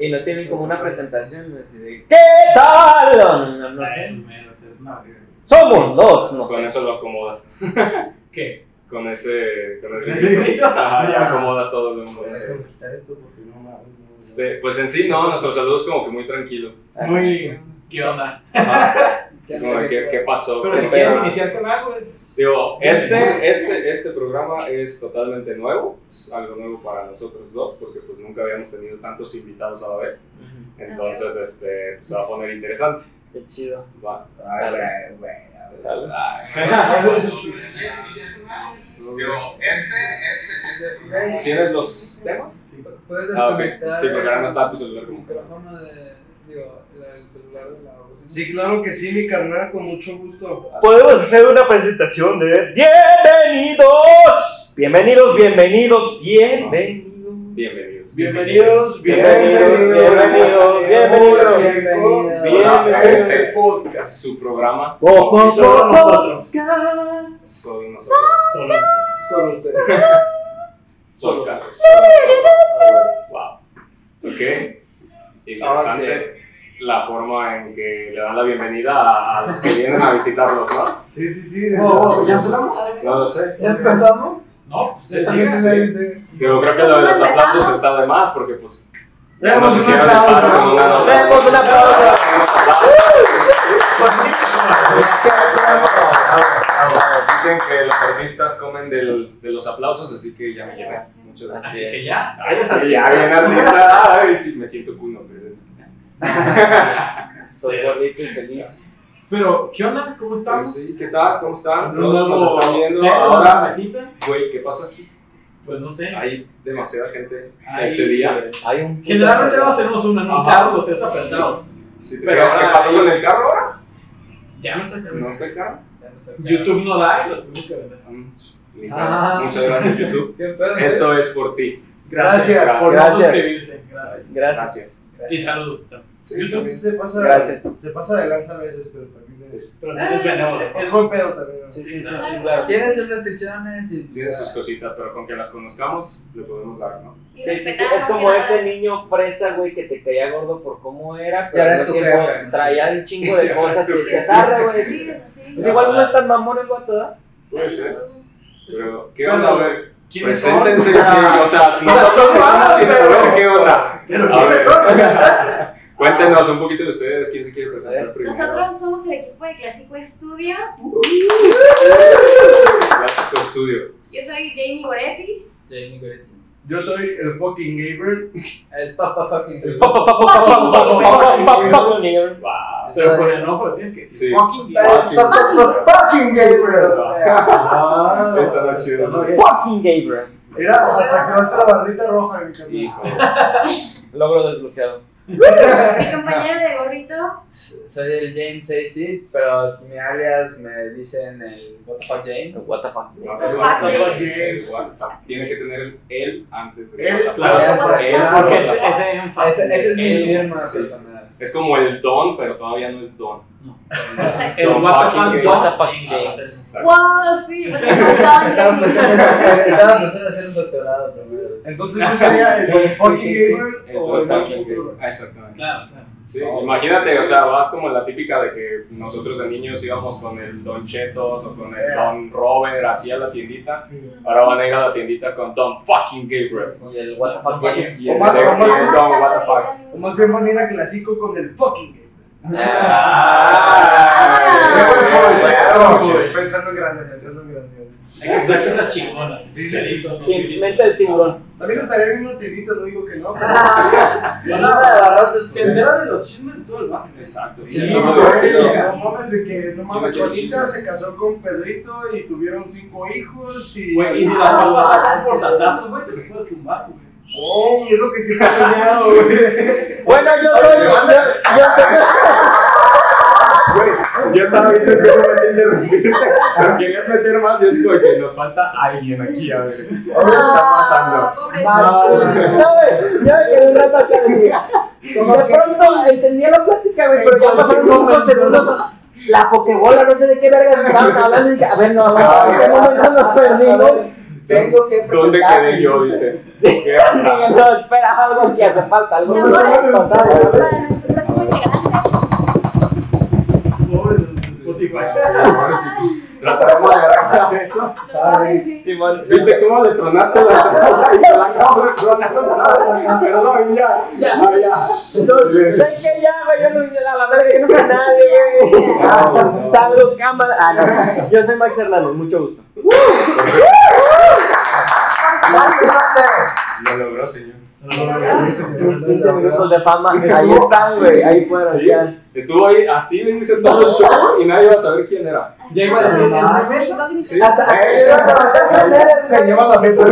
Y no tienen como una presentación así de ¿Qué tal? No, no, no, no. Ah, eso menos, es una. Somos dos, no Con sé. eso lo acomodas. ¿Qué? Con ese. Con ese. ¿Con ese grito? Ajá, ya acomodas todo el mundo. Déjame quitar esto porque no mames. no, no. Este, pues en sí, no, nuestro saludo es como que muy tranquilo. Muy. ¿Qué onda? Ajá. Como de, ¿qué, ¿Qué pasó? Pero si ¿Cómo quieres iniciar con algo, es- Digo, este, este, este programa es totalmente nuevo, es algo nuevo para nosotros dos, porque pues nunca habíamos tenido tantos invitados a la vez. Entonces, este, pues, se va a poner interesante. Qué chido. Va. Güey. a ver. Digo, este, este, este. ¿Tienes los temas? Puedes Ah, ok. desconectar Sí, porque ahora no está tu el celular como. micrófono de, digo, el celular de la. Sí, claro que sí, mi carnal, con mucho gusto. Podemos hacer una presentación de Bienvenidos. Bienvenidos, bienvenidos, bienvenidos. Bienvenidos. Bienvenidos, Bienvenidos, bienvenidos, bienvenidos, bienvenidos. bienvenidos. A este podcast, su programa, Poco Solo nosotros. solo nosotros. Solo. Solo usted. Podcast. Wow. Ok. Interesante la forma en que le dan la bienvenida a, a los que vienen a visitarlos, ¿no? Sí, sí, sí. Oh, ¿Ya empezamos? No lo sé. ¿Ya empezamos? No, pues Sí. diga. Yo creo que lo de los aplausos está de más porque pues con una nota. Demos un aplauso. Dicen que los artistas comen del, de los aplausos, así que ya me llevé. Muchas gracias. Así que ya. Ay, sí, ya bien artista. Ay, sí, me siento cuno. pero- Soy bonito y feliz. Pero, ¿qué onda? ¿Cómo estamos? sí, ¿qué tal? ¿Cómo están? Un Nos, nuevo nos están viendo ahora. mesita. Güey, ¿qué pasa aquí? Pues no sé. Hay demasiada gente Ahí este día. Hay un Generalmente más tenemos una, no Ajá. carro, los tres apretados. Sí, ¿te Pero creas ¿Qué pasó con el carro ahora? Ya no está ¿No cargando. está el carro? YouTube no da y lo tuvimos que vender. Mm, Ah. Muchas gracias, YouTube. Esto es por ti. Gracias. por no Gracias. suscribirse. Gracias. Gracias. Y saludos. Sí, YouTube también. se pasa, Gracias. se pasa de lanza a veces, pero también es, Sí. Pero también es benévolo. es buen pedo también. ¿no? Sí, sí, sí, sí, claro. Tiene sus restricciones y. Tiene sus cositas, pero con que las conozcamos, le podemos dar, ¿no? Sí, sí, sí, es como ese niño fresa, güey, que te caía gordo por cómo era, Y ahora pero tiempo jefe, ¿no? traía un chingo de cosas y decías, arre, güey. Sí, es así. Pues igual no es tan mamón el vato, ¿verdad? Puede ser. Pero, ¿qué onda? A ver, ¿Quiénes son? preséntense. que- o sea, nosotros malos, sin saber qué onda. Pero ¿quiénes son? Cuéntenos un poquito de ustedes, quién se quiere presentar primero. Nosotros somos el equipo de Clásico Estudio. Clásico Estudio. Yo soy Jamie Goretti. Jamie Goretti. Yo soy el fucking Gabriel. El papa fucking Gabriel. El papa fucking tienes que fucking Fucking Gabriel. Fucking Gabriel. Mira, hasta que va a la barrita roja, mi carnal. Hijo. Logro desbloqueado. Mi compañero de gorrito. Soy el James AC, pero mi alias me dicen el What the fuck James. What the fuck. No, The fuck James. Tiene que tener el él antes de Él, la Claro, porque, what ese, fuck. ese énfasis. Ese, es mi sí. personal. Es como el don, pero todavía no es don. No. O sea, El what the fucking games. Ah, wow, sí, pero Estaban pensando hacer un doctorado primero. Entonces, ¿qué sería el fucking gamer o el fucking gamer? Ah, exactamente. Claro, claro. Sí, imagínate, o sea, vas como la típica de que nosotros de niños íbamos con el Don Chetos o con el Yeah. Don Robert así a la tiendita. Ahora van a ir a la tiendita con Don fucking Gabriel. Y el what the fuck O más- bien van a ir a clásico con el fucking Gabriel. Pensando en grande, pensando en grande. Hay que usar cosas chingonas. Sí, sí, sí, sí, Sí, mente de tiburón. También estaría bien una tiendita, no digo que no. pero- Sí, nada de barrotes. Se entera de los chismes de todo el barrio. Exacto. Sí, Sí, no, mames de que, no mames, Juanita se casó con Pedrito y tuvieron cinco hijos y... Y si Ah, vas sacas por tatazos, güey, te puedes tumbar, güey. Oh, es lo que siempre he soñado, güey. Bueno, yo soy. Yo, yo soy. Güey, yo estaba viendo que no me interrumpirte, pero quería meter más y es como que nos falta alguien aquí, a ver. ¿Qué está pasando? Ah. No, güey, ya me quedé un rato acá. güey. De pronto entendía la plática, güey, pero ya pasaron unos cinco segundos. La pokebola, no sé de qué vergas estaban hablando. Y dije, a ver, no, ¿en qué momento nos perdimos? Tengo que ¿Dónde quedé yo? Dice. Sí. No, espera, algo que hace falta, algo que no. Sí, ahora sí. Trataremos de arreglar eso. Simón, ¿Viste cómo le tronaste la casa y te la acabo de tronar otra vez? Perdón, ya. Ya, ya. Entonces, ¿sabes qué? Ya, güey, yo no, a la verga, yo no sé nadie, güey. Ah, Salgo, cámara. Ah, no. Yo soy Max Hernández, mucho gusto. Lo logró, señor. Mis 15 minutos de fama, ahí están, güey, ahí fueron, Sí. ya. Estuvo ahí así, le hice todo el show y nadie iba a saber quién era. Ya iba a decir, no, ¿es no, mesa? Sí. Se lleva la mesa.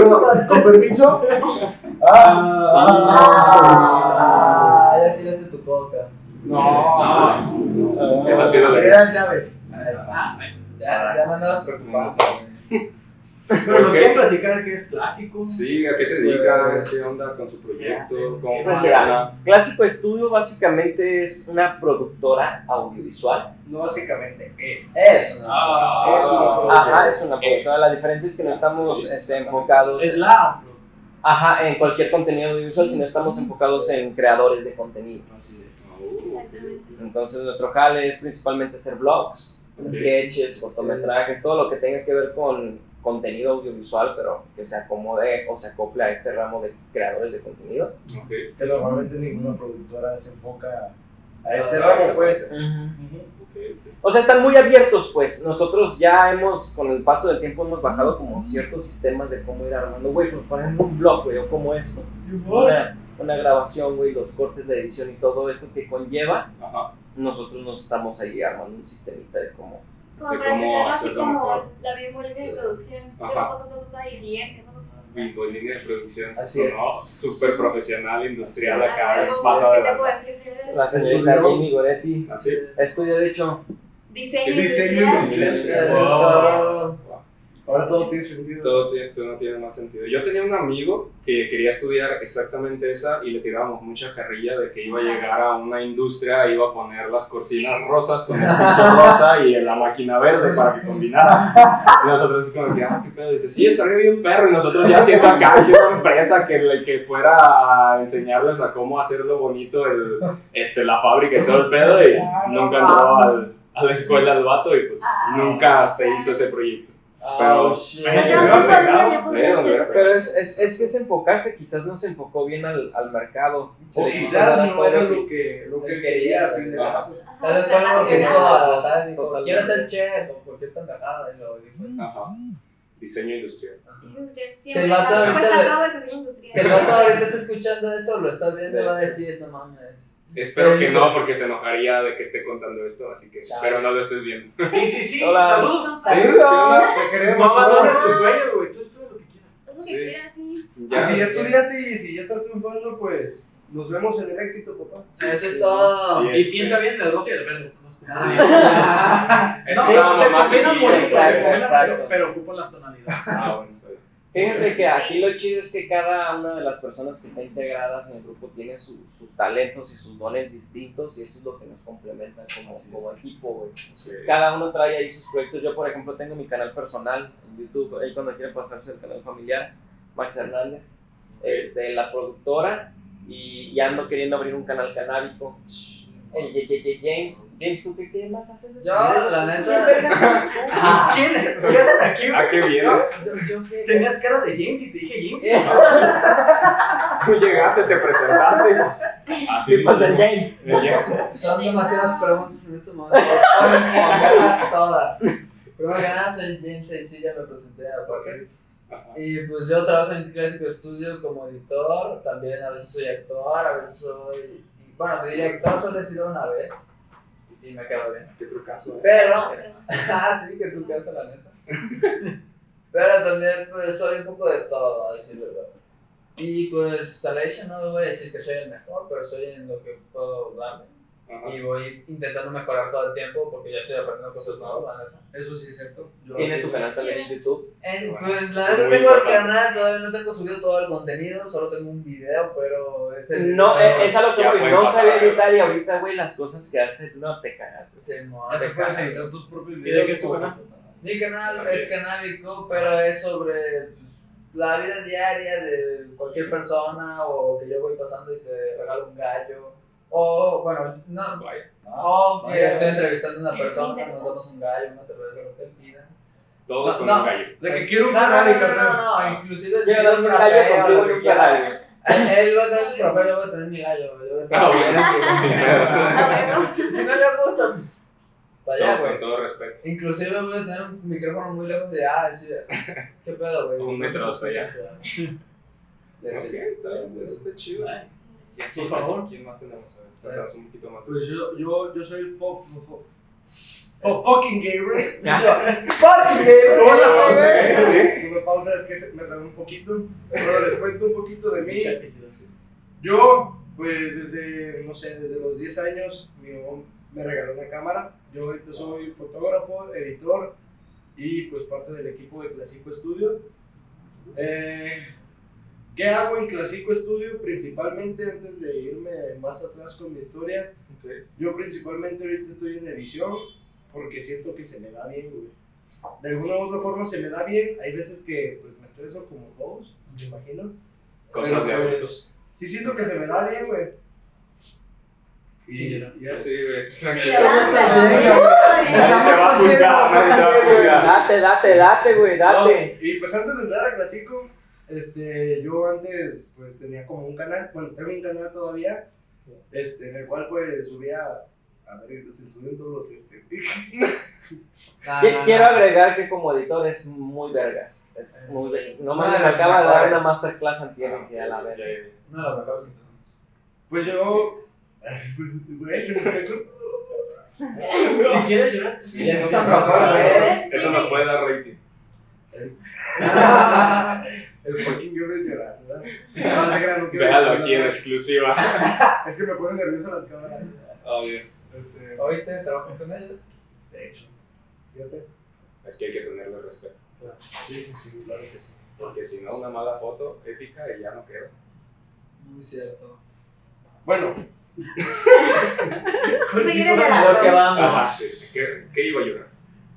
¿Con permiso? Ah, ya tiraste tu coca. No. Esa ha sido la idea. Las llaves. Ah. Ya, ya me andabas preocupado. Pero nos qué? quieren platicar que es clásico. Sí, ¿a qué se dedica? ¿Qué onda con su proyecto? Sí. ¿Cómo funciona? Clásico Estudio básicamente es una productora audiovisual. No, básicamente es. Eso, ¿no? Ah, Es una Ajá, es una productora. La diferencia es que no estamos Sí. este, enfocados Es la. ajá, en cualquier contenido audiovisual, sino estamos enfocados en creadores de contenido. Exactamente. Entonces nuestro jale es principalmente hacer vlogs, Ok. sketches, cortometrajes, todo lo que tenga que ver con contenido audiovisual, pero que se acomode o se acople a este ramo de creadores de contenido. Ok. Que normalmente ninguna productora se enfoca a este Ah, ramo, pues. Ok, ok. O sea, están muy abiertos, pues. Nosotros ya hemos, con el paso del tiempo, hemos bajado como ciertos sistemas de cómo ir armando, güey, pues poner un blog, güey, o como esto. Una, una grabación, güey, los cortes, la edición y todo esto que conlleva, Ajá. nosotros nos estamos ahí armando un sistemita de cómo. Como para sacarlo así hacerlo como mejor. la biología de producción. Y siguiente. línea de producción. Así es. ¿no? Súper profesional, industrial acá. Es pues, más de La señorita Estudió- Jamie Goretti Así. de hecho, Diseño Diseño industrial. Ahora todo tiene sentido. Todo tiene, todo no tiene más sentido. Yo tenía un amigo que quería estudiar exactamente esa y le tirábamos mucha carrilla de que iba a llegar a una industria, iba a poner las cortinas rosas con el piso rosa y en la máquina verde para que combinara. Y nosotros así como que, ah, qué pedo. Dice, sí, estaría bien perro. Y nosotros ya haciendo acá, una empresa que, le- que fuera a enseñarles a cómo hacerlo bonito el, este, la fábrica y todo el pedo. Y nunca entró al- a la escuela el vato y pues Ah. nunca se hizo ese proyecto. Pero, Oh, es, es, es que es enfocarse, quizás no se enfocó bien al, al mercado. O quizás no era lo que, lo que quería. Tal vez fue algo que dijo Totalmente. quiero ser chef o cualquier pendejada y lo dijo. Ajá. Diseño industrial. Diseño industrial, Se Siempre. ahorita vato ahorita está escuchando esto, lo está viendo, va a decir, no mames. Espero que no, porque se enojaría de que esté contando esto, así que espero no lo estés viendo. Y sí, sí, Hola. saludos. Queremos. No abandones tus sueños, güey. Tú estudia lo que quieras. Es lo que Sí. quieras, sí. Y si ya estudiaste y si ya estás triunfando, pues nos vemos en el éxito, papá. Eso es todo. Y Y este- piensa bien en el rosa y el verde. Ah. Es No, estábamos se más combinan pero- pero ocupan las tonalidades. Ah, bueno, está bien. Fíjate que aquí lo chido es que cada una de las personas que está integradas en el grupo tiene su- sus talentos y sus dones distintos y eso es lo que nos complementa como, Sí. como equipo, güey. Sí. Cada uno trae ahí sus proyectos. Yo, por ejemplo, tengo mi canal personal en YouTube, ahí cuando quieren pasarse el canal familiar, Max Hernández, este, la productora, y, y ando queriendo abrir un canal canábico. El James. James, ¿tú qué, qué más haces? Yo, la neta-. Ah. ¿Quién? ¿Qué haces aquí, ¿A qué vienes? Tenías cara de James y te dije James. Tú llegaste, te presentaste y pues. Así ¿Qué pasa, James? James. Son demasiadas preguntas en este momento. Voy a responderlas todas. Primero que nada, soy James y ya me presenté a Parker. Ajá. Y pues yo trabajo en Clásico Studio como editor, también a veces soy actor, a veces soy. Bueno, de director solo he sido una vez y me quedo bien. Qué trucazo, eh. Pero, ah, sí, que tu casa, la neta. Pero también, pues soy un poco de todo, a decir verdad. Y pues a la hecha no voy a decir que soy el mejor, pero soy en lo que puedo darle. Ajá. Y voy intentando mejorar todo el tiempo porque ya estoy aprendiendo cosas nuevas, la neta. Eso sí es cierto. Tiene su canal también en YouTube. En- Bueno, pues la es muy tengo el canal, todavía no tengo subido todo el contenido, solo tengo un video, pero es el No, eh, es a lo que voy. No sabía ¿eh? editar y ahorita, güey, las cosas que hace no te cagas. Sí, mo, Ya te cagas. editar tus propios ¿Y videos. de qué es tu canal? Mi canal También. es canábico, pero es sobre pues, la vida diaria de cualquier persona o que yo voy pasando y te regalo un gallo. O, bueno, no, Vaya. o que Vaya. estoy entrevistando a una persona, nos damos un gallo, una cerveza, lo que pida. Todo No, con no. un gallo. De que quiero un Ferrari, no, no, carnal. no, no, inclusive si Quiero un gallo contigo un. Ferrari. Él va a tener su frappé, yo voy a tener mi gallo, yo voy a estar Ah, Ah, bueno. Si si no le gusta, pues, para allá, Todo, güey. con todo respeto. Inclusive voy a tener un micrófono muy lejos de, ah, decir, ¿qué pedo, güey? Un metro dos para allá. Ok, está bien, eso está chido. ¿Y aquí, Por favor. ¿Quién más tenemos? A ver, un poquito más. Pues yo, yo, yo soy fo, fo- fucking gamer. ¡Fucking sí. Una pausa es que me tardé un poquito. Pero les cuento un poquito de mí. Yo, pues desde, no sé, desde los 10 años, mi mamá me regaló una cámara. Yo ahorita soy fotógrafo, editor y pues parte del equipo de Clasico Studio. Eh, ¿Qué hago en Clasico Studio? Principalmente, antes de irme más atrás con mi historia, Ok. yo principalmente ahorita estoy en edición porque siento que se me da bien, güey. De alguna u otra forma se me da bien. Hay veces que pues me estreso como todos, me imagino. Cosas de Pero, adultos. pues, Sí siento que se me da bien, güey. Y, Sí, y así. Sí, güey. Tranquilo. date. Nadie te va a juzgar, nadie te va a juzgar. Date, date, date, güey, date. No, y pues antes de entrar a Clásico, este, yo antes pues tenía como un canal, bueno, tengo un canal todavía, este, en el cual pues subía, a ver, se suben todos los, este, No, Qui- no, Quiero no. agregar que como editor es muy vergas. Es muy ver- No me acaba de dar una masterclass antier que a la verga. Mejores que tenemos. pues yo, pues, güey, se me. Si quieres llorar, Sí, no. Eso nos puede dar rating. El fucking yo voy a llorar, ¿verdad? No, se crean, no quiero Véalo aquí en exclusiva. Es que me ponen nervioso las cámaras. Oh, Dios. Este, ¿Ahorita trabajas con ellos? de hecho, fíjate. Es que hay que tenerle respeto. Sí, sí, sí, claro que sí. Porque si no, una mala foto épica y ya no queda. Muy cierto. Bueno, Seguir A lo que llorando. vamos. Ajá, sí. ¿Qué, qué iba a llorar?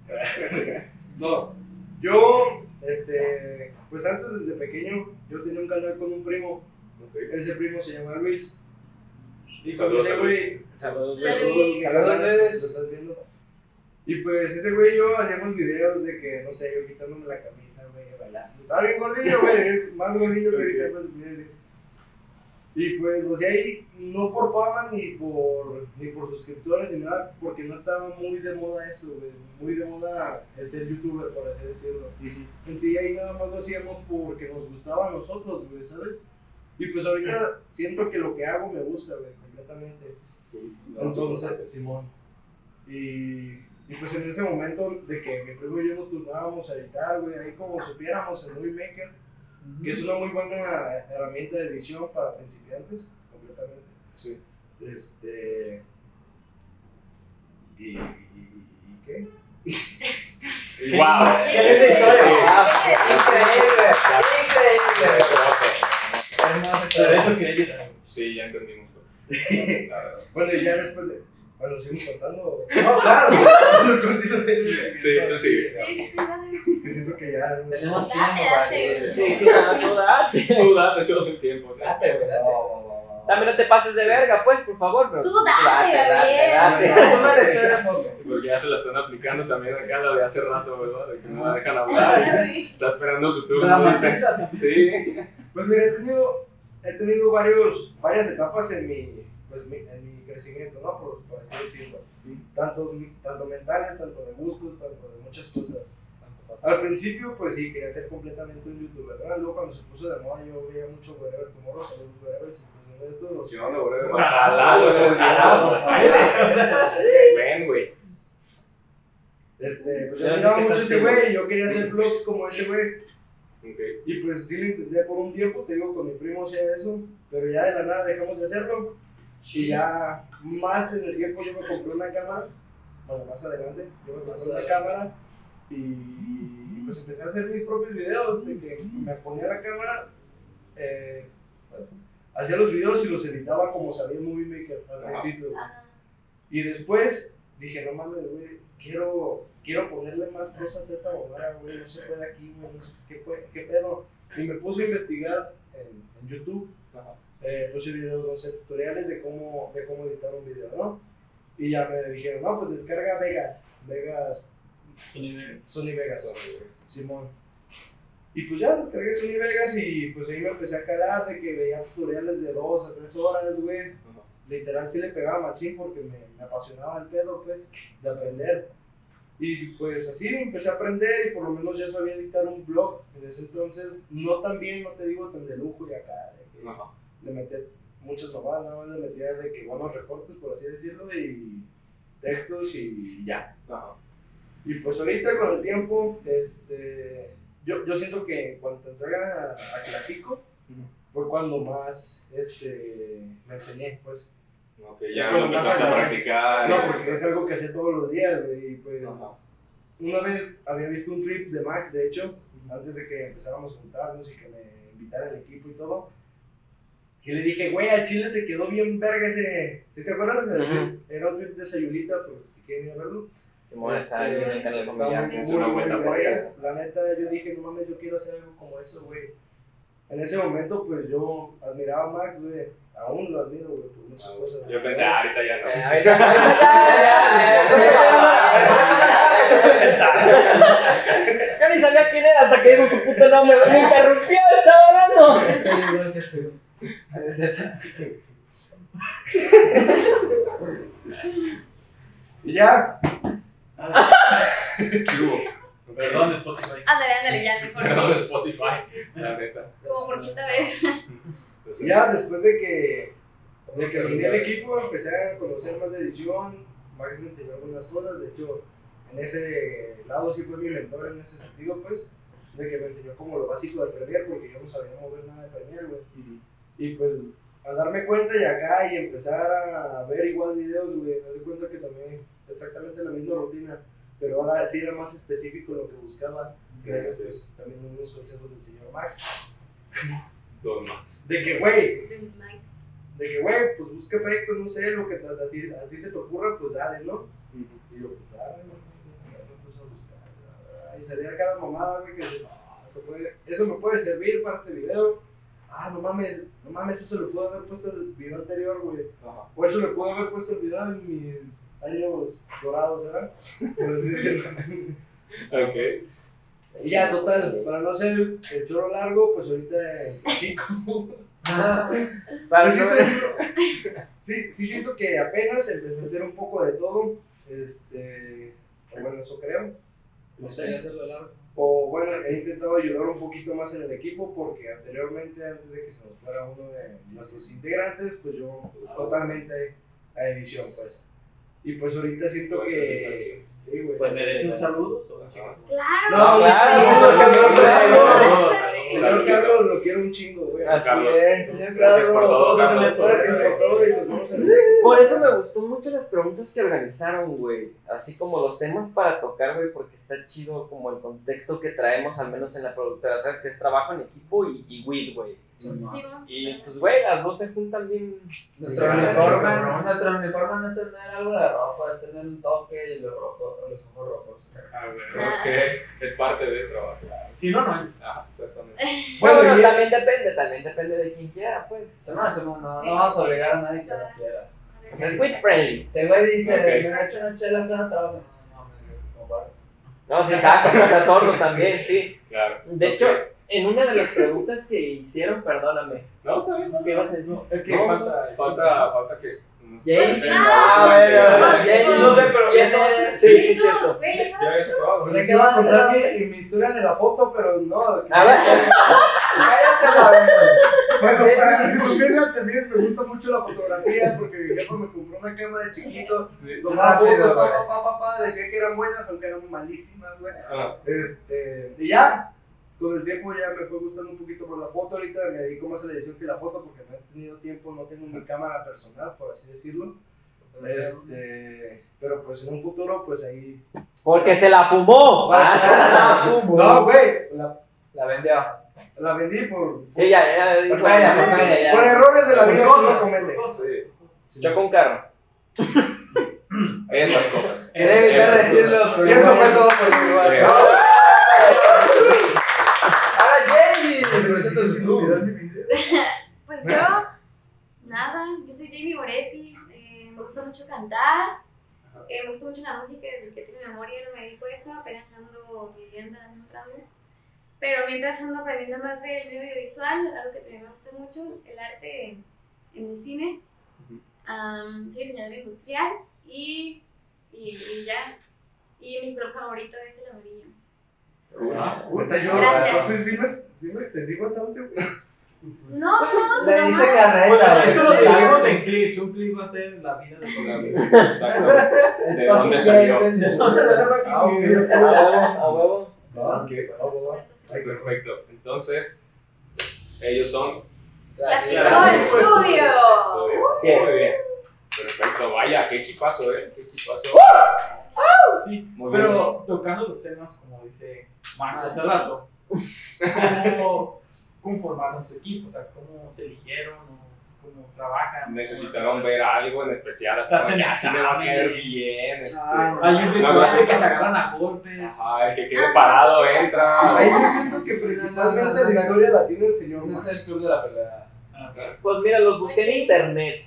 No, yo, este, pues antes desde pequeño, yo tenía un canal con un primo, ese primo se llama Luis. Y con Saludos ese a güey, Saludos, Luis. estás viendo. Y pues ese güey y yo hacíamos videos de que, no sé, yo quitándome la camisa, güey, bailando. Estaba bien gordillo, güey, más gordillo que ahorita, pues. Y pues lo hacía ahí, no por fama ni por, ni por suscriptores ni nada, porque no estaba muy de moda eso, güey. Muy de moda el ser youtuber, por así decirlo. En sí ahí nada más lo hacíamos porque nos gustaba a nosotros, güey, ¿sabes? Y pues ahorita siento que lo que hago me gusta, güey, completamente. Entonces, Simón. Y, y pues en ese momento de que mi primo y yo nos turnábamos a editar, güey, ahí como supiéramos en Movie Maker, que es una muy buena herramienta de edición para principiantes, completamente. Sí. Este. ¿Y, y, y qué? ¡Wow! ¡Qué linda historia! Ah, Increíble, increíble. Por eso quería llorar. Sí, ya entendimos. Bueno, y ya después de. Bueno, seguimos contando. No, claro. Sí, tú. Sí. Es que siento que ya. Tenemos Date, tiempo para date. que. Sí, tú date. Tú date todo el tiempo. ¿no? Date, güey, date. También no te pases de verga, pues, por favor. Pero Tú date, la historia un poco. Porque ya se la están aplicando también acá la de hace rato, ¿verdad? De que no la dejan hablar. Sí. Está esperando su turno. Dice. Sí. Pues mira, he tenido, he tenido varios, varias etapas en mi, pues, mi- en mi crecimiento, ¿no? Por, por así decirlo. Tanto, tanto mentales, tanto de gustos, tanto de muchas cosas. Al principio, pues sí, quería ser completamente un youtuber, ¿verdad? Luego cuando se puso de moda, yo veía mucho Wherever Tomorrow, saludos Wherever, si estás viendo esto. los- Si no, no, güey. Ojalá, Ojalá. Ven, güey. Este, pues Yo miraba mucho ese güey, yo quería hacer vlogs como ese güey. Ok. Y pues sí lo intenté por un tiempo, te digo, con mi primo hacía eso, pero ya de la nada dejamos de hacerlo. Y ya más en el tiempo yo me compré una cámara, bueno, más adelante, yo me compré una cámara y, pues empecé a hacer mis propios videos, de que me ponía la cámara, eh, hacía los videos y los editaba como sabía Movie Maker al principio. Y después dije, no mames, güey, quiero, quiero ponerle más cosas a esta mamada, güey, no se puede aquí, güey, no sé qué, qué pedo. Y me puse a investigar en, en YouTube. Ajá. Eh, puse videos, no sé, tutoriales de cómo, de cómo editar un video, ¿no? Y ya me dijeron, no, pues descarga Vegas. Vegas, Sony Vegas. Simón. Y pues ya descargué Sony Vegas y pues ahí me empecé a calar de que veía tutoriales de dos a tres horas, güey. Literal sí le pegaba machín porque me, me apasionaba el pedo, pues, de aprender. Y pues así empecé a aprender y por lo menos ya sabía editar un blog. En ese entonces, no tan bien, no te digo tan de lujo y acá, de que Ajá. Le metía muchas mamadas, nada más le metía de que buenos recortes, por así decirlo, y textos y ya. Ajá. Y pues ahorita con el tiempo, este, yo, yo siento que en cuanto entré a, a Clásico, fue cuando más este, me enseñé, pues. Ok, ya cuando más empezaste a practicar. No, porque es algo que hacía todos los días, y pues Ajá. una vez había visto un trip de Max, de hecho, antes de que empezáramos a juntarnos y que me invitara el equipo y todo. Y le dije, güey, al chile te quedó bien verga ese. ¿Sí te acuerdas? Ujú. Era un trip de Sayulita, pero si quieren ir a verlo. Simón está en el canal familiar. es una verga. La neta, yo dije, no mames, yo quiero hacer algo como eso, güey. En ese momento, pues yo admiraba a Max, güey. Aún lo admiro, güey, por muchas cosas. Yo pensé, ah, ahorita ya no. Eh, ahorita- Yo ni sabía quién era hasta que dijo su puto nombre. Me interrumpió, estaba hablando. Y ya, ¿Qué hubo? Perdón, Spotify. Ándale, ándale, ya mejor. Perdón, sí. Spotify. La neta. Como por quinta vez. Pues, ya después de que, de que reuní el equipo, empecé a conocer más de edición. Max me enseñó algunas cosas. De hecho, en ese lado sí fue mi mentor en ese sentido, pues. De que me enseñó como lo básico de Premiere, porque yo no sabía mover nada de Premiere, güey. Y pues al darme cuenta y acá y empezar a ver igual videos, güey, me doy cuenta que también exactamente la misma rutina, pero ahora sí era más específico lo que buscaba, gracias pues también a unos consejos del señor Max. Dos más. De que, güey, De Max. de que, güey, pues busca efectos, no sé, lo que a, a ti, a ti se te ocurra, pues dale, ¿no? Y yo, pues dale, ¿no? A buscar, y salía cada mamada, güey, que se, se puede, eso me puede servir para este video. Ah, no mames, no mames, eso lo pude haber puesto en el video anterior, güey. Ajá. Por eso le pude haber puesto el video en mis años dorados, ¿verdad? Pero sí, sí. Ok. y ya, total, para no hacer el choro largo, pues ahorita sí, como. Para sí, no- sí, sí siento que apenas empecé a hacer un poco de todo. Este. o Bueno, eso creo. No sé. Hacerlo largo. O bueno, he intentado ayudar un poquito más en el equipo porque anteriormente, antes de que se nos fuera uno de nuestros integrantes, pues yo totalmente a edición, pues. Y pues ahorita siento que. Sí, güey. Pues merece un saludo. Claro. No, claro, señor sí, Carlos. sí. Señor Carlos, lo quiero un chingo, güey. Así Carlos. es. Señor Gracias por todo, Carlos, por todo. Por eso me gustó mucho las preguntas que organizaron, güey. Así como los temas para tocar, güey, porque está chido como el contexto que traemos, al menos en la productora. Sabes que es trabajo en equipo y, y weed, güey. Sí, ¿no? Y pues, güey, las dos se juntan bien. Nuestro uniforme, nuestro uniforme no es tener algo de ropa, es tener un toque y los, rojo- los ojos rojos. A ver, ok. Es parte del trabajo. Si no, no hay. Ajá, exactamente. Bueno, Bueno, también depende, también depende de quien quiera, pues. No, no, no, Sí. no vamos a obligar a nadie que no quiera. Es weed friendly. Si el güey dice, me he hecho una chela acá, trabajo. No, no, me compadre. No, sí, exacto, o sea, sordo también, sí. Claro. De hecho, en una de las preguntas que hicieron, perdóname, No, está bien. ¿qué ibas a decir? Es que No, falta. Falta, falta que. James. Ah, bueno, James, no sé, pero ¿quién no es? Sí, sí, no, cierto. Ya. ¿De qué iba a vas a contar mi, mi historia de la foto, pero no. A ver, Cállate, cabrón. Bueno, Sí. para resumirla, también me gusta mucho la fotografía porque mi jefe me compró una cámara de chiquito, tomaba Rápido, fotos, pa, pa, pa, pa, decía que eran buenas, aunque eran malísimas, güey. Ah, Este, y ya, con el tiempo ya me fue gustando un poquito por la foto. Ahorita me dedico más a la edición que la foto porque no he tenido tiempo, no tengo mi cámara personal, por así decirlo. Este, pero pues en un futuro, pues ahí. porque se la fumó. Ah, No, güey, la, La vendió. la vendí por, Sí, ya, ya, Por por ya. por errores de la vida. No cosas, comete. sí. Chocó un carro. Esas cosas. Quería evitar decirlo, pero. Y eso fue todo por mi mi video. Pues yo, nada, yo soy Jamie Moretti, eh, me gusta mucho cantar, eh, me gusta mucho la música desde que tengo memoria, no me dedico a eso, apenas ando viviendo en entrando. Pero mientras ando aprendiendo más del medio audiovisual, algo que también me gusta mucho, el arte en, el cine. Am, soy diseñadora industrial y, y, y ya. Y mi color favorito es el amarillo. Ah, Puta, yo, Gracias. entonces sí me, sí me extendí bastante, güey. No, no, Le no, diste no. carreta, Bueno, güey. esto lo dividimos en clips. Un clip va a ser la vida de vida. Exacto. ¿De dónde salió? Ah, ok. A huevo, a huevo. Perfecto. Entonces, ellos son. Estudio. Estudio. Así es. Muy bien. Perfecto. Vaya, qué equipazo, ¿eh? Qué equipazo. Sí, Muy bien. pero tocando los temas, como dice Max Ah, hace rato, ¿cómo conformaron su equipo? O sea, ¿cómo se eligieron? o ¿Cómo trabajan? Necesitaron ver algo en especial, O sea, se que me así me va a caer bien. Este, Ah, Hay un ritual que se agarran a golpes. Ajá, el que quede parado entra. Ahí yo siento que principalmente la historia la tiene el señor No es el club de la pelea. Ah, Pues mira, los busqué en internet.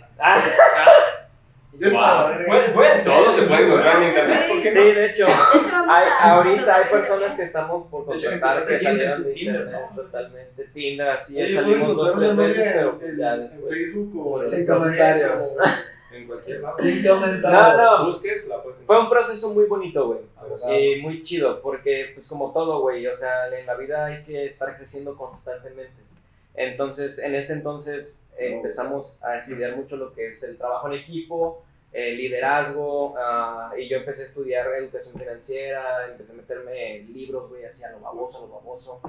Wow. no, puede ser. Todo se puede encontrar en internet, ¿por qué sí, no? de hecho. De hecho, Hay, a- ahorita hay personas que estamos por contratar que salieron de en Tinder, internet ¿no? totalmente. Tinder, así es, salimos dos, tres veces, pero en- pues ya en después. Facebook o en Sin internet, comentarios. En cualquier lado. Sin No, comentarios. no, Busques la fue un proceso muy bonito, güey. Y muy chido, porque pues como todo, güey, o sea, en la vida hay que estar creciendo constantemente. Entonces, en ese entonces eh, empezamos a estudiar mucho lo que es el trabajo en equipo, el liderazgo, ah, y yo empecé a estudiar educación financiera, empecé a meterme en libros, güey, así a lo baboso, a lo baboso.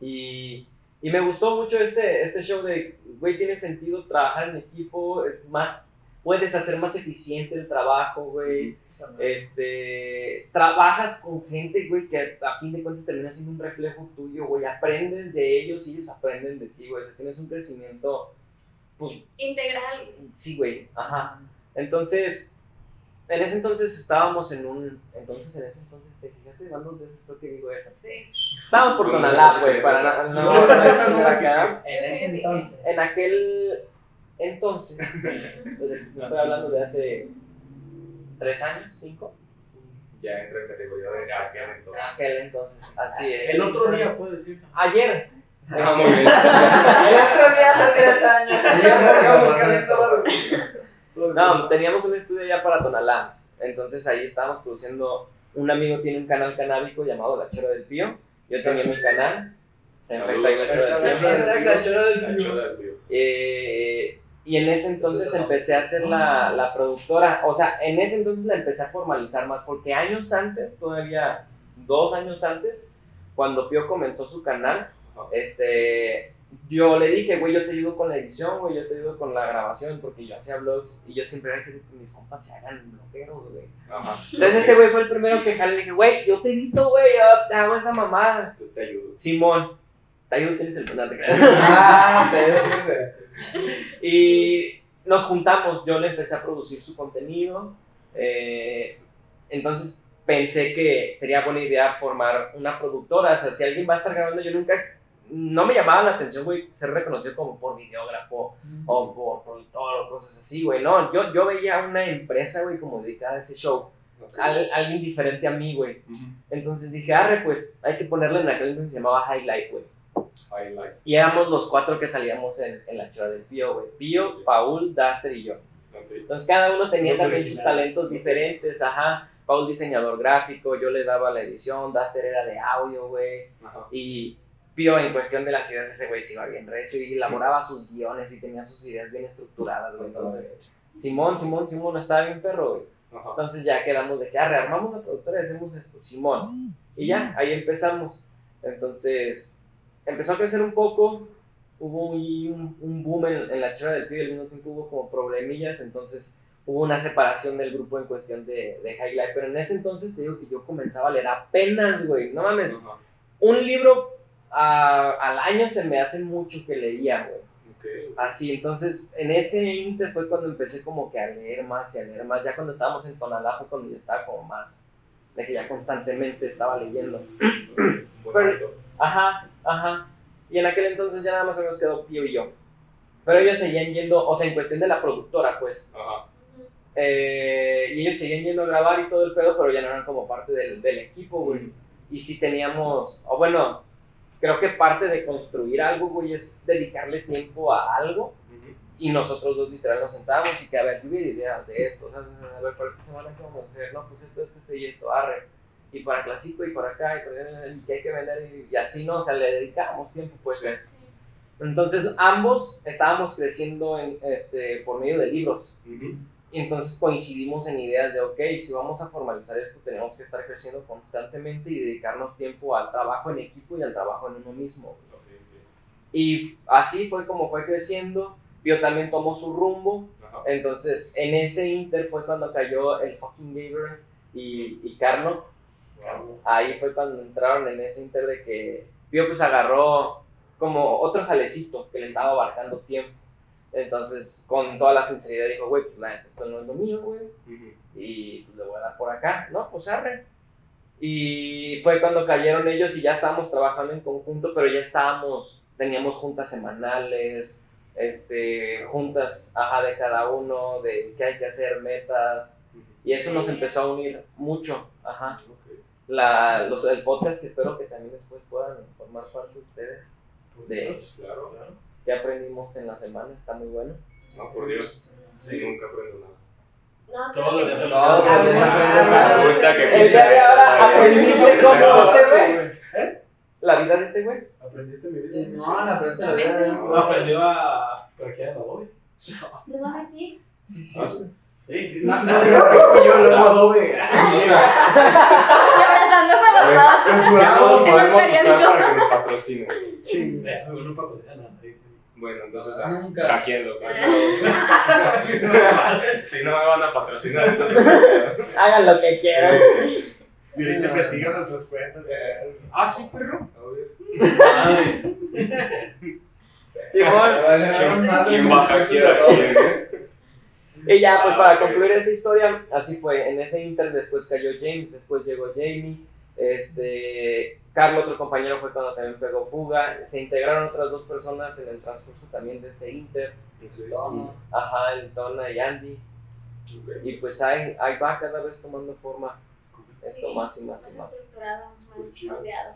Y, y me gustó mucho este, este show de, güey, tiene sentido trabajar en equipo, es más, puedes hacer más eficiente el trabajo, güey. Este, trabajas con gente, güey, que a fin de cuentas termina siendo un reflejo tuyo, güey. Aprendes de ellos y ellos aprenden de ti, güey. O sea, tienes un crecimiento, pues, Integral. sí, güey. Ajá. Entonces, en ese entonces estábamos en un. Entonces, en ese entonces, ¿te fijaste? Dos veces creo que digo eso. Sí. Estábamos por Tonalá, güey, para no, no, no acá. En ese entonces. En aquel entonces, pues, estoy hablando de hace tres años, cinco. Ya entra en categoría de aquel entonces. Aquel entonces, así es. El otro día fue decir. Ayer. Ah, muy bien. El otro día hace tres años. No, teníamos un estudio ya para Tonalá. Entonces ahí estábamos produciendo. Un amigo tiene un canal canábico llamado La Chora del Pío. Yo tenía mi canal. En La Chora del Pío. Eh, y en ese entonces empecé a hacer la, la productora. O sea, en ese entonces la empecé a formalizar más. Porque años antes, todavía dos años antes, cuando Pío comenzó su canal, este, yo le dije, güey, yo te ayudo con la edición, güey, yo te ayudo con la grabación, porque yo hacía vlogs y yo siempre era que mis compas se hagan blogueros, güey. Entonces ese güey fue el primero que jalé y dije, güey, yo te edito, güey, yo te hago esa mamada. Yo te ayudo. Simón, te ayudo, tienes el Ah, te digo, Y nos juntamos, yo le empecé a producir su contenido. eh, entonces pensé que sería buena idea formar una productora. O sea, si alguien va a estar grabando, yo nunca. No me llamaba la atención, güey, ser reconocido como por videógrafo o por productor o cosas así, güey. No, yo, yo veía una empresa, güey, como dedicada a ese show. Al- alguien diferente a mí, güey. Entonces dije, arre, pues hay que ponerle en aquel entonces se llamaba High Life, güey. Highlight. Y éramos los cuatro que salíamos en, en la chora del Pío, güey. Pío, Paul, Duster y yo. Ok. Entonces cada uno tenía Los también sus originales. talentos diferentes, ajá. Paul diseñador gráfico, yo le daba la edición, Duster era de audio, güey. Ajá. Y Pío en cuestión de las ideas, ese güey se iba bien recio y elaboraba sus guiones y tenía sus ideas bien estructuradas, güey. Entonces, Simón, Simón, Simón, estaba bien perro, güey. Ajá. Entonces ya quedamos de que ah, rearmamos la productora y hacemos esto, Simón. Y ya, ahí empezamos. Entonces, empezó a crecer un poco, hubo un, un boom en, en la chora del pibe, al mismo tiempo hubo como problemillas, entonces hubo una separación del grupo en cuestión de, de High Life. Pero en ese entonces te digo que yo comenzaba a leer apenas, güey, no mames, Ajá. un libro ah, al año se me hace mucho que leía, güey. Ok. Así, entonces en ese inter fue cuando empecé como que a leer más y a leer más. Ya cuando estábamos en Tonalá fue cuando ya estaba como más, de que ya constantemente estaba leyendo. Pero-. Ajá, ajá. Y en aquel entonces ya nada más nos quedó Pío y yo. Pero ellos seguían yendo, o sea, en cuestión de la productora, pues. Ajá. Eh, y ellos seguían yendo a grabar y todo el pedo, pero ya no eran como parte del, del equipo, güey. Y sí teníamos, o bueno, creo que parte de construir algo, güey, es dedicarle tiempo a algo. Ujú. Y nosotros dos literal nos sentábamos y que, a ver, lluvia de ideas de esto, o sea, a ver, para esta semana qué vamos a hacer, no, pues esto, esto, esto y esto, arre. Y para clásico y para acá, y, para, y que hay que vender, y, y así, ¿no? O sea, le dedicábamos tiempo, pues. Sí. a eso. Entonces, ambos estábamos creciendo en, este, por medio de libros. Ujú. Y entonces coincidimos en ideas de, ok, si vamos a formalizar esto, tenemos que estar creciendo constantemente y dedicarnos tiempo al trabajo en equipo y al trabajo en uno mismo. Ok, ok. Y así fue como fue creciendo. Pío también tomó su rumbo. Ajá. Entonces, en ese inter fue cuando cayó el fucking Gaber y, y Carlo. Wow. Ahí fue cuando entraron en ese inter de que Pío pues agarró como otro jalecito que le estaba abarcando tiempo. Entonces, con toda la sinceridad dijo, güey, pues la neta, esto no es lo mío, güey. Y pues le voy a dar por acá, ¿no? Pues arre. Y fue cuando cayeron ellos y ya estábamos trabajando en conjunto, pero ya estábamos, teníamos juntas semanales, este, juntas, ajá, de cada uno, de qué hay que hacer, metas, Ujú. y eso nos empezó a unir mucho, ajá. La, los, el podcast que espero que también después puedan formar parte de ustedes, de Claro. Qué aprendimos en la semana, está muy bueno. No, por Dios. Sí, nunca aprendo nada. No, Todo creo que de- sí. todo Ah, de- sí. Ah, Me gusta que El día de ahora aprendiste cómo se ve ¿Eh? la vida de este güey. ¿Aprendiste mi vida? Sí, no, la aprendiste la vida de No aprendió a parquear en Adobe. No mames, sí. Ah, sí. Sí, No, no yo lo Adobe. Y abrazándose a los dos. los podemos usar para que nos patrocinen. Ching. Eso no patrocina a nadie. Bueno, entonces ah, Nunca. hackeenlos. ¿no? Si no me van a patrocinar, entonces. Hagan lo que quieran. Y ahorita investigan nuestras cuentas. Ah, sí, perro. De ¿Quién va a hackear eh? Y ya, pues Ah, para concluir esa historia, así fue. En ese inter después cayó James, después llegó Jamie. Este, Carlos, otro compañero, fue cuando también pegó fuga. Se integraron otras dos personas en el transcurso también de ese inter. Toma. Ajá, el Donna y Andy. Ok. Y pues ahí, ahí va cada vez tomando forma esto Sí, más y más y Más estructurado, más moldeado.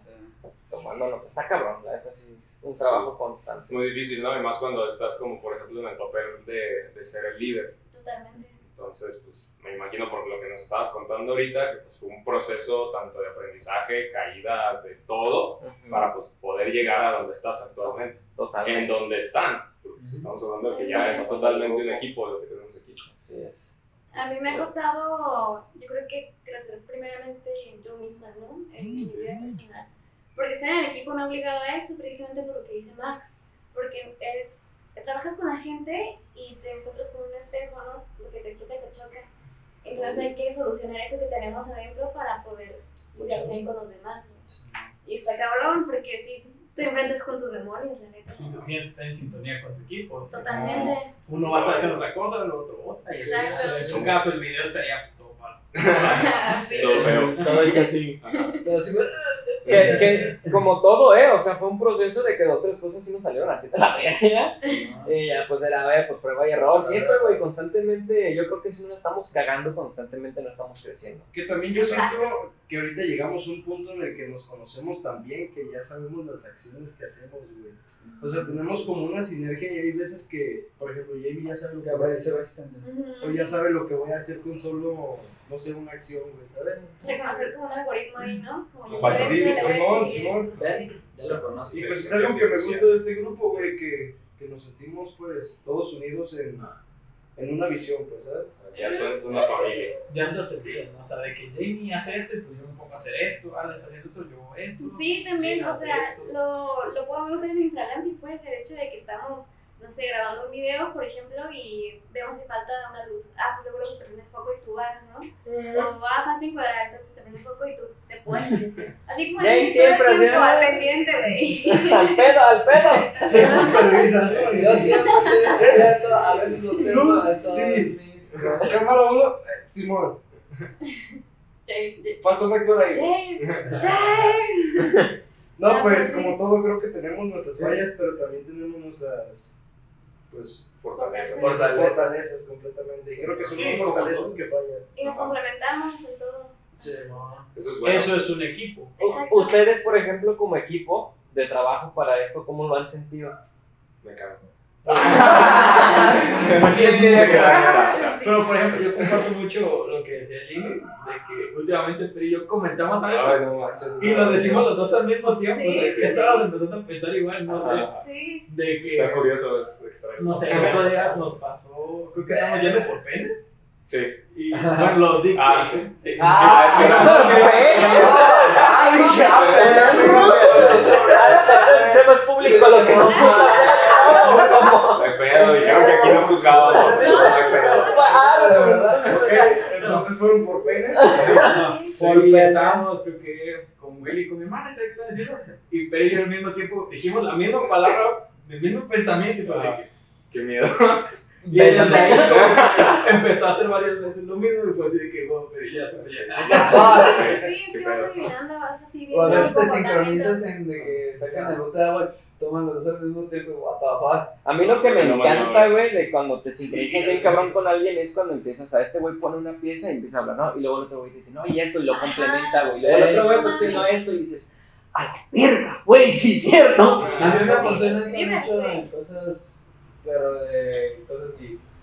Tomando lo que está cabrón, la neta sí, es un trabajo Es constante. muy difícil, ¿no? Y más cuando estás como, por ejemplo, en el papel de, de ser el líder. Totalmente. Entonces, pues me imagino por lo que nos estabas contando ahorita, que pues, fue un proceso tanto de aprendizaje, caídas, de todo, Ujú, para pues, poder llegar a donde estás actualmente. En Totalmente. donde están. Porque, pues, estamos hablando de que ya es totalmente un equipo lo que tenemos aquí. Así es. A mí me ha costado, yo creo que crecer primeramente yo misma, ¿no? En mi vida personal. Porque estar en el equipo me ha obligado a eso, precisamente por lo que dice Max. Porque es, trabajas con la gente y te encuentras con un espejo, ¿no? Lo que te choca, te choca. Entonces hay que solucionar eso que tenemos adentro para poder jugar bien con los demás, ¿no? Y está cabrón, porque si te enfrentas con tus demonios, la neta. Tienes que estar en sintonía con tu equipo. Totalmente. Uno va a estar haciendo otra cosa, el otro otra. y Exacto. En su caso, el video estaría todo falso. Sí. Todo feo. Todo hecho así. Todo así, güey. Que, que como todo, ¿eh? O sea, fue un proceso de que dos, tres cosas sí nos salieron así de la verga. Y ya, pues era, a ver, pues prueba y error. Siempre, güey, constantemente. Yo creo que si no estamos cagando constantemente, no estamos creciendo. Que también yo siento que ahorita llegamos a un punto en el que nos conocemos tan bien que ya sabemos las acciones que hacemos, güey. O sea, tenemos como una sinergia y hay veces que, por ejemplo, Jamie ya sabe lo que voy a hacer. O ya sabe lo que voy a hacer con solo, no sé, una acción, güey, ¿sabes? reconocer como un algoritmo ahí, ¿no? Como ya Vale, Sí, Simón. Simón. Ven, ya lo conozco. Y pues es algo que me gusta de este grupo, güey, que, que nos sentimos pues todos unidos en, en una visión, pues, ¿sabes? Ya son una familia. Ya está sentido, ¿no? O sea, de que Jamie hace esto y pues yo me pongo a hacer esto, Ale está haciendo esto, yo esto. Sí, también, o sea, esto. lo, lo podemos ver en infragante y puede ser el hecho de que estamos, no sé, grabando un video, por ejemplo, y vemos que falta una luz. Ah, pues luego se te prende el foco y tú vas, ¿no? O ah, falta encuadrar, entonces te prende el foco y tú te pones. Así, así como siempre, tiempo al pendiente, güey. al pedo, al pedo. Sí, supervisa. Yo siempre estoy a veces los tengo Luz, a todos sí. mis. Cámara 1, Simón, James, falta un actor ahí. James, James. No, pues como todo creo que tenemos nuestras fallas, pero también tenemos nuestras Pues fortalezas. Fortalezas. fortalezas completamente. Y creo que son Sí, fortalezas todo. que fallan. Y nos complementamos en todo. Sí, no. Eso es bueno. Eso es un equipo. Exacto. Ustedes, por ejemplo, como equipo de trabajo para esto, ¿cómo lo han sentido? Me cago. Pues sí, sí, sí, claro. Sí. Pero por ejemplo, yo comparto mucho lo que decía Jimmy, de que últimamente Pri y yo comentamos algo Ay, no manches. y lo decimos los dos al mismo tiempo. Sí, estábamos empezando a pensar igual, no sé. Sí. De que, Está curioso, es extraño. no sé, el otro día nos pasó, creo que estábamos yendo por penes. Sí. Y bueno, los dictos. Ah, sí. Sí. Ah, es que Ah, dije, ah, público lo que nos gusta pedo, dijeron que aquí no juzgábamos. No hay pedo. Ok, entonces fueron por penes. Sí, Por y penes. estábamos, creo que con Willy y con mi hermana, ¿sabes qué están diciendo? Y Peri al mismo tiempo dijimos la misma palabra, el mismo pensamiento, y fue así que- Qué miedo. Y desde ahí empezó a hacer varias veces lo mismo y fue así de que, bueno, pero ya está Ah, Sí, es que vas adivinando, vas así O a veces te sincronizas en de que sacan el bote de agua y toman los dos al mismo tiempo. What the fuck. A mí lo que me No, no, no, encanta, no. güey, de cuando te sincronizas bien cabrón con alguien es cuando empiezas a este güey pone una pieza y empieza a hablar, ¿no? Y luego el otro güey dice, no, y esto, y lo complementa, güey. Y luego el otro güey pues haciendo esto y dices, a la verga, güey, sí es cierto. A mí me funciona mucho en cosas, pero de cosas geeks.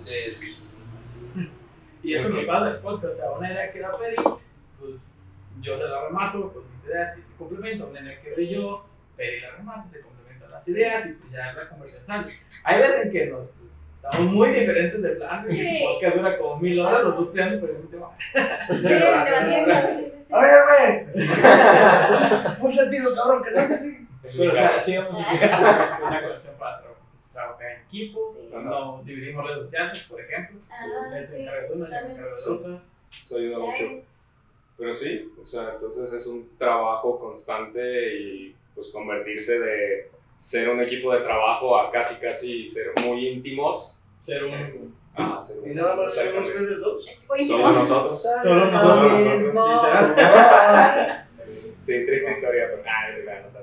Sí, Y eso me pasa el podcast, o sea, una idea que da Peri, pues yo se la remato con mis ideas y se complementan, una idea que doy yo, Peri la remata, se complementan las ideas y pues ya la conversación sale. Hay veces en que nos pues, estamos muy diferentes de plan y el Sí. podcast dura como mil horas, los dos peleando por el mismo tema. Sí, sí, sí, sí. A ver, güey. Un sentido, cabrón, que no sé si. Pero o sea, sí una conexión para trabajar en equipo, Sí. nos dividimos redes sociales, por ejemplo. Ah, Él se encarga de una, yo me encargo de otras. Eso ayuda mucho. Pero sí, o sea, entonces es un trabajo constante y pues convertirse de ser un equipo de trabajo a casi casi ser muy íntimos. Ser un Ah, ser Y nada más son ustedes dos. Solo nosotros. Solo Lo nosotros, literal. Sí, triste historia, pero ah, no,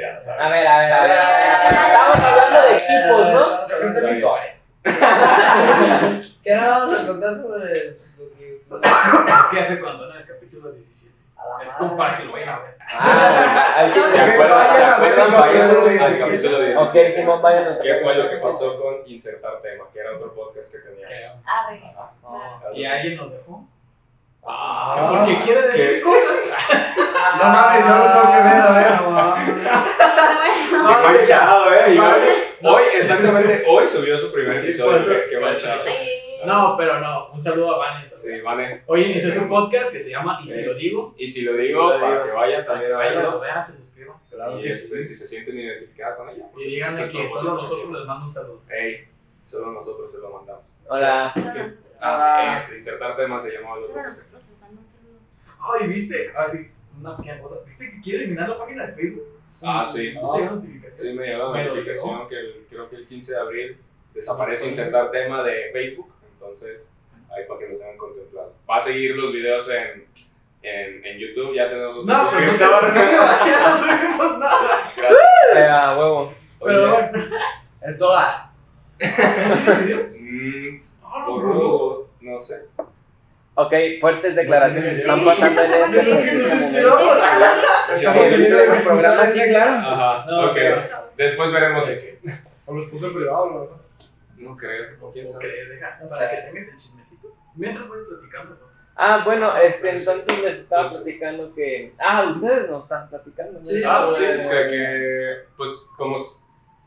Ya lo A ver, a ver, a ver. Estamos hablando de equipos, ¿no? ¿Qué ahora vamos a contar sobre lo que... ¿Qué hace cuando en el capítulo 17? A la Es a ver. Ah, hay que- ¿Se acuerdan, ¿se acuerdan? Vayan al capítulo de Ok, Simón, vayan. al ¿Qué fue lo que pasó con insertar tema? Que era otro podcast que teníamos. Arre. Y alguien nos dejó. Ah, Porque quiere decir ¿Qué? cosas. No mames, yo lo tengo que ver, a ver. Qué manchado, eh. Hoy, exactamente hoy subió su primer Sí, episodio. eso. Qué, manchado. eh, No, pero no. Un saludo a Vanessa. Sí, vale. Hoy inicié su podcast que se llama Y si lo digo, Y si lo digo, para digo. que vayan también a verlo. vean, se suscriban. Y este, si se sienten identificados con ella. Y díganle que solo nosotros les mando un saludo. Ey, solo nosotros se lo mandamos. Hola. Nosotros. Ah, este, insertar temas se llamaba un saludo. Ay, ¿viste? Así, una pequeña cosa. ¿Viste que quiere eliminar la página de Facebook? Ah, sí. ¿Sí te llegó notificación? Sí, me llegó la notificación que el, creo que el 15 de abril desaparece insertar tema de Facebook. Entonces, ahí para que lo tengan contemplado. Va a seguir los videos en, en, en YouTube. Ya tenemos otros No, pero ya no subimos nada. Gracias. Eh, a huevo. Bueno. En todas. Mm, por no, no sé. Ok, fuertes declaraciones Sí. están pasando en este Sí. preciso Sí. momento. Estamos Sí, teniendo el programa, sí, claro. Ajá, No, ok. Después veremos eso. O los puse en privado, ¿no? No creo, quién Ok, sabe. deja, No para que tengas el chismecito. Mientras voy platicando. ¿no? Ah, bueno, este, entonces les estaba platicando que. Ah, ustedes nos están platicando. ¿no? Sí, Ah, sobre- sí, que, que, pues como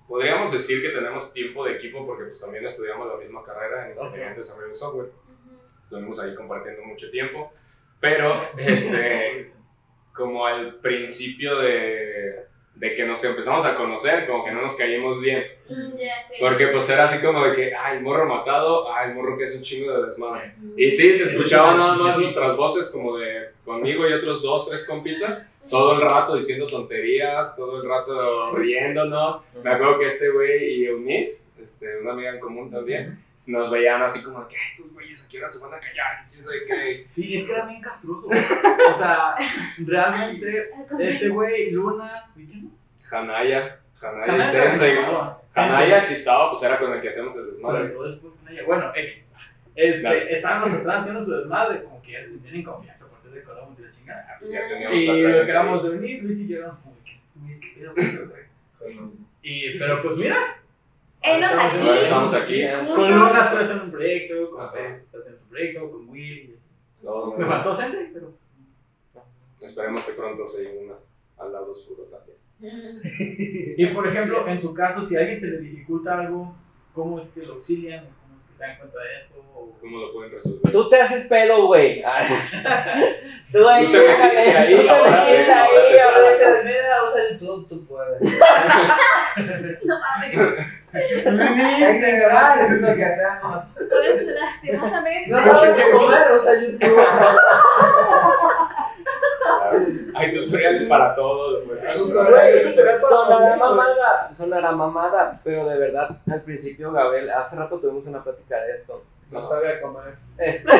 podríamos decir que tenemos tiempo de equipo porque pues también estudiamos la misma carrera en ingeniería en desarrollo de software. Estuvimos ahí compartiendo mucho tiempo, pero este, como al principio de, de que nos empezamos a conocer, como que no nos caímos bien, Mm, Ya sé. porque pues era así como de que, ay, morro matado, ay, morro que es un chingo de desmadre. Ujú. Y sí, se escuchaban nada más nuestras voces como de conmigo y otros dos, tres compitas, todo el rato diciendo tonterías, todo el rato riéndonos. Me acuerdo que este güey y Eunice, este, una amiga en común también, nos veían así como que "Ay, estos güeyes a qué hora se van a callar, quién sabe qué. Sí, es que era bien castroso. O sea, realmente, este güey, Luna. Hanaya, Hanaya y Sensei. estaba. Hanaya sí estaba, pues era con el que hacíamos el desmadre. Bueno, X. Este, estábamos atrás haciendo su desmadre, como que ya se sentían en confianza de Columbus y la chingada. Ah, pues ya teníamos Y la lo acabamos de venir, Luis y yo éramos como, ¿qué güeyes qué pedo güey? Y, pero pues mira, Enos Estamos aquí. Estamos con Luna estoy haciendo un proyecto, con. Pérez está haciendo un proyecto, con Will. Me faltó Sensei, pero. Esperemos que pronto se una al lado oscuro también. Y por ejemplo, en su caso, si a alguien se le dificulta algo, ¿cómo es que lo auxilian? ¿Cómo es que se dan cuenta de eso? O- ¿Cómo lo pueden resolver? Tú te haces pedo, güey. Ah, Tú ahí, Tú te ahí, tú te ahora ahora ahí, te ahora mira, usa YouTube, tú puedes. No mames. Técnica, es lo que hacemos. Pues lastimosamente. No sabes qué comer, usa YouTube. Claro. Hay tutoriales para todo. pues. Sonará mamada, sonará mamada, pero de verdad, al principio, Gabriel, hace rato tuvimos una plática de esto. No sabía comer. Este,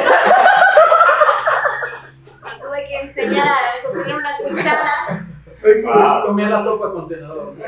Me tuve que enseñar a sostener una cuchara. Wow. Comía la sopa con tenedor.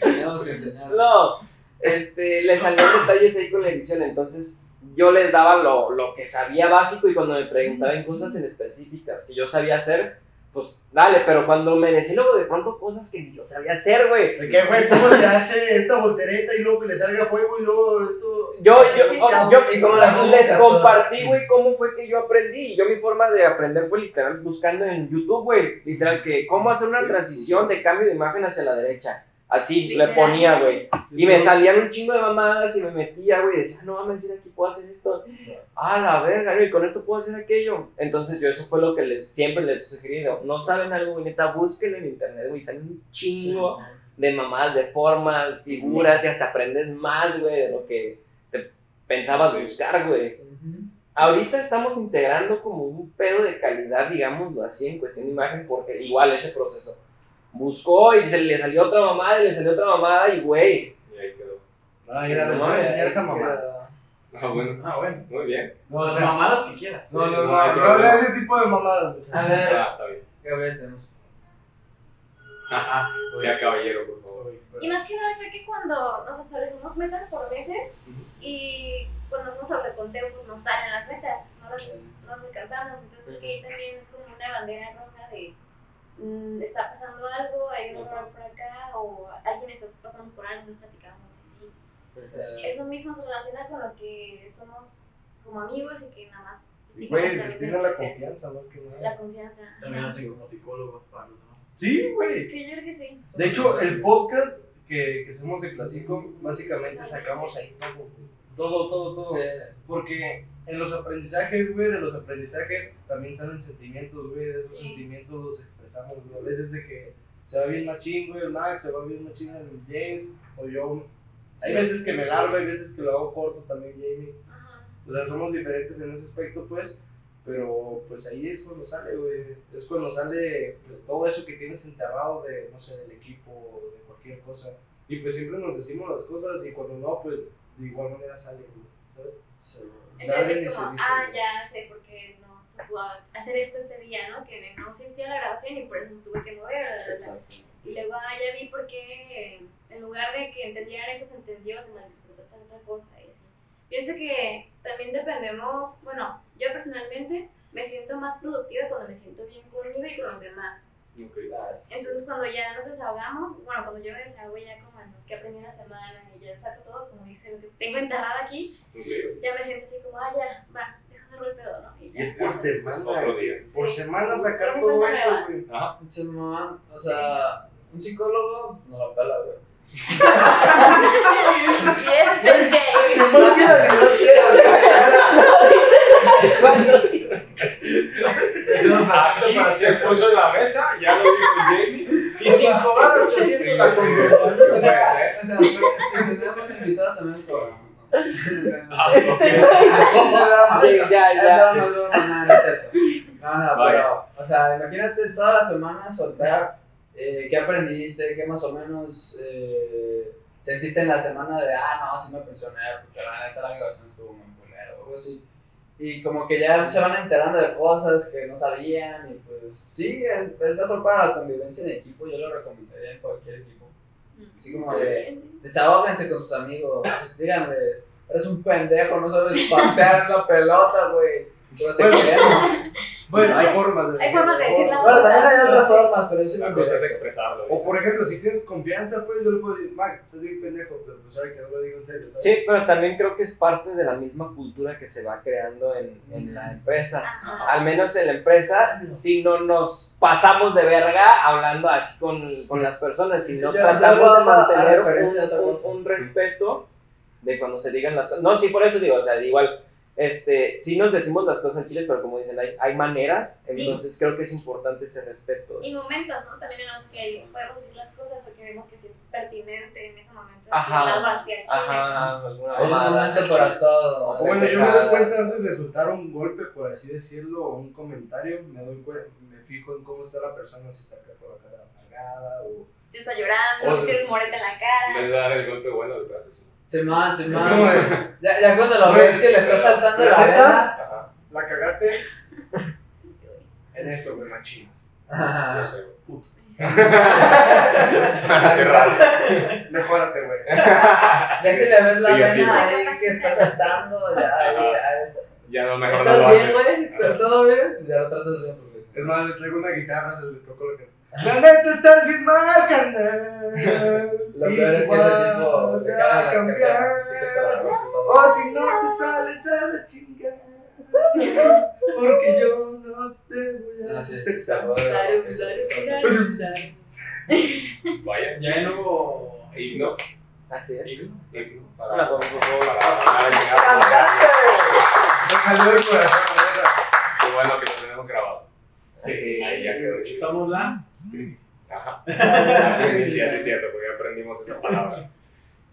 Tenemos que enseñar. no, este, le salían detalles ahí con la edición, entonces yo les daba lo, lo que sabía básico y cuando me preguntaban cosas en específicas que yo sabía hacer, pues dale, pero cuando me decían luego de pronto cosas que yo sabía hacer, güey. ¿De qué, güey? ¿Cómo se hace esta voltereta y luego que le salga fuego y luego esto? Yo, yo, yo ¿Y cómo la les compartí, güey, cómo fue que yo aprendí. Yo mi forma de aprender fue literal buscando en YouTube, güey. Literal, que cómo hacer una transición de cambio de imagen hacia la derecha. Así le Literal. ponía, güey. Y me salían un chingo de mamadas y me metía, güey. Decía, no mames, mira, aquí puedo hacer esto. Ah, la verga, y con esto puedo hacer aquello. Entonces yo eso fue lo que les, siempre les he sugerido. No saben algo, güey, neta, búsquenlo en internet, güey. Salen un chingo de mamadas, de formas, figuras y hasta aprendes más, güey, de lo que te pensabas Sí. buscar, güey. Ahorita estamos integrando como un pedo de calidad, digámoslo así, en cuestión de imagen, porque igual ese proceso. Buscó y se le salió otra mamada y le salió otra mamada y, güey, Y ahí quedó. No, No, voy a enseñar esa mamá. Ah, bueno. Ah, bueno. Muy bien. No, o sea, mamadas que quieras. no, no, no no, hay no, de ese tipo de mamadas. A ver, Ah, está bien. Gabriel, tenemos. Ajá. Sea caballero, por favor. Y más que nada fue que cuando nos establecemos metas por meses y cuando hacemos el reconteo, pues nos salen las metas, no las, no las alcanzamos. Entonces creo que ahí también es como una bandera roja de mm, está pasando algo, hay un error por acá o alguien está pasando por algo, nos platicamos así. Eso mismo se relaciona con lo que somos como amigos y que nada más Y, güey, se tiene la confianza más que nada. La confianza. También hacen como psicólogos para los demás. Sí, güey. Sí, yo creo que sí. De hecho, el podcast que, que hacemos de Clásico, básicamente sacamos ahí todo, güey. todo, todo, todo. sí. Porque en los aprendizajes, güey, de los aprendizajes también salen sentimientos, güey, de esos Sí. sentimientos los expresamos, güey. A veces de que se va bien machín, güey, el Max, se va bien machín el James, o yo. Hay veces que me largo, hay veces que lo hago corto también, Jamie. Ajá. O sea, somos diferentes en ese aspecto, pues. Pero pues ahí es cuando sale, güey. Es cuando sale pues todo eso que tienes enterrado de, no sé, del equipo o de cualquier cosa. Y pues siempre nos decimos las cosas y cuando no, pues de igual manera sale, güey. ¿Sabes? Entonces es como, ah, ya sé por qué no se pudo hacer esto este día, ¿no? Que no existía la grabación y por eso se tuvo que mover. Y luego ah, ya vi por qué en lugar de que entendieran eso se entendió, se malinterpretó esta otra cosa y así. Pienso que también dependemos, bueno, yo personalmente me siento más productiva cuando me siento bien conmigo y con los demás. Entonces cuando ya nos desahogamos, bueno, cuando yo me desahogo ya como en los que aprendí la semana y ya saco todo, como dice, lo que tengo enterrado aquí, ya me siento así como, ah, ya, va, déjame robar el pedo, ¿no? Y Y ya. es por semana. otro día. Por Sí. semana sacar Una todo eso, güey. Ajá. Simón, o sea, un psicólogo no la pela, güey. Y ese es el James. No olvides que no quieras. Aquí se puso en la mesa, ya lo dijo Jamie. Y sin cobrar 800 la ser. O sea, si tenemos invitados también es cobramos. ¿no? Ah, ya, ya, no. No, no, Vaya. pero, o sea, imagínate toda la semana soltar eh, qué aprendiste, qué más o menos eh, sentiste en la semana de, ah, no, sí me presioné, porque la neta la grabación estuvo muy culero, o algo así. Y como que ya se van enterando de cosas que no sabían, y pues sí, es, es mejor para la convivencia en equipo, yo lo recomendaría en cualquier equipo. Así como de, desahóguense con sus amigos, pues, díganles, eres un pendejo, no sabes patear la pelota, güey, pero te Pues, queremos. Bueno, hay formas de Hay formas de decir las Bueno, también hay cosas. otras formas, pero sí La cosa es expresarlo. O por ejemplo, si tienes confianza, pues yo le puedo decir, Max, estás bien pendejo, pero pues sabe que no lo digo en serio. ¿sabes? Sí, pero también creo que es parte de la misma cultura que se va creando en, en la empresa. Ajá. Al menos en la empresa, si no nos pasamos de verga hablando así con, con las personas, sino Yo- tratamos de mantener un, un- un respeto de cuando se digan las cosas. No, sí, por eso digo, o sea, igual, este, sí nos decimos las cosas en Chile, pero como dicen, hay, hay maneras, entonces creo que es importante ese respeto. Y momentos, ¿no? También en los que podemos decir las cosas o que vemos que sí es pertinente en ese momento. Ajá. Algo así a Chile. Ajá, alguna Hay un mamada. momento para todo. Bueno, yo me doy cuenta antes de soltar un golpe, por así decirlo, o un comentario, me doy cuen- me fijo en cómo está la persona, si está acá con la cara apagada o... Si está llorando, O- si tiene un morete en la cara. de dar el golpe bueno, así. Se man, se Es como man. de, Ya, ya cuando lo ves que le está saltando ¿La vena. Ajá. la cagaste en esto, güey, machinas. Yo Ajá. sé, güey. Para cerrar. Mejórate, güey. Ya si le ves la vena güey. ahí que está saltando, ya, ya no, mejor no ¿Estás lo bien, haces. güey? ¿Está todo bien? Ya lo tratas bien, pues. Es más, le traigo una guitarra, le toco lo que... La neta estás bien mal, carnal. Lo peor es que ese tipo se se caga va a las cambiar. O si no te sales a la chingada. Porque yo no te voy a Vaya. Ya nuevo. Himno. Así es. Para, del corazón. Qué bueno que lo tenemos grabado. Sí, sí, Ahí ya quedó chido. Somos la. Ajá. Ah, Es cierto, es cierto, porque aprendimos esa palabra.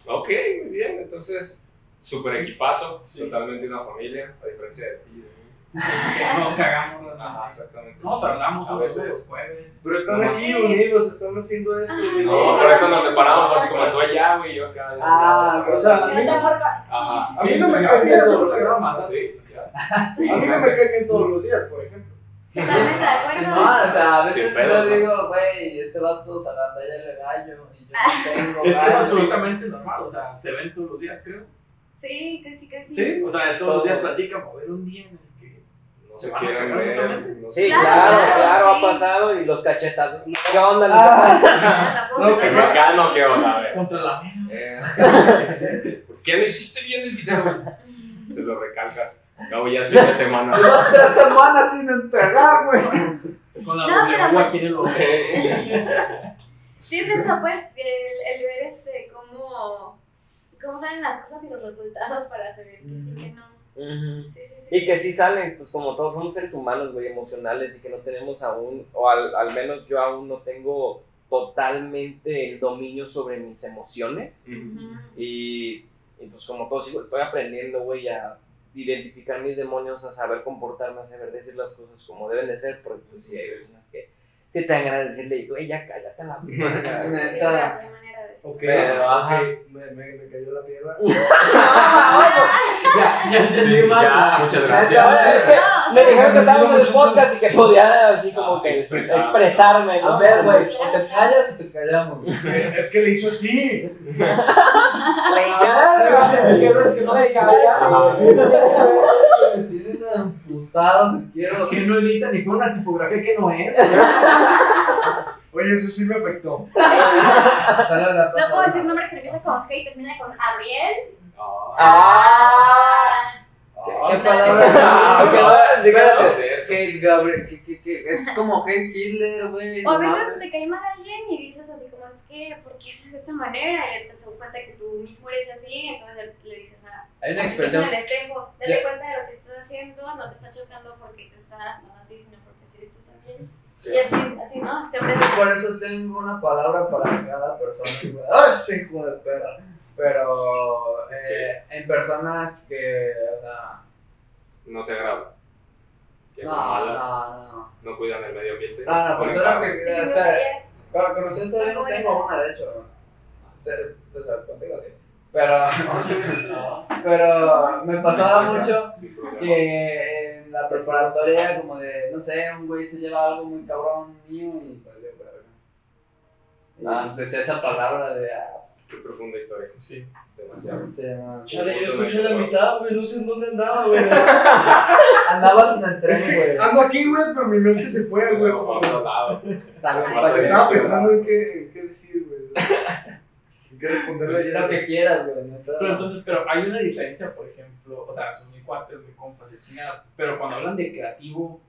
Ok, muy bien. Entonces, super equipazo, totalmente una familia, a diferencia de ti. de mí. Nos cagamos. Ajá, ¿no? exactamente. Nos hablamos A a veces. veces jueves. Pero están No, aquí sí. unidos, están haciendo esto. güey. No, por eso nos separamos, así como tú allá, güey, yo acá. Ah, lado. o sea, te amor, Ajá. A mí no me caen bien todos los días. Sí, ya. A mí no me caen bien todos los días, por ejemplo. totalmente de Sí, acuerdo. no, o sea, a veces yo ¿no? digo, güey, este vato se agandalla el gallo y yo no tengo Es que es absolutamente normal. O sea, se ven todos los días, creo. Sí, casi, casi. Sí. O sea, todos los días platican. A ver un día en el que. No Se se quieren ver. no Sí, Claro, claro, claro, claro, sí. ha pasado y los cachetados. ¿Qué onda? Ah, No, no, que no. Acá no, ¿qué onda? A ver. Contra la mesa. Eh, ¿Por qué no hiciste bien el video? Se lo recalcas. Acabo ya es fin de semana. Llevas tres semanas sin entregar, güey. Con la No, doble pero pues- aquí en el ojo. Sí, es eso, pues, el, el ver este, cómo, cómo salen las cosas y los resultados para saber que sí, que no. Sí, sí, sí. Y que sí salen, pues como todos somos seres humanos, güey, emocionales y que no tenemos aún, o al, al menos yo aún no tengo totalmente el dominio sobre mis emociones. Y, y pues como todos digo, estoy aprendiendo, güey, a identificar mis demonios, a saber comportarme, a saber decir las cosas como deben de ser, porque pues sí hay veces que sí te dan ganas de decirle, güey, ya cállate la güey". Sí, Neta. bueno, sí hay manera de decirlo. Ok, Pero, ok, ajá. me, me, me cayó la piedra. Ya, ya entendí Sí, mal. ya, muchas No, gracias. es que No, o me dijeron que estábamos en el podcast y que podía así como Ah, que expresar. expresarme, ¿no? A ver, güey, o te callas o te callamos. Eh, Es que le hizo así. Es que no me tiene tan emputado, me quiero. Que no edita ni con una tipografía que no es. Oye, eso sí me afectó. No puedo decir un nombre que empieza con G y termina con Abriel. Ah, Ah, ¿Qué ah, palabra? Ah, ¿qué ser. Hate Gabriel, que, que, que es como hate Hitler, güey. O a no veces te cae mal alguien y dices así como, es que, ¿por qué haces de esta manera? Y te das cuenta que tú mismo eres así, entonces le, le dices a... Hay una expresión. el espejo, dale cuenta de lo que estás haciendo, no te está chocando porque te estás haciendo a ti, sino porque eres tú también. Y así, así, ¿no? Por eso tengo una palabra para cada persona. ¡Ah, este hijo de perra! Pero eh, en personas que, o sea, No te agrada. que No, son malas, no, no. no cuidan el medio ambiente. No, no, ponen personas carro. que. Sí, sí, espera, groserías. Con, ustedes todavía no tengo una, de hecho. Ustedes, o sea, contigo sí. Pero, pero me pasaba mucho que en la preparatoria, como de, no sé, un güey se lleva algo muy cabrón mío y pues yo, verga. Ah. pues decía esa palabra de. ah, Qué profunda historia. Sí. Demasiado. Chale, yo escuché la mitad, güey, no sé en dónde andaba, güey. Andabas en el tren, güey. ando aquí, güey, pero mi mente se fue, güey. Está bien, Estaba pensando en qué, en qué decir, güey. Responderle Lo ayer. que quieras, güey. neta. Pero entonces, pero hay una diferencia, por ejemplo, o sea, son muy cuates, muy compas de chingada, pero cuando hablan de creativo,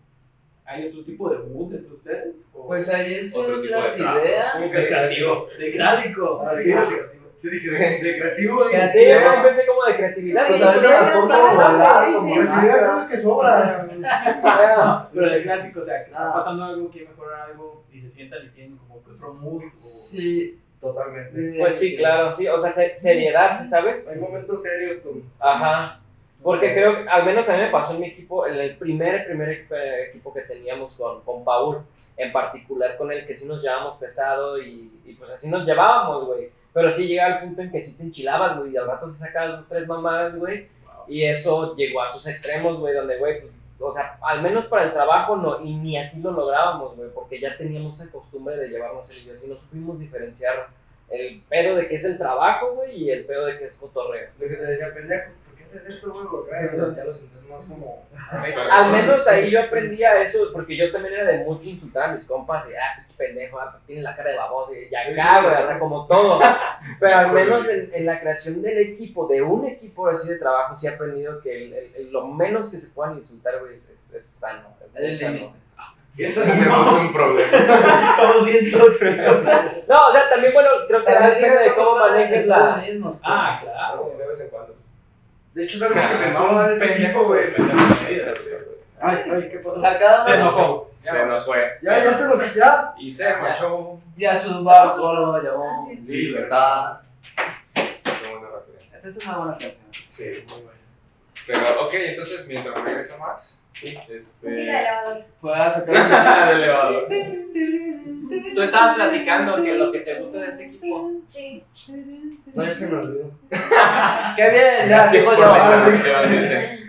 ¿hay otro tipo de mood entre ustedes? ¿O- Pues ahí Otro son tipo de las trabajo. ideas. ¿Cómo que creativo? De clásico. Ah, de creativo. Sí, dije, de, de creativo, de Creativo. Sí, yo también pensé como de creatividad. Pues hablar sí, como sí. creatividad creo que sobra. Pero de clásico, o sea, que está Ah. pasando algo, quieren mejorar algo y se sientan y tienen como que otro mood. Sí. Totalmente. Pues sí, claro, sí. O sea, se- seriedad, ¿sí sabes? Hay momentos serios con. Ajá. Porque creo que, al menos a mí me pasó en mi equipo, en el primer, primer eh, equipo que teníamos con, con Paul, en particular con el que sí nos llevábamos pesado y, y pues así nos llevábamos, güey. Pero sí llegaba el punto en que sí te enchilabas, güey, y al rato se sacabas dos, tres mamadas, güey. Y eso llegó a sus extremos, güey, donde, güey, pues, o sea, al menos para el trabajo no, y ni así lo lográbamos, güey, porque ya teníamos esa costumbre de llevarnos el y así nos supimos diferenciar el pedo de que es el trabajo, güey, y el pedo de que es cotorreo. Lo que te decía, pendejo, ¿por qué haces esto, güey? Ya lo sientes más como. Al menos ahí yo aprendía eso, porque yo también era de mucho insultar a mis compas, y ah, pinche pendejo, ah, tiene la cara de baboso, y ya acá, güey, o sea, como todo. Pero al menos en, en la creación del equipo, de un equipo así de trabajo, sí he aprendido que el- el- el- lo menos que se puedan insultar, güey, es, es, es sano. Es sano. Eso Tenemos un problema. Somos bien tóxicos. No, o sea, también, bueno, creo que También depende de cómo manejes la... es mismo. Ah, claro. De vez en cuando. De hecho, es algo que me mama de este equipo, güey. Ay, ay, ¿qué O pasó? sea, cada Se enojó. Se nos fue. Ya, ya te lo ya. Y se marchó. ya su bar solo llamó Así. Libertad. Qué buena referencia. Esa es una buena canción. Sí, muy buena. Pero, ok, entonces mientras regresa Max, Música de este. elevador. Fue a sacar del elevador. Tú estabas platicando que lo que te gusta de este equipo. Sí. No, ya se me olvidó. Qué bien, ya introducción, dice.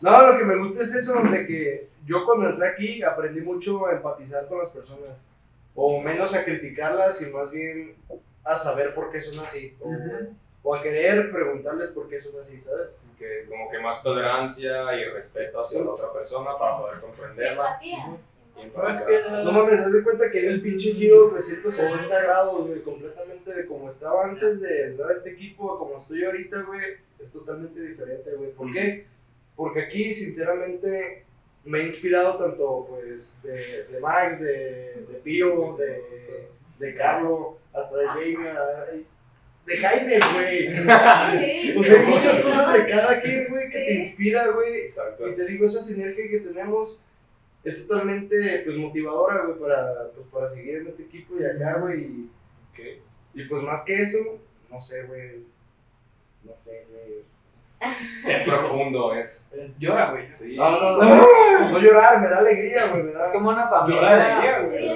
No, lo que me gusta es eso, de que yo cuando entré aquí aprendí mucho a empatizar con las personas. O menos a criticarlas y más bien a saber por qué son así. O, o a querer preguntarles por qué son así, ¿sabes? Que como que más tolerancia y respeto hacia la otra persona para poder comprenderla. Y Pero es que No mames, haz de cuenta que en el pinche giro de 160 grados, güey, completamente de como estaba antes de entrar a este equipo a como estoy ahorita, güey, es totalmente diferente, güey. ¿Por qué? Porque aquí, sinceramente, me he inspirado tanto, pues, de, de Max, de, de Pío, de, de Carlo, hasta de Jamie, ay, de Jaime, güey. Sí. O sea, hay muchas cosas de cada quien, güey, que te inspira, güey. Exacto. Y te digo, esa sinergia que tenemos es totalmente pues, motivadora, güey, para, pues, para seguir en este equipo y acá, güey. Y, y pues más que eso, no sé, güey. es- No sé, güey. es- profundo es. Es- llora, güey. Sí. No, no, no, no llorar, me da alegría, güey. Me da... Es como una Llora familia. de alegría, Sí, güey.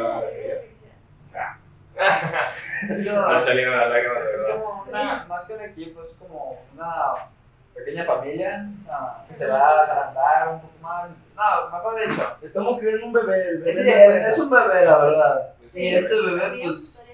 Es No como, salieron las lágrimas de es como una, más que un equipo, es como una pequeña familia que se va a agrandar un poco más. No, mejor dicho. Estamos creando un bebé. El bebé Sí, no es, un bebé, la verdad. Sí, Y este bebé, pues.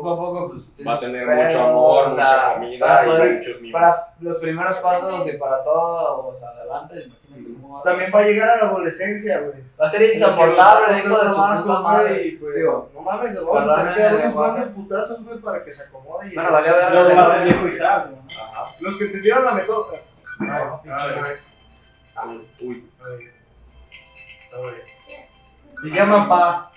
Poco a poco, pues. Va a tener mucho amor, o sea, mucha comida para y muchos mimos. Para los primeros pasos y para todo, o sea, adelante, imagínate cómo va a ser. También va a llegar a la adolescencia, güey. Va a ser insoportable, hijo de su puta madre. y, pues, Digo, no mames, le vamos a tener que dar unos buenos putazos, güey, para que se acomode. Y Bueno, vale, a ver, va a ser viejo y sabio, ¿no? Ajá. Los que entendieron la metódica. Ay, Ay. pinche Max. Uy. Y llaman pa.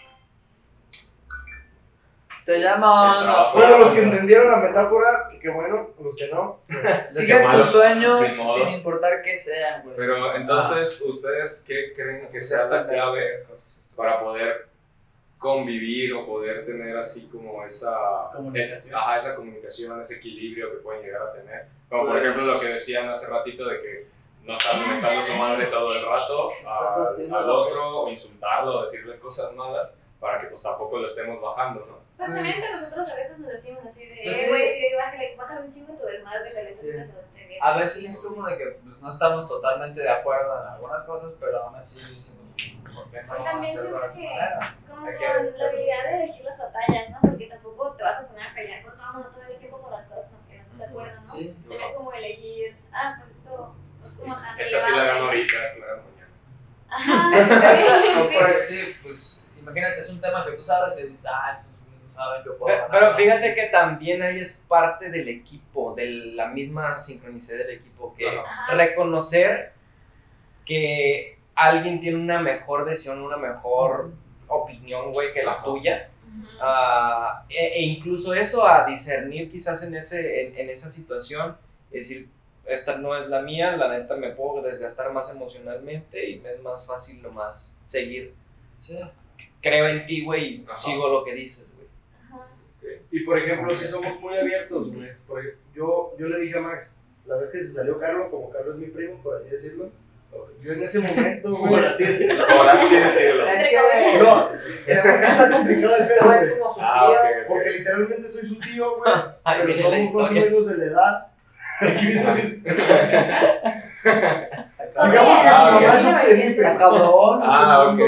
Te llaman. Bueno, los que entendieron la metáfora, que bueno, los que no. Sigue Qué tus sueños Sin importar qué sean, güey. Pero entonces, ¿ustedes qué creen que sea la clave para poder convivir o poder tener así como esa Comunicación. es- ajá, esa comunicación, ese equilibrio que pueden llegar a tener. Como por Pues- ejemplo lo que decían hace ratito de que no estar mentando a su madre todo el rato al lo otro, o insultarlo, o decirle cosas malas, para que pues tampoco lo estemos bajando, ¿no? Pues también entre nosotros a veces nos decimos así de, Pues eh, sí. güey, sí, bájale, bájale un chingo tu desmadre, la neta, Sí. sí. todo esté bien. A veces es como de que pues, no estamos totalmente de acuerdo en algunas cosas, pero aún así decimos, ¿por qué no Pues también siento que-? Como Hay con que- la habilidad de elegir las batallas, ¿no? Porque tampoco te vas a poner a pelear con todo todo el tiempo por las cosas con las que no estás de acuerdo, ¿no? Sí. Debes como elegir, ah, pues esto no es como tan Esta sí la gano ahorita, esta la gano mañana. Ajá, sí, sí. sí, pues imagínate, es un tema que tú sabes y dices, ah, saben que puedo Pero, ganar. pero fíjate que también ahí es parte del equipo, de la misma sincronicidad del equipo, que Ajá. Reconocer que alguien tiene una mejor decisión, una mejor opinión, güey, que la Ajá. tuya. Ah, e, e incluso eso a discernir quizás en, ese, en, en esa situación, es decir, esta no es la mía, la neta me puedo desgastar más emocionalmente y me es más fácil nomás seguir. Sí. Creo en ti, güey, y Ajá. sigo lo que dices, Y por ejemplo, si somos muy abiertos, güey. Porque yo, yo le dije a Max, la vez que se salió Carlos, como Carlos es mi primo, por así decirlo, yo en ese momento, güey. Por así decirlo. Por así decirlo. Es que, No, es que está complicado el pedo, es como su Ah, tío. Porque literalmente soy su tío, güey. Pero somos más o menos de la edad. Digamos que su mamá es un- cabrón. Ah, ok,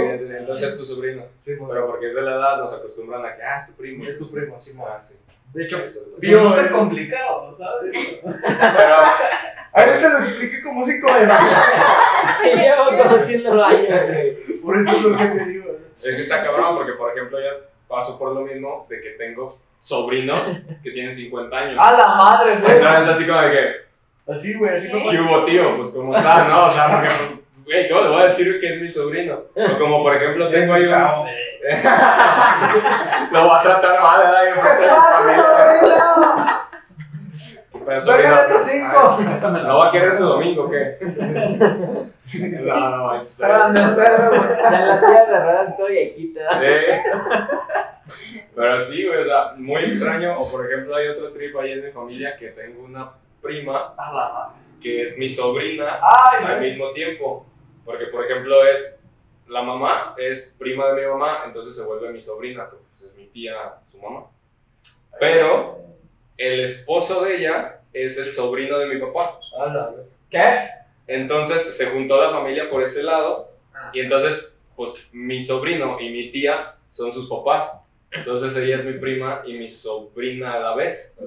entonces es tu sobrino. Sí. Pero porque es de la edad, nos acostumbran a que, ah, es tu primo. Es tu primo, sí, Ah, sí. De hecho, Vio- no complicado, ¿sabes? Pero, a él se lo expliqué como cinco veces. Llevo conociéndolo años, güey. Por eso es lo que te digo. Es que está cabrón porque, por ejemplo, yo paso por lo mismo de que tengo sobrinos que tienen 50 años. A la madre, güey. Entonces, así como de que, Así, güey, así como. ¿qué hubo, tío? Pues, ¿cómo está? No, o sea, porque, pues, güey, ¿cómo le voy a decir que es mi sobrino? O como, por ejemplo, tengo ahí un... Chao. Lo voy a tratar mal, ¿verdad? Yo creo que es su familia. Pero sobrino, pues, cinco. ¿No va a querer su domingo o qué? No, no, está de cero, güey. Ya en la silla de ruedas toda viejita. Sí. Pero sí, güey, o sea, muy extraño. O por ejemplo, hay otro trip ahí en mi familia que tengo una prima A la madre. que es mi sobrina Ay, al mismo tiempo. Porque, por ejemplo, es la mamá, es prima de mi mamá, entonces se vuelve mi sobrina, porque pues, es mi tía, su mamá. Pero el esposo de ella es el sobrino de mi papá. ¿Qué? Entonces se juntó la familia por ese lado Ah. y entonces pues mi sobrino y mi tía son sus papás. Entonces ella es mi prima y mi sobrina a la vez.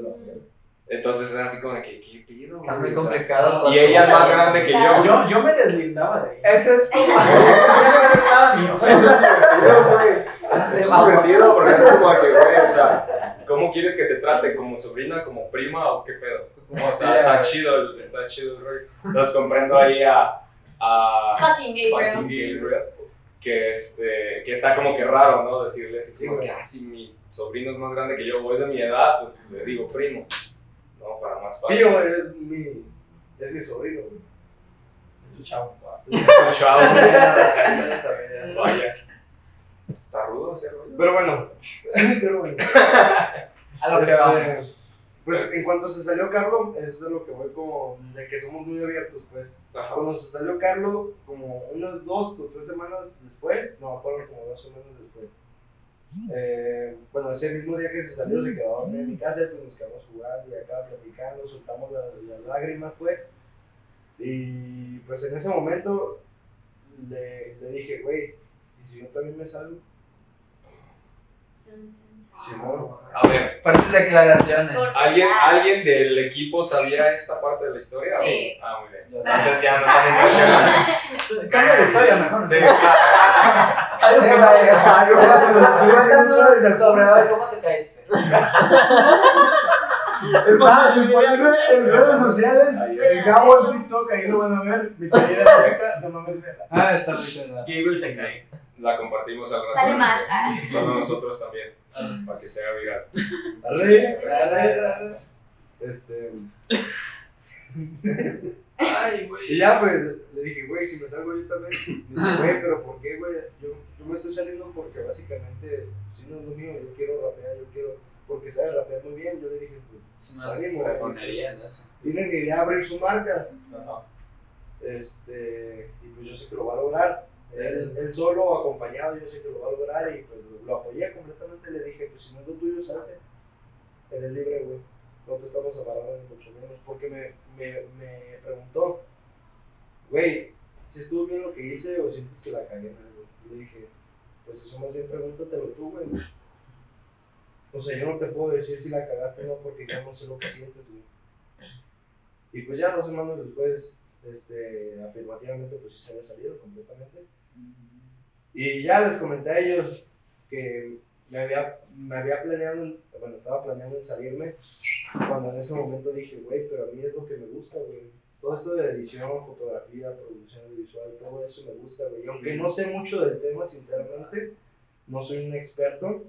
Entonces es así como de que, ¿qué pido? Está muy O sea, complicado. y ella es más grande que yo. Yo, yo me deslindaba de ahí. Eso es como. Eso es nada mío. Es divertido porque es como que, güey, o sea, ¿cómo quieres que te trate? ¿Como sobrina, como prima o qué pedo? O sea, está chido, el- está chido el rollo. Entonces comprendo ahí a, a Fucking Gabriel. fucking Gabriel, que, este, que está como que raro, ¿no? Decirle así, Sí, como güey. que, ah, si mi sobrino es más grande que yo o es de mi edad, pues le digo primo, ¿no? Para más fácil. Tío, es mi. Es mi sobrino, güey. Es tu chavo. No sabía. Vaya. Está rudo ese rollo. Pero bueno. Pero bueno. A lo que Este, vamos. Pues en cuanto se salió Carlos, eso es lo que voy como. De que somos muy abiertos, pues. Ajá. Cuando se salió Carlos, como unas dos o tres semanas después, no, fueron como dos semanas después. Eh, bueno, ese mismo día que se salió, se quedó en mi casa, pues nos quedamos jugando y acá platicando, soltamos las, las lágrimas, pues. Y pues en ese momento le, le dije, güey, ¿y si yo también me salgo? Simón. A ver, Fuertes declaraciones. ¿alguien, ¿alguien del equipo sabía esta parte de la historia? Sí. Ah, muy bien. Entonces ya no están impresionando. Cambia de historia mejor. Sí. Sí, Cuéntanos sí, sí, sí. sobre ¿cómo te caíste? Está disponible en redes sociales. El Gabo en TikTok, ahí lo van a ver. Mi playera de Rebeca, no mames, vela. Ah, está muy chingón. Gabriel se cae. La compartimos al rato. Sale mal. Solo nosotros también. Para que sea viral. Arre, arre, arre. Este. Ay, güey. Y ya, pues, le dije, güey, si me salgo yo también. Me dice, güey, pero ¿por qué, güey? Yo, yo me estoy saliendo porque básicamente, si no es lo mío, yo quiero rapear, yo quiero. Porque sabe rapear muy bien. Yo le dije, pues, Es una en eso. tienen idea de abrir su marca. Ajá. Este, y pues yo sé que lo va a lograr. Él, él solo acompañado, yo sé que lo va a lograr y pues lo, apoyé completamente. Le dije, pues si no es lo tuyo, salte. Eres libre, güey. No te estamos ni mucho menos. Porque me, me, me preguntó, güey, si estuvo bien lo que hice o sientes que la cagué en algo. Le dije, pues eso más bien pregúntatelo tú, güey. O sea, yo no te puedo decir si la cagaste o no porque yo no sé lo que sientes, güey. Y pues ya dos semanas después, este, afirmativamente, pues sí se había salido completamente. Y ya les comenté a ellos que me había, me había planeado, en- bueno, estaba planeando en salirme, cuando en ese momento dije, güey, pero a mí es lo que me gusta, güey. Todo esto de edición, fotografía, producción visual, todo eso me gusta, güey. Y aunque no sé mucho del tema, sinceramente, no soy un experto,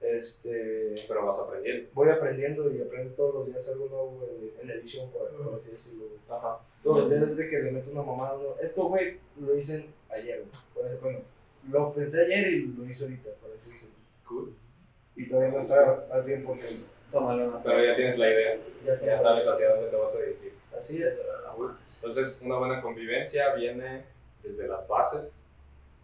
este, Pero vas aprendiendo. voy aprendiendo y aprendo todos los días algo nuevo en, en edición, por, por así decirlo. güey. Todos los días desde que le meto una mamada. no, Esto, güey, lo hice ayer, güey. Bueno, lo pensé ayer y lo hice ahorita, decirlo. Cool. Y todavía no está al 100%. Tómalo una Pero ya tienes la idea. Ya, Ya sabes hacia dónde te vas a dirigir. Así es. Entonces, una buena convivencia viene desde las bases.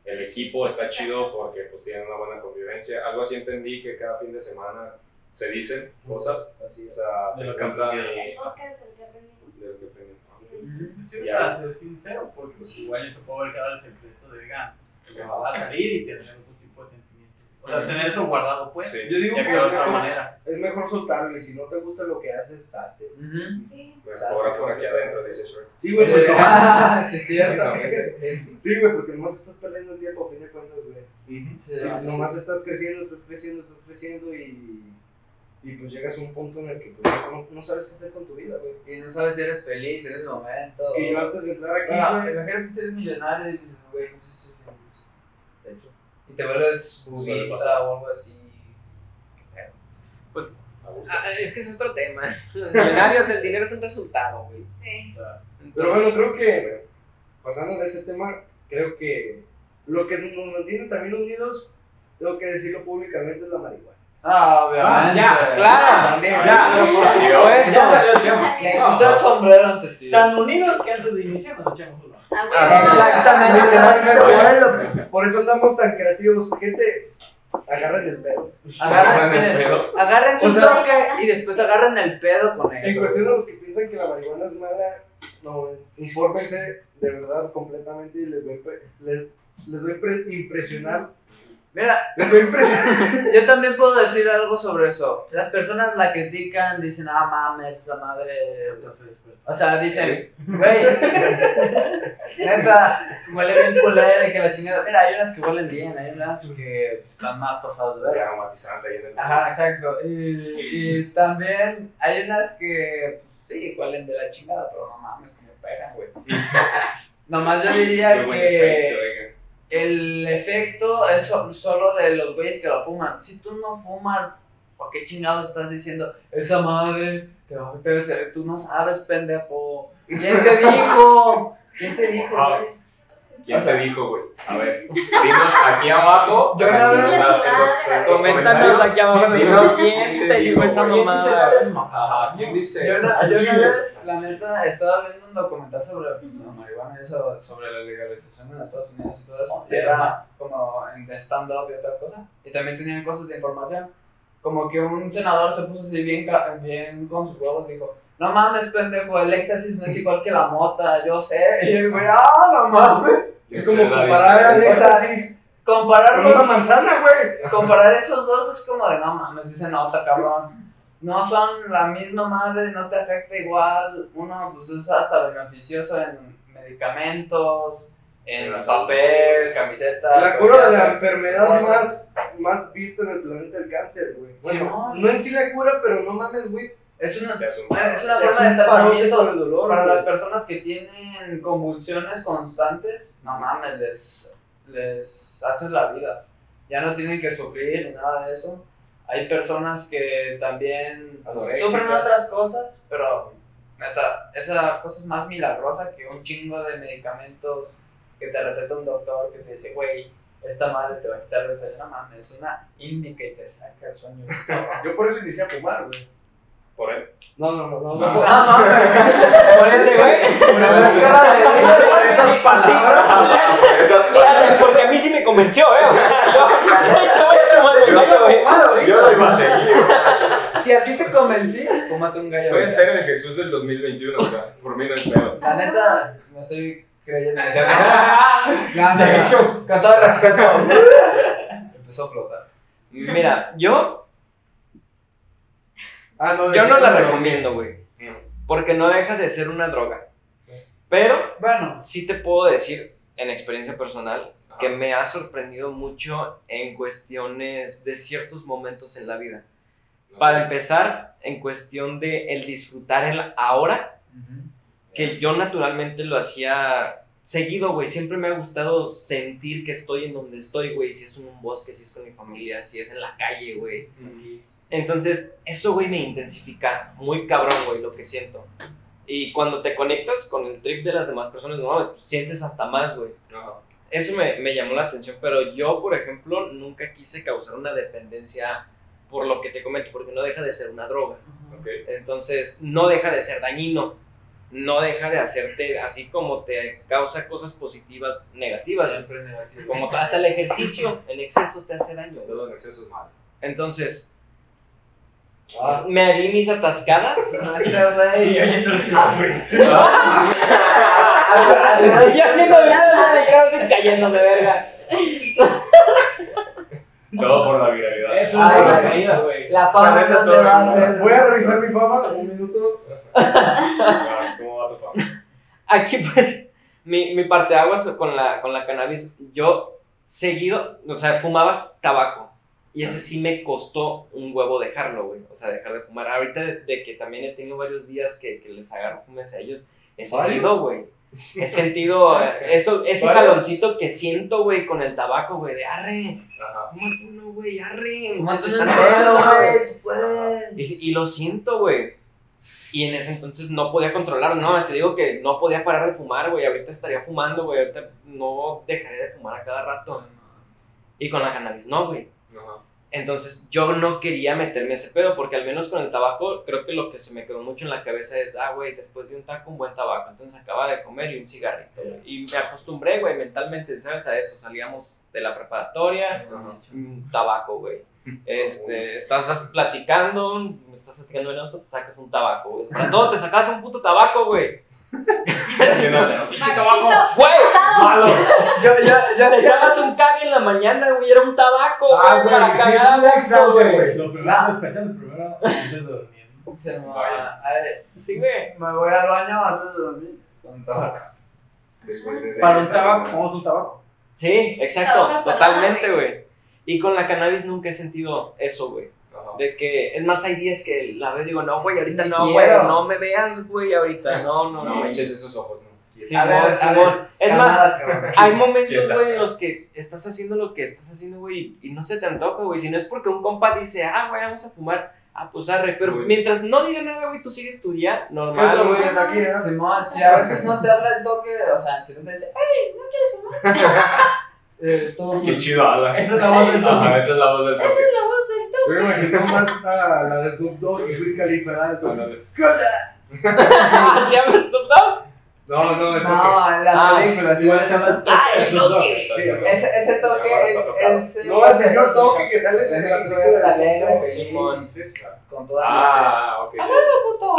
El equipo está chido porque pues tienen una buena convivencia. Algo así entendí que cada fin de semana se dicen cosas. Así O sea, De se lo que encuentran aprendieron. y El podcast, el que aprendimos. Sí. Sí, o Ya. sea, ser sincero, porque pues igual eso puede haber quedado el secreto de vegan. Que va a salir y tener otro tipo de sentimientos. O sea, tener eso guardado, pues. Sí. Yo digo que de es otra mejor, manera. es mejor soltarlo y si no te gusta lo que haces, salte. Sí. Mejor por aquí adentro, dice Shrek. Sí, güey, Sí, porque- ah, sí, cierto. Sí, güey, porque nomás estás perdiendo el tiempo a fin de cuentas, güey. Sí, Y nomás estás creciendo, estás creciendo, estás creciendo y, y pues llegas a un punto en el que pues, no, no sabes qué hacer con tu vida, güey. Y no sabes si eres feliz en ese momento. Que yo antes de entrar aquí, Bueno, güey, imagínate que eres millonario y dices, güey, no sé si soy feliz. de hecho, Y te vuelves budista o algo así. A gusto. Ah, es que es otro tema. Los millonarios, el dinero es un resultado, güey. Sí. Pero bueno, creo que pasando de ese tema, creo que lo que nos mantiene también unidos, tengo que decirlo públicamente, es la marihuana. Ah, obviamente. ya, claro. También. Ya, Pero por supuesto. Ya salió el Ya tema. salió. Me quito el sombrero ante ti. Tan unidos que antes de iniciar nos echamos uno. Ah. Ah, Exactamente. Bueno, Por eso andamos tan creativos. Gente, agarren el pedo. Agarren, el pedo. agarren su toque y después agarren el pedo con En eso. cuestión de los que piensan que la marihuana es mala, no, infórmense de verdad completamente y les doy, les, les doy pre- impresionar. Mira, yo también puedo decir algo sobre eso. Las personas la critican, dicen, ah, mames, esa madre. Despertó. O sea, dicen, güey, neta, huele bien culera y que la chingada. Mira, hay unas que huelen bien, hay unas que están más pasadas de ver. aromatizante ahí en el Ajá, exacto. Y, y también hay unas que, pues, sí, huelen de la chingada, pero no mames, que me pegan, güey. Nomás yo diría Qué buen que efecto. El efecto es so- solo de los güeyes que lo fuman. Si tú no fumas, ¿por qué chingados estás diciendo esa madre te va a afectar el cerebro? Tú no sabes, pendejo. ¿Quién te dijo? ¿Quién te dijo, güey? ¿Quién te dijo, güey? A ver, dinos aquí abajo. Yo una vez- en los- los Coméntanos comentarios, aquí abajo dinos quién te dijo esa mamada. Ajá, ¿quién dice eso? yo una vez, la neta, estaba viendo un documental sobre pues, la marihuana y eso, sobre la legalización en Estados Unidos y todo eso. Y era como en stand-up y otra cosa. Y también tenían cosas de información. Como que un senador se puso así bien, bien con sus huevos y dijo, no mames, pendejo, el éxtasis no es igual que la mota, yo sé. Y el güey, ah, no mames. Es como comparar al diferencia. éxtasis Comparar con una manzana, güey. comparar esos dos es como de no mames, dice nota, cabrón. No son la misma madre, no te afecta igual. Uno pues es hasta beneficioso en medicamentos, en salud. papel, camisetas. La cura de la enfermedad más, más vista en el planeta, el cáncer, güey. Bueno, Simón. no en sí la cura, pero no mames, güey. Es una, es un- es una Es forma de tratamiento dolor, para güey. las personas que tienen convulsiones constantes. No mames, les, les haces la vida. Ya no tienen que sufrir ni nada de eso. Hay personas que también sufren otras cosas, pero neta, esa cosa es más milagrosa que un chingo de medicamentos que te receta un doctor que te dice, güey, esta madre te va a quitar el sueño. No mames, es una indica y te saca el sueño. Yo por eso inicié a fumar, güey. Por él. No, no, no, no. No. no. No, mames. Por ese güey. Por esas caras de por esas palabras. Esas Claro, porque a mí sí me convenció, ¿eh? O sea, yo, yo te voy a tomar el gallo, güey. Yo lo iba a seguir. Si a ti te convencí, fúmate un gallo. Puede ser el Jesús del 2021, o sea, por mí no es pedo. La neta, me estoy creyendo. No, no, De no. hecho. con todo respeto. Empezó a flotar. Mira, yo, Ah, no, yo no la recomiendo, güey. Porque no deja de ser una droga. Pero Bueno, sí te puedo decir, en experiencia personal, que me ha sorprendido mucho en cuestiones de ciertos momentos en la vida. Para empezar, en cuestión de el disfrutar el ahora, que yo naturalmente lo hacía seguido, güey. Siempre me ha gustado sentir que estoy en donde estoy, güey. Si es en un bosque, si es con mi familia, si es en la calle, güey. Entonces, eso, güey, me intensifica muy cabrón, güey, lo que siento. Y cuando te conectas con el trip de las demás personas, no mames, pues, sientes hasta más, güey. Eso me, me llamó la atención, pero yo, por ejemplo, nunca quise causar una dependencia por lo que te comento, porque no deja de ser una droga. Ok. Entonces, no deja de ser dañino, no deja de hacerte, así como te causa cosas positivas, negativas. siempre negativo. Como hasta el ejercicio en exceso te hace daño. Todo en exceso es malo. Entonces, Ah. me di mis atascadas. Y yo yendo al café. Yo haciendo nada de CrossFit cayéndome, verga. Todo por la viralidad. Es una ay, caída, güey. La fama También no estoy te va a en- hacer. Voy a revisar mi fama, un minuto. Ah, ¿Cómo va tu fama? Aquí, pues, mi, mi parte de aguas con la, con la cannabis, yo seguido, o sea, fumaba tabaco. Y ese sí me costó un huevo dejarlo, güey. O sea, dejar de fumar. Ahorita de, de que también he tenido varios días que, que les agarro fumes a ellos, he sentido, güey. He sentido eh, eso, ese ¿Varios? calorcito que siento, güey, con el tabaco, güey, de arre. Ajá. Fúmate uno, güey, arre. Fumate güey. Tú puedes. y, y lo siento, güey. Y en ese entonces no podía controlar, no, es que digo que no podía parar de fumar, güey. Ahorita estaría fumando, güey. Ahorita no dejaré de fumar a cada rato. Y con la cannabis no, güey. Ajá. Entonces yo no quería meterme ese pedo porque al menos con el tabaco creo que lo que se me quedó mucho en la cabeza es, ah, güey, después de un taco un buen tabaco. Entonces acaba de comer y un cigarrito. güey. Y me acostumbré, güey, mentalmente, ¿sabes? A eso. Salíamos de la preparatoria, un tabaco, güey. Este, estás platicando, me estás platicando en auto, te sacas un tabaco, güey. Para todo te sacas un puto tabaco, güey. Yo no- ¡Pinche tabaco! ¡Güey! ¡Malo! Yo, yo, yo Te echabas un cague en la mañana, güey, era un tabaco, Ah, güey, para sí, es cagar un a gusto, laxante, güey. Lo primero, respetando primero antes de dormir. Se me va- Vaya. Ay, Sí, güey. Me voy al baño antes de dormir. Con tabaco. Después de Para un tabaco, como un tabaco. Sí, exacto, totalmente, güey. Y con la cannabis nunca he sentido eso, güey. De que, es más, hay días que la veo y digo, no, güey, ahorita no, güey, no me veas, güey, ahorita, no, no, No no. manches esos ojos, no. Simón, ver, Simón. Es más, hay momentos, güey, en los que estás haciendo lo que estás haciendo, güey, y no se te antoja, güey. Si no es porque un compa dice, ah, güey, vamos a fumar, ah, pues arre. Pero mientras no diga nada, güey, tú sigues tu día ¿Qué es normal, lo güey. que es aquí, eh? Simón, si a veces no te habla el toque, o sea, si no te dice, ¡Ey, no quieres fumar! eh, tú, Qué chido habla. Esa es la voz del toque. Ajá, esa es la voz del toque. Esa es la voz del toque. Yo me imagino más a la de Snoop Dogg y. ¿verdad? Ándale. ¿Se llama Snoop Dogg? No, no, toque. No, la Ah, película, sí, se llama el toque. ¡Ah, el toque! Ese, ese toque es, es No, el señor Toque que sale de la película. Es alegre, con toda Ah, ok.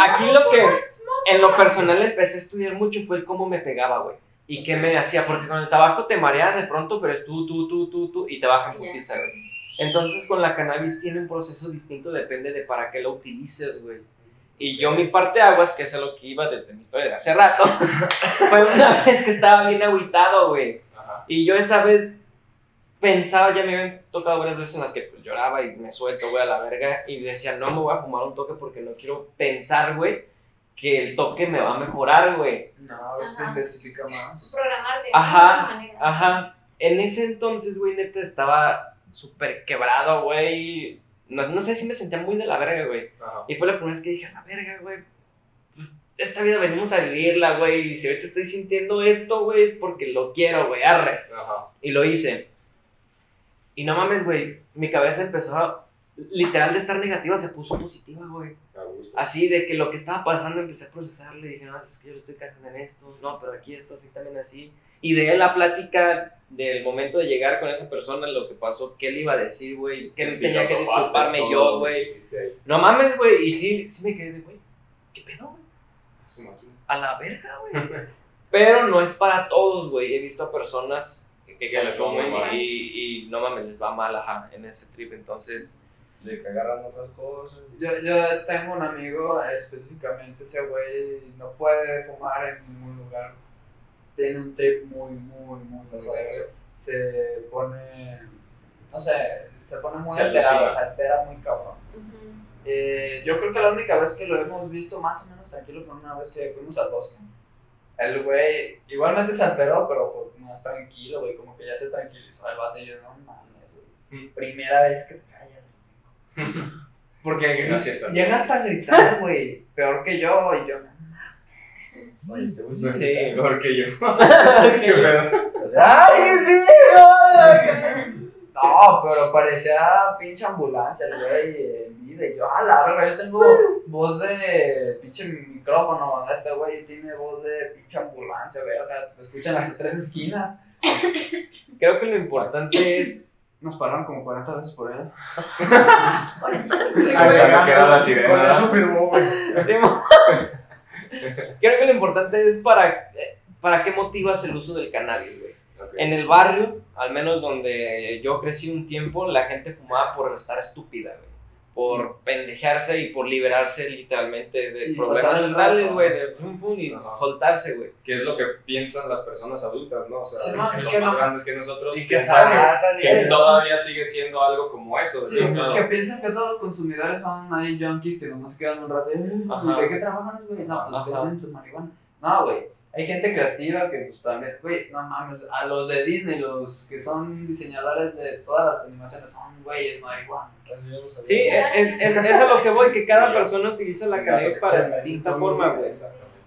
Aquí lo que, en lo personal, empecé a estudiar mucho fue el cómo me pegaba, güey. Y qué me hacía, porque con el tabaco te marea de pronto, pero es tú, tú, tú, tú, tú, y te baja en Ya. putiza, güey. Entonces con la cannabis tiene un proceso distinto, depende de para qué lo utilices, güey. Y yo mi parte de aguas, que es a lo que iba desde mi historia de hace rato, fue una vez que estaba bien agüitado, güey. Y yo esa vez pensaba, ya me habían tocado varias veces en las que pues, lloraba y me suelto, güey, a la verga. Y decía, no me voy a fumar un toque porque no quiero pensar, güey, que el toque me va a mejorar, güey. No, esto Ajá. intensifica más. Programarte. Ajá, de esa manera. Ajá. En ese entonces, güey, neta, estaba súper quebrado, güey. No, no sé si me sentía muy de la verga, güey. Ajá. Y fue la primera vez que dije, a la verga, güey. Pues esta vida venimos a vivirla, güey. Y si ahorita estoy sintiendo esto, güey, es porque lo quiero, güey, arre. Ajá. Y lo hice. Y no mames, güey, mi cabeza empezó a... literal de estar negativa se puso positiva, güey. Así de que lo que estaba pasando empecé a procesarle, dije, no, es que yo estoy cagando en esto, no, pero aquí esto, así también así. Y de la plática del momento de llegar con esa persona, lo que pasó, qué le iba a decir, güey, qué tenía que disculparme yo, güey. No mames, güey, y sí, sí me quedé de, güey, ¿qué pedo, güey? A la verga, güey. Pero no es para todos, güey. He visto a personas que, que Que les mal. y, y no mames, les va mal, ajá, en ese trip. Entonces, De que agarran otras cosas. Yo, yo tengo un amigo, específicamente ese güey no puede fumar en ningún lugar. Tiene un trip muy, muy, muy pesado. Se pone, no sé, se pone muy Se alterado, alucina. se altera muy cabrón. Ujú. Eh, yo creo que la única vez que lo hemos visto más o menos tranquilo fue una vez que fuimos al bosque. El güey igualmente se alteró, pero fue más tranquilo, güey, como que ya se tranquilizó el vato y yo, no mames, güey. Mm. Primera vez que. Porque Gracias a Dios. llegas hasta a gritar, güey, peor que yo, y yo, Oye, este güey Sí. sí. Mejor que yo. ¿Qué pedo? ¡Ay, sí! No, pero parecía pinche ambulancia el güey en vida. Y yo, a la verga, yo tengo voz de pinche micrófono. Este güey tiene voz de pinche ambulancia, verga. Te escuchan hasta tres esquinas. creo que lo importante es. Nos pararon como 40 veces por él. Pensando que era la sirena. Con eso firmó, güey. Creo que lo importante es para, eh, para qué motivas el uso del cannabis, güey. En el barrio, al menos donde yo crecí un tiempo, la gente fumaba por estar estúpida, güey. Por pendejarse y por liberarse literalmente de Y problemas mentales, güey. De pum, pum, y Ajá. soltarse, güey. ¿Qué es lo que piensan las personas adultas, no? O sea, Sí, que son que más no. grandes que nosotros. Y que saben. que todavía sigue siendo algo como eso. Sí, o sea, que piensan que todos los consumidores son ahí junkies que nomás quedan un rato. Ajá. ¿Y de qué trabajan, güey? No, pues venden tu marihuana. No, güey. Hay gente creativa que pues también, güey, no mames, a los de Disney, los que son diseñadores de todas las animaciones son güeyes marihuana. Sí, es, es, es a lo que voy, que cada persona utiliza la cannabis para distinta forma, güey.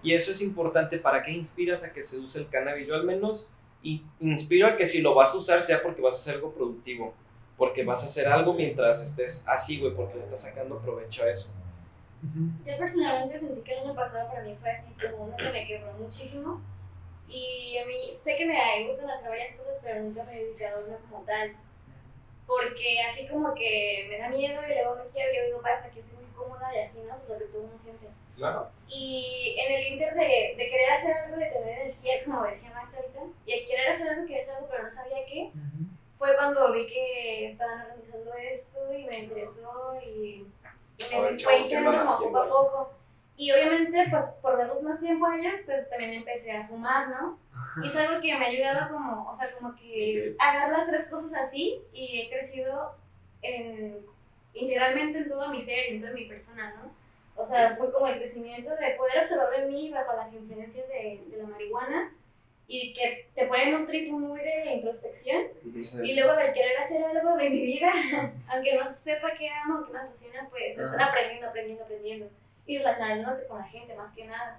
Y eso es importante. ¿Para qué inspiras a que se use el cannabis? Yo al menos in- inspiro a que si lo vas a usar sea porque vas a hacer algo productivo. Porque vas a hacer algo mientras estés así, güey, porque le estás sacando provecho a eso. Yo personalmente sentí que el año pasado para mí fue así como uno que me quebró muchísimo. Y a mí sé que me gustan hacer varias cosas, pero nunca me he dedicado a una como tal. Porque así como que me da miedo y luego no quiero, yo digo, para, porque estoy muy cómoda y así, ¿no? Pues lo que todo uno siente. Claro. Y en el inter de, de querer hacer algo, de tener energía, como decía Marta ahorita, y de querer hacer algo, querer hacer algo, pero no sabía qué, fue cuando vi que estaban organizando esto y me interesó y, y me fue chavos, ¿qué andan integrando como poco a poco. Y obviamente, pues por verlos más tiempo a ellos, pues también empecé a fumar, ¿no? Y es algo que me ha ayudado como, o sea, como que agarrar las tres cosas así y he crecido en, integralmente en todo mi ser, en toda mi persona, ¿no? O sea, fue como el crecimiento de poder observarme en mí bajo las influencias de, de la marihuana y que te ponen un trip muy de introspección y luego del querer hacer algo de mi vida, aunque no sepa qué amo o qué me apasiona, pues estar aprendiendo, aprendiendo, aprendiendo y relacionándote con la gente más que nada.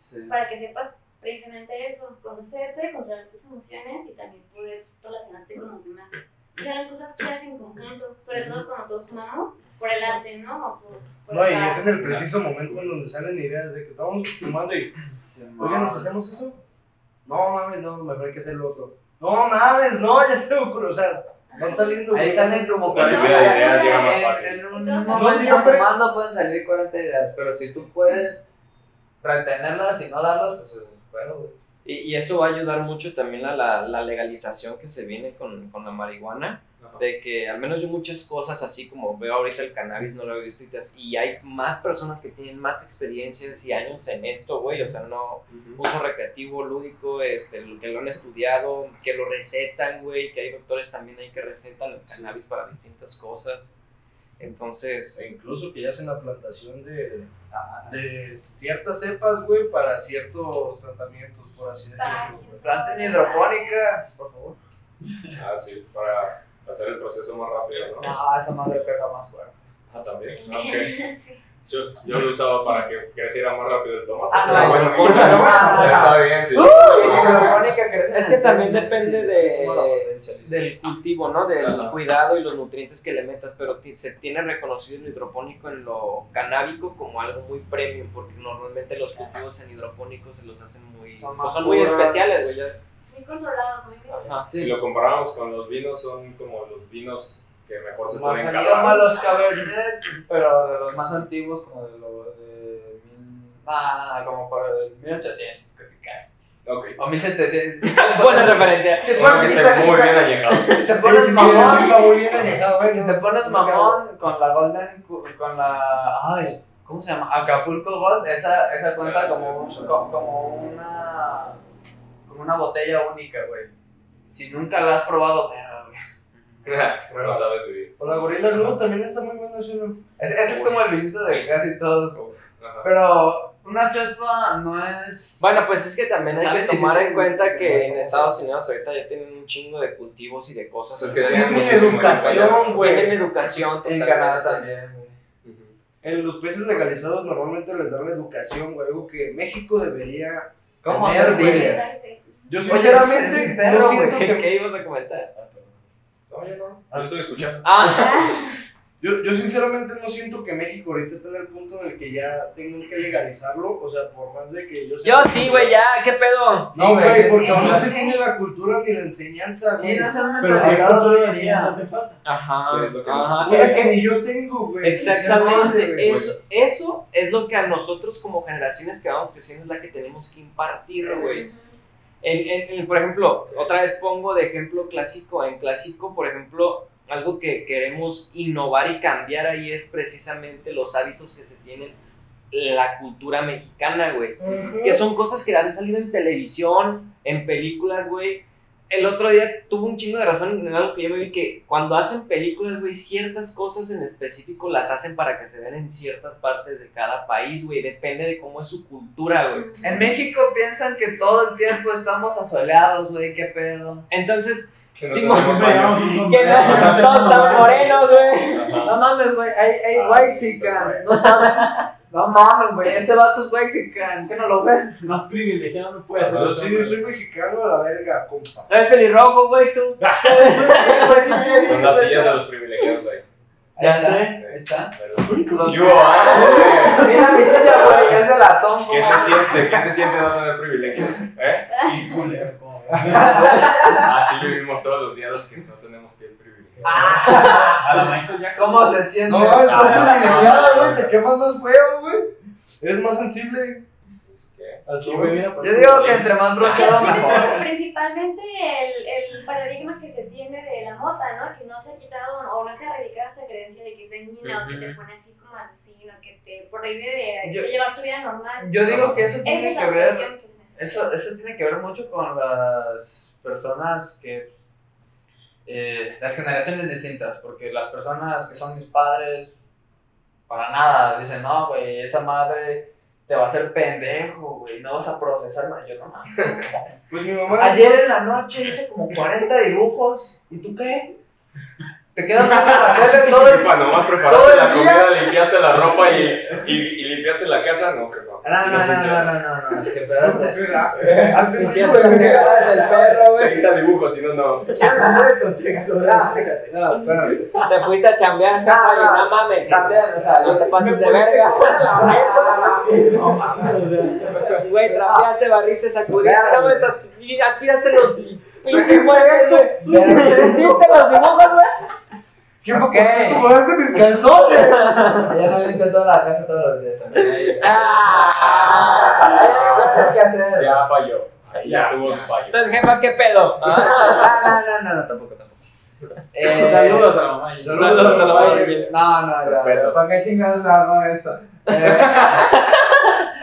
Sí. para que sepas precisamente eso, conocerte, controlar tus emociones y también poder relacionarte con los demás. Harán cosas chidas en conjunto, sobre todo cuando todos fumamos por el arte, ¿no? O por, por No, y es en el preciso momento en donde salen ideas de que estamos fumando y, Sí, oye, ¿nos hacemos eso? No mames, no, mejor hay que hacer lo otro. No mames, no, ya se me ocurrió. O sea, van saliendo. Ahí salen como Entonces, 40 lluvia de ideas llega más fácil. En un no siempre- fumando pueden salir 40 ideas, pero si tú puedes retenerlas y no darlas, pues es bueno, güey. Y, y eso va a ayudar mucho también a la, la legalización que se viene con, con la marihuana. De que al menos yo muchas cosas, así como veo ahorita el cannabis, no lo he visto y te- y hay más personas que tienen más experiencias y años en esto, güey. O sea, no Ujú. uso recreativo, lúdico, este, que lo han estudiado, que lo recetan, güey. Que hay doctores también ahí que recetan el cannabis para distintas cosas. Entonces, E incluso que ya hacen la plantación de, de ciertas cepas, güey, para ciertos tratamientos, por así Para decirlo. Planten sabe. hidropónica, por favor. Ah, sí, para hacer el proceso más rápido, ¿no? No, esa madre pega más fuerte. Ah, también. Ok. Sí. Yo, yo lo usaba para que creciera más rápido el tomate. Ah, no, bueno, bueno, bueno, está bien, sí. Crece Es que también depende de- del cultivo, ¿no? Del Ajá. cuidado y los nutrientes que le metas, pero se tiene reconocido el hidropónico en lo canábico como algo muy premium, porque normalmente los cultivos en hidropónicos se los hacen muy, Son pues, más son muy especiales, güey. Muy controlados, muy bien. Ajá. Sí. Si lo comparamos con los vinos, son como los vinos que mejor se Más pueden catar. los Cabernet, pero de los más antiguos, como de los de. mil- Nada, nada, como por el 1800, casi casi. Ok. O 1700. Buena referencia. Que esté te- muy bien añejado. Si te pones Sí, sí, sí, mamón, bien si te pones mamón con la Golden, cu- con la. Ay, ¿cómo se llama? Acapulco Gold, esa, esa cuenta sí, como, sí, sí. co- como una. Como una botella única, güey. Si nunca la has probado, pero, güey. No sabes vivir. O la Gorilla Glue también está muy buena, ¿sí, no? Ese ese es como el vinito de casi todos. Ajá. Pero una cepa no es. Bueno, pues es que también hay que tomar en cuenta que en Estados Unidos ahorita ya tienen un chingo de cultivos y de cosas. Es que Tienen tienen Tienen educación, Tienen güey. educación. En. Canadá también, güey. En los países legalizados normalmente les dan la educación, güey, algo que México debería... ¿Cómo hacer güey. Yo Oye, sinceramente un no perro, siento ¿Qué, que... qué ibas a comentar? No, yo no. Yo estoy escuchando. Ah, Yo, yo sinceramente no siento que México ahorita está en el punto en el que ya tengan que legalizarlo, o sea, por más de que yo... yo sí, güey, ya, ¿qué pedo? Sí, No, güey, porque sí. aún no se tiene la cultura ni la enseñanza, Sí, güey. no sean Pero ¿qué cultura día. enseñanza hace falta? Ajá, ¿Qué es lo que ajá. Güey, es que ni yo tengo, güey. Exactamente, eso, eso es lo que a nosotros como generaciones que vamos creciendo es la que tenemos que impartir, güey. En, en- en- por ejemplo, otra vez pongo de ejemplo clásico, en clásico, por ejemplo, algo que queremos innovar y cambiar ahí es precisamente los hábitos que se tienen en la cultura mexicana, güey. Que son cosas que han salido en televisión, en películas, güey. El otro día tuvo un chingo de razón en algo que yo me vi que cuando hacen películas, güey, ciertas cosas en específico las hacen para que se vean en ciertas partes de cada país, güey. Depende de cómo es su cultura, güey. En México piensan que todo el tiempo estamos asoleados, güey, qué pedo. Entonces, Que no Sí, un que no, todos están morenos, güey. No mames, güey, hay, hay Ah, white güey. no saben. No mames, güey, este vato es white chican, ¿qué no lo ven? Más privilegiado no puede ser. Pero eso, sí, güey. yo soy mexicano a la verga, compa. Tú eres pelirrojo, güey, tú. Son las sillas de los privilegiados ahí. Ahí está, ahí está. Yo, ah, Mira mi silla, güey, es de latón. ¿Qué se siente? ¿Qué se siente no tener privilegios? ¿Eh? Así vivimos todos los días los que no tenemos piel privilegiada. A la Michael Jackson. ¿Cómo se siente? No, es Ah, privilegiada, no, güey. Te quemas más feo, güey. Eres más sensible. Es que- Así, güey, mira, pues, Yo digo que entre más Tienes mejor. principalmente el, el paradigma que se tiene de la mota, ¿no? Que no se ha quitado o no se ha erradicado esa creencia de que es dañina o que te pone así como alucino, que te prohíbe de, Yo- de llevar tu vida normal. Yo digo que eso tiene es que ver que. Eso, eso tiene que ver mucho con las personas que. Eh, las generaciones distintas, porque las personas que son mis padres, para nada, dicen, no, güey, esa madre te va a hacer pendejo, güey, no vas a procesar nada. Yo no mames. Pues mi mamá. Ayer en la noche hice como 40 dibujos, ¿y tú qué? Te quedas viendo la tele todo el nomás todo preparaste el la día. comida, limpiaste la ropa y, y, y limpiaste la casa. No. No, Así no, no, funciona. no, no, no, no, es que espérate. Eh, Hazte el perro, güey. 30 dibujos, si no, no. El contexto, Ah, fíjate. No, espérate. Te fuiste a chambear, No, jefa, y no. no mames. También, o sea, No te pases de verga. No mames. Güey, trapeaste, barriste, sacudiste, no, aspiraste los pinches. Hiciste los dibujos, güey. ¿Qué fue? Ok. ¿Por qué acomodaste mis calzones? Ella no limpia toda la casa todos los días también. Ah. No que hacer. Ya falló. Ahí ya tuvo su fallo. Entonces, jefa, ¿qué pedo? No, no, no, no, no, tampoco, tampoco. Eh, Saludos a la mamá. Saludos a la mamá. No, no, ya, Respeto. ¿para qué chingados hago esto?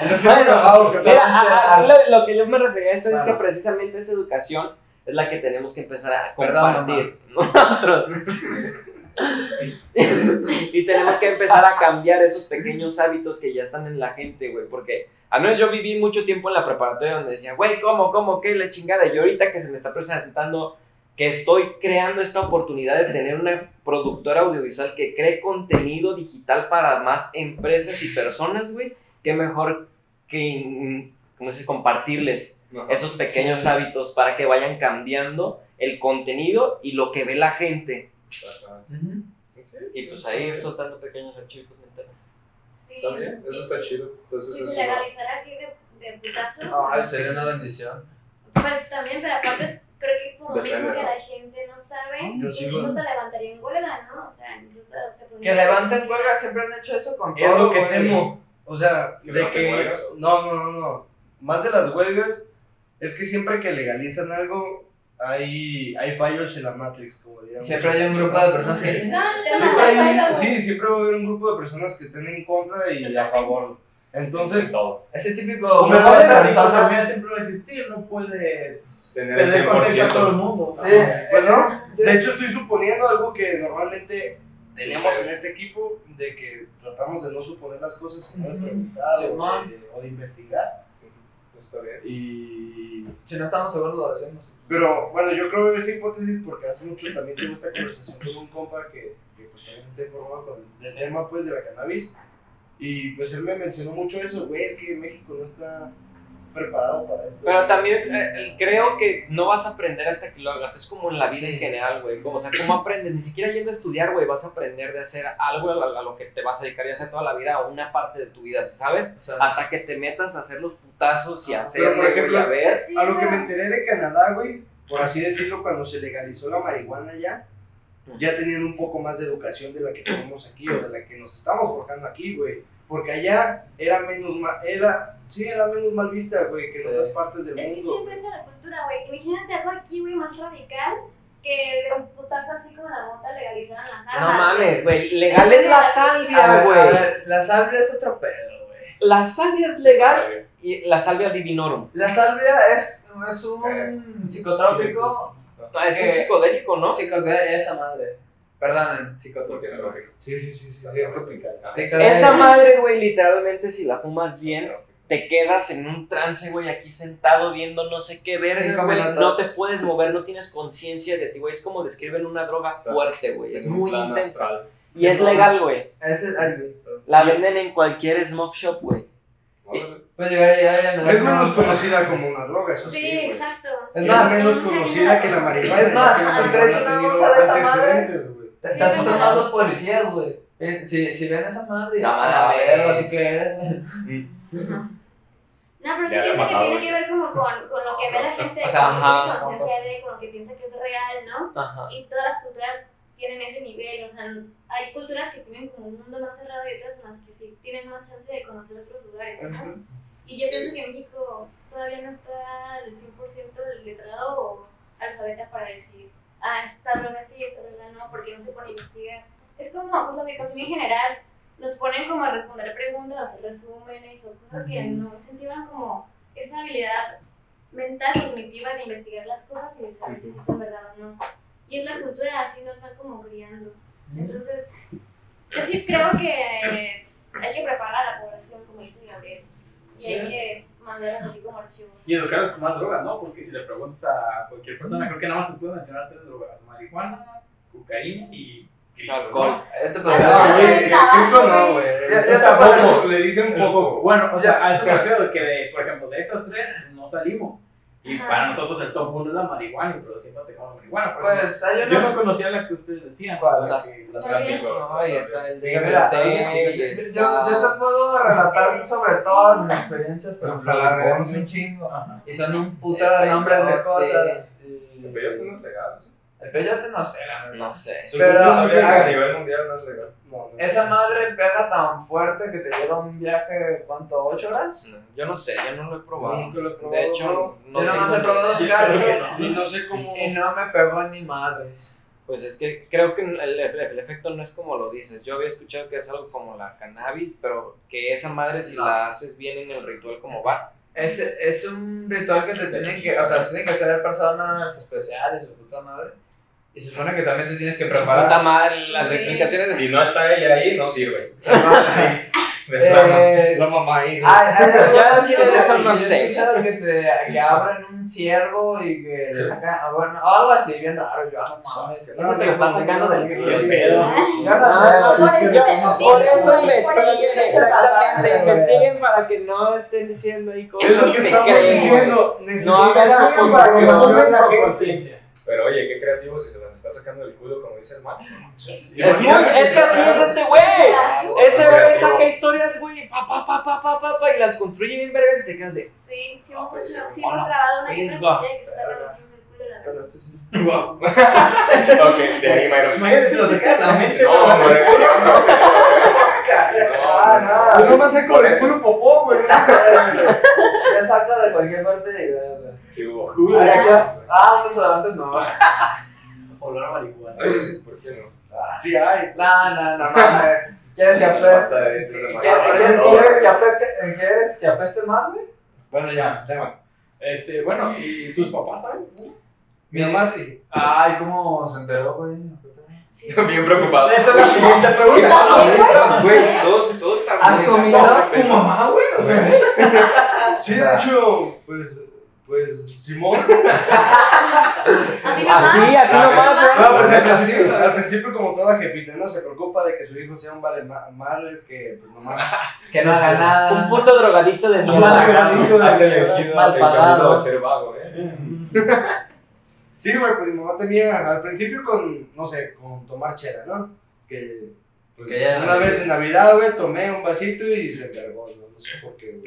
Eh, No Ah. lo, lo que yo me refería a eso es que precisamente esa educación es la que tenemos que empezar a Perdón, compartir nosotros. Y tenemos que empezar a cambiar esos pequeños hábitos que ya están en la gente, güey, porque al menos yo viví mucho tiempo en la preparatoria donde decían, güey, ¿cómo, cómo, qué, la chingada? Y ahorita que se me está presentando que estoy creando esta oportunidad de tener una productora audiovisual que cree contenido digital para más empresas y personas, güey, qué mejor que, compartirles Ajá. esos pequeños hábitos para que vayan cambiando el contenido y lo que ve la gente. Ajá. Y pues ahí ir soltando pequeños archivos mentales. Sí. Está bien, eso está chido. Entonces, Si eso se legalizara así de, de putazo, Ay, sería una bendición. pues también, pero aparte creo que como Depende, mismo que la gente no sabe, Yo sí incluso lo- hasta levantaría en huelga, ¿no? O sea, incluso se Que levanten huelga, siempre han hecho eso con Es todo. lo que temo. O sea, ¿Que de que. huelgas o? No, no, no, no. Más de las huelgas, es que siempre que legalizan algo, hay, hay fallos en la Matrix, como diríamos. Siempre hay un grupo de personas que dicen, No, este Siempre hay un- no, sí, siempre va a haber un grupo de personas que estén en contra y a favor. Entonces, todo. ese típico Como grupo de puede ser, también siempre va a existir, no puedes Tener el tener contacto a todo el 100%. mundo. Sí. pues no. De hecho, estoy suponiendo algo que normalmente tenemos en este equipo, de que tratamos de no suponer las cosas, sino de preguntar Sí, o, de, o de investigar. Está bien. Y Si no estamos seguros, lo decimos. Pero bueno, yo creo esa hipótesis porque hace mucho también tuve esta conversación con un compa que, que pues también está informado con el tema pues de la cannabis. Y pues él me mencionó mucho eso, güey, es que México no está preparado para esto. Pero también eh, creo que no vas a aprender hasta que lo hagas. Es como en la vida Sí. en general, güey. O sea, ¿cómo aprendes? Ni siquiera yendo a estudiar, güey, vas a aprender de hacer algo a, a lo que te vas a dedicar ya sea toda la vida o una parte de tu vida, ¿sabes? O sea, Hasta que te metas a hacer los putazos y a Pero, hacer, por ejemplo, a ver. Sí, A lo que me enteré de Canadá, güey, por así decirlo, cuando se legalizó la marihuana ya, ya tenían un poco más de educación de la que tenemos aquí o de la que nos estamos forjando aquí, güey. Porque allá era menos mal, era, sí, era menos mal vista, güey, que en Sí. otras partes del Es que sí mundo. depende de la cultura, güey. Imagínate algo aquí, güey, más radical que de un putazo así como la mota legalizaran las No armas. mames, güey. Legal es la salvia, a güey. ver, la salvia es otro pedo, güey. La salvia es legal y la salvia divinorum. La salvia es, es un psicotrópico. Ah, Es un Eh, psicodélico, ¿no? Psicotrópico, esa madre. Perdón, Porque psicotrópico. Sí, sí, sí, sí, sí, es complicado. Psicodélico. Esa madre, güey, literalmente, si la fumas bien, te quedas en un trance, güey, aquí sentado viendo no sé qué verga, güey. No te puedes mover, no tienes conciencia de ti, güey. Es como describen una droga Estás fuerte, güey. Es muy intensa. astral. Y Sí, es no. legal, güey. La venden en cualquier smoke shop, güey. Pues ya, ya, ya me da Es menos conocida como una droga, eso sí, Sí, exacto. Es sí, más, sí, menos conocida que la marihuana. Es más, si traes una bolsa de esa madre. Te asustando los policías, güey. Eh, Si, si ven esa madre, No a mames. ver, ¿qué es? Ajá. No, pero sí Ya siento que tiene eso. que ver como con, con lo que ve la gente, O con sea, lo que ajá. tiene conciencia de, con lo que piensa que es real, ¿no? Ajá. Y todas las culturas tienen ese nivel, o sea, hay culturas que tienen como un mundo más cerrado y otras en las que sí tienen más chance de conocer otros lugares, ¿no? Y yo pienso que México todavía no está al 100% letrado o alfabeta para decir, ah, esta droga sí, esta droga no, porque no se pone a investigar. Es como, pues la educación en general, nos ponen como a responder preguntas, a hacer resúmenes o cosas que no incentivan como esa habilidad mental, cognitiva de investigar las cosas y de saber si es verdad o no. Y es la cultura, así nos van como criando. Entonces, yo sí creo que hay que preparar a la población, como dice Gabriel. Y hay que mandarlas así como archivos. Y educarlos con más drogas, ¿no? Porque si le preguntas a cualquier persona, creo que nada más te puede mencionar tres drogas: marihuana, cocaína y crico, Alcohol. Esto No, güey, el crico no, güey. Le dicen poco. Bueno, o sea, a eso me refiero, que, de, por ejemplo, de esas tres no salimos. Y Ajá. para nosotros el top uno es la marihuana, pero siempre tengamos marihuana. Pues hay yo no conocía la que ustedes decían. ¿Cuál? la Las- que- Las clásicos. No, ahí está el de Mira, Sí. Yo, yo te puedo relatar sobre todas mis experiencias, pero Pero la sí. un chingo. Ajá. Y son un puta de nombres de cosas. El y- peyote no es legal. ¿sí? El peyote no sé, la verdad. No sé. Pero- yo sabía que ah, a nivel mundial no es legal. No, no. Esa madre pega tan fuerte que te lleva un viaje, ¿cuánto? ¿Ocho horas? No, Yo no sé, yo no lo he probado. Nunca lo he probado, De hecho, no Yo tengo he probado no. Y no sé cómo. y no me pegó ni madres. Pues es que creo que el, el- el efecto no es como lo dices. Yo había escuchado que es algo como la cannabis, pero que esa madre si No. la haces bien en el ritual como va. Es, es un ritual que te tienen que, o sea, tienen que ser personas especiales, su puta madre. Y se supone que también te tienes que Puta preparar. madre, las Sí. explicaciones de Si no está ella ahí, no sirve. Sí. Eh, La mamá ahí. ¿no? Ya, bueno, chile, que- eso no yo he sé. escuchado que, te, que abren un ciervo y que le sacan, ah, bueno, algo así, bien raro, yo no mames. Eso te lo está sacando del pedo. Yo no Ah, sé, por eso investiguen, me exactamente, investiguen para que no estén diciendo ahí cosas. Es lo que que estamos diciendo. No Necesitan su conciencia. Pero oye, qué creativo si se las está sacando del culo, como dice el Max. Es, muy- es que así es este güey. Ese güey saca historias, güey, pa, pa, pa, pa, pa, pa, pa, y las construye bien vergas y te quedas de. Sí, sí hemos hecho, sí hemos grabado una cosilla que se saca los chivos del culo, la Pero esto sí- ok, de ahí, bueno. Imagínate si lo sacan la mente. No, no. Ah, Yo no. saco culo popó, güey. Ya saca de cualquier parte de. ¿Qué hubo? Ay, ya- Ah, un desodorante no. Olor a marihuana. ¿Por qué no? Ah, Sí hay. No, no, no mames. ¿Quieres que apeste? de ¿Quieres que apeste? ¿Quieres que apeste más, güey? Bueno, ya, ya. Este, bueno, ¿y sus papás saben? Mi mamá sí. Ay, ¿cómo se enteró, güey? Sí. Bien preocupado. Esa es la siguiente pregunta. ¿Está bien, güey? Güey, todos, todos están ¿Has bien. comido? ¿Tu mamá, güey? O sea, Sí, de hecho, pues, pues, Simón. Así nomás. Así, así nomás, no, pues al principio, al principio, como toda jefita, ¿no? Se preocupa de que su hijo sea un vale ma- mal, es que, pues, nomás. Que no haga nada. Un puto drogadicto de mierda. agradito de Has celebrar. elegido Mal el pagado. camino de ser vago, ¿eh? Sí, güey, pues mi mamá tenía, al principio con, no sé, con tomar chela, ¿no? Que, pues, Que ya- una vez en Navidad, güey, tomé un vasito y se encargó, no, no sé por qué, güey.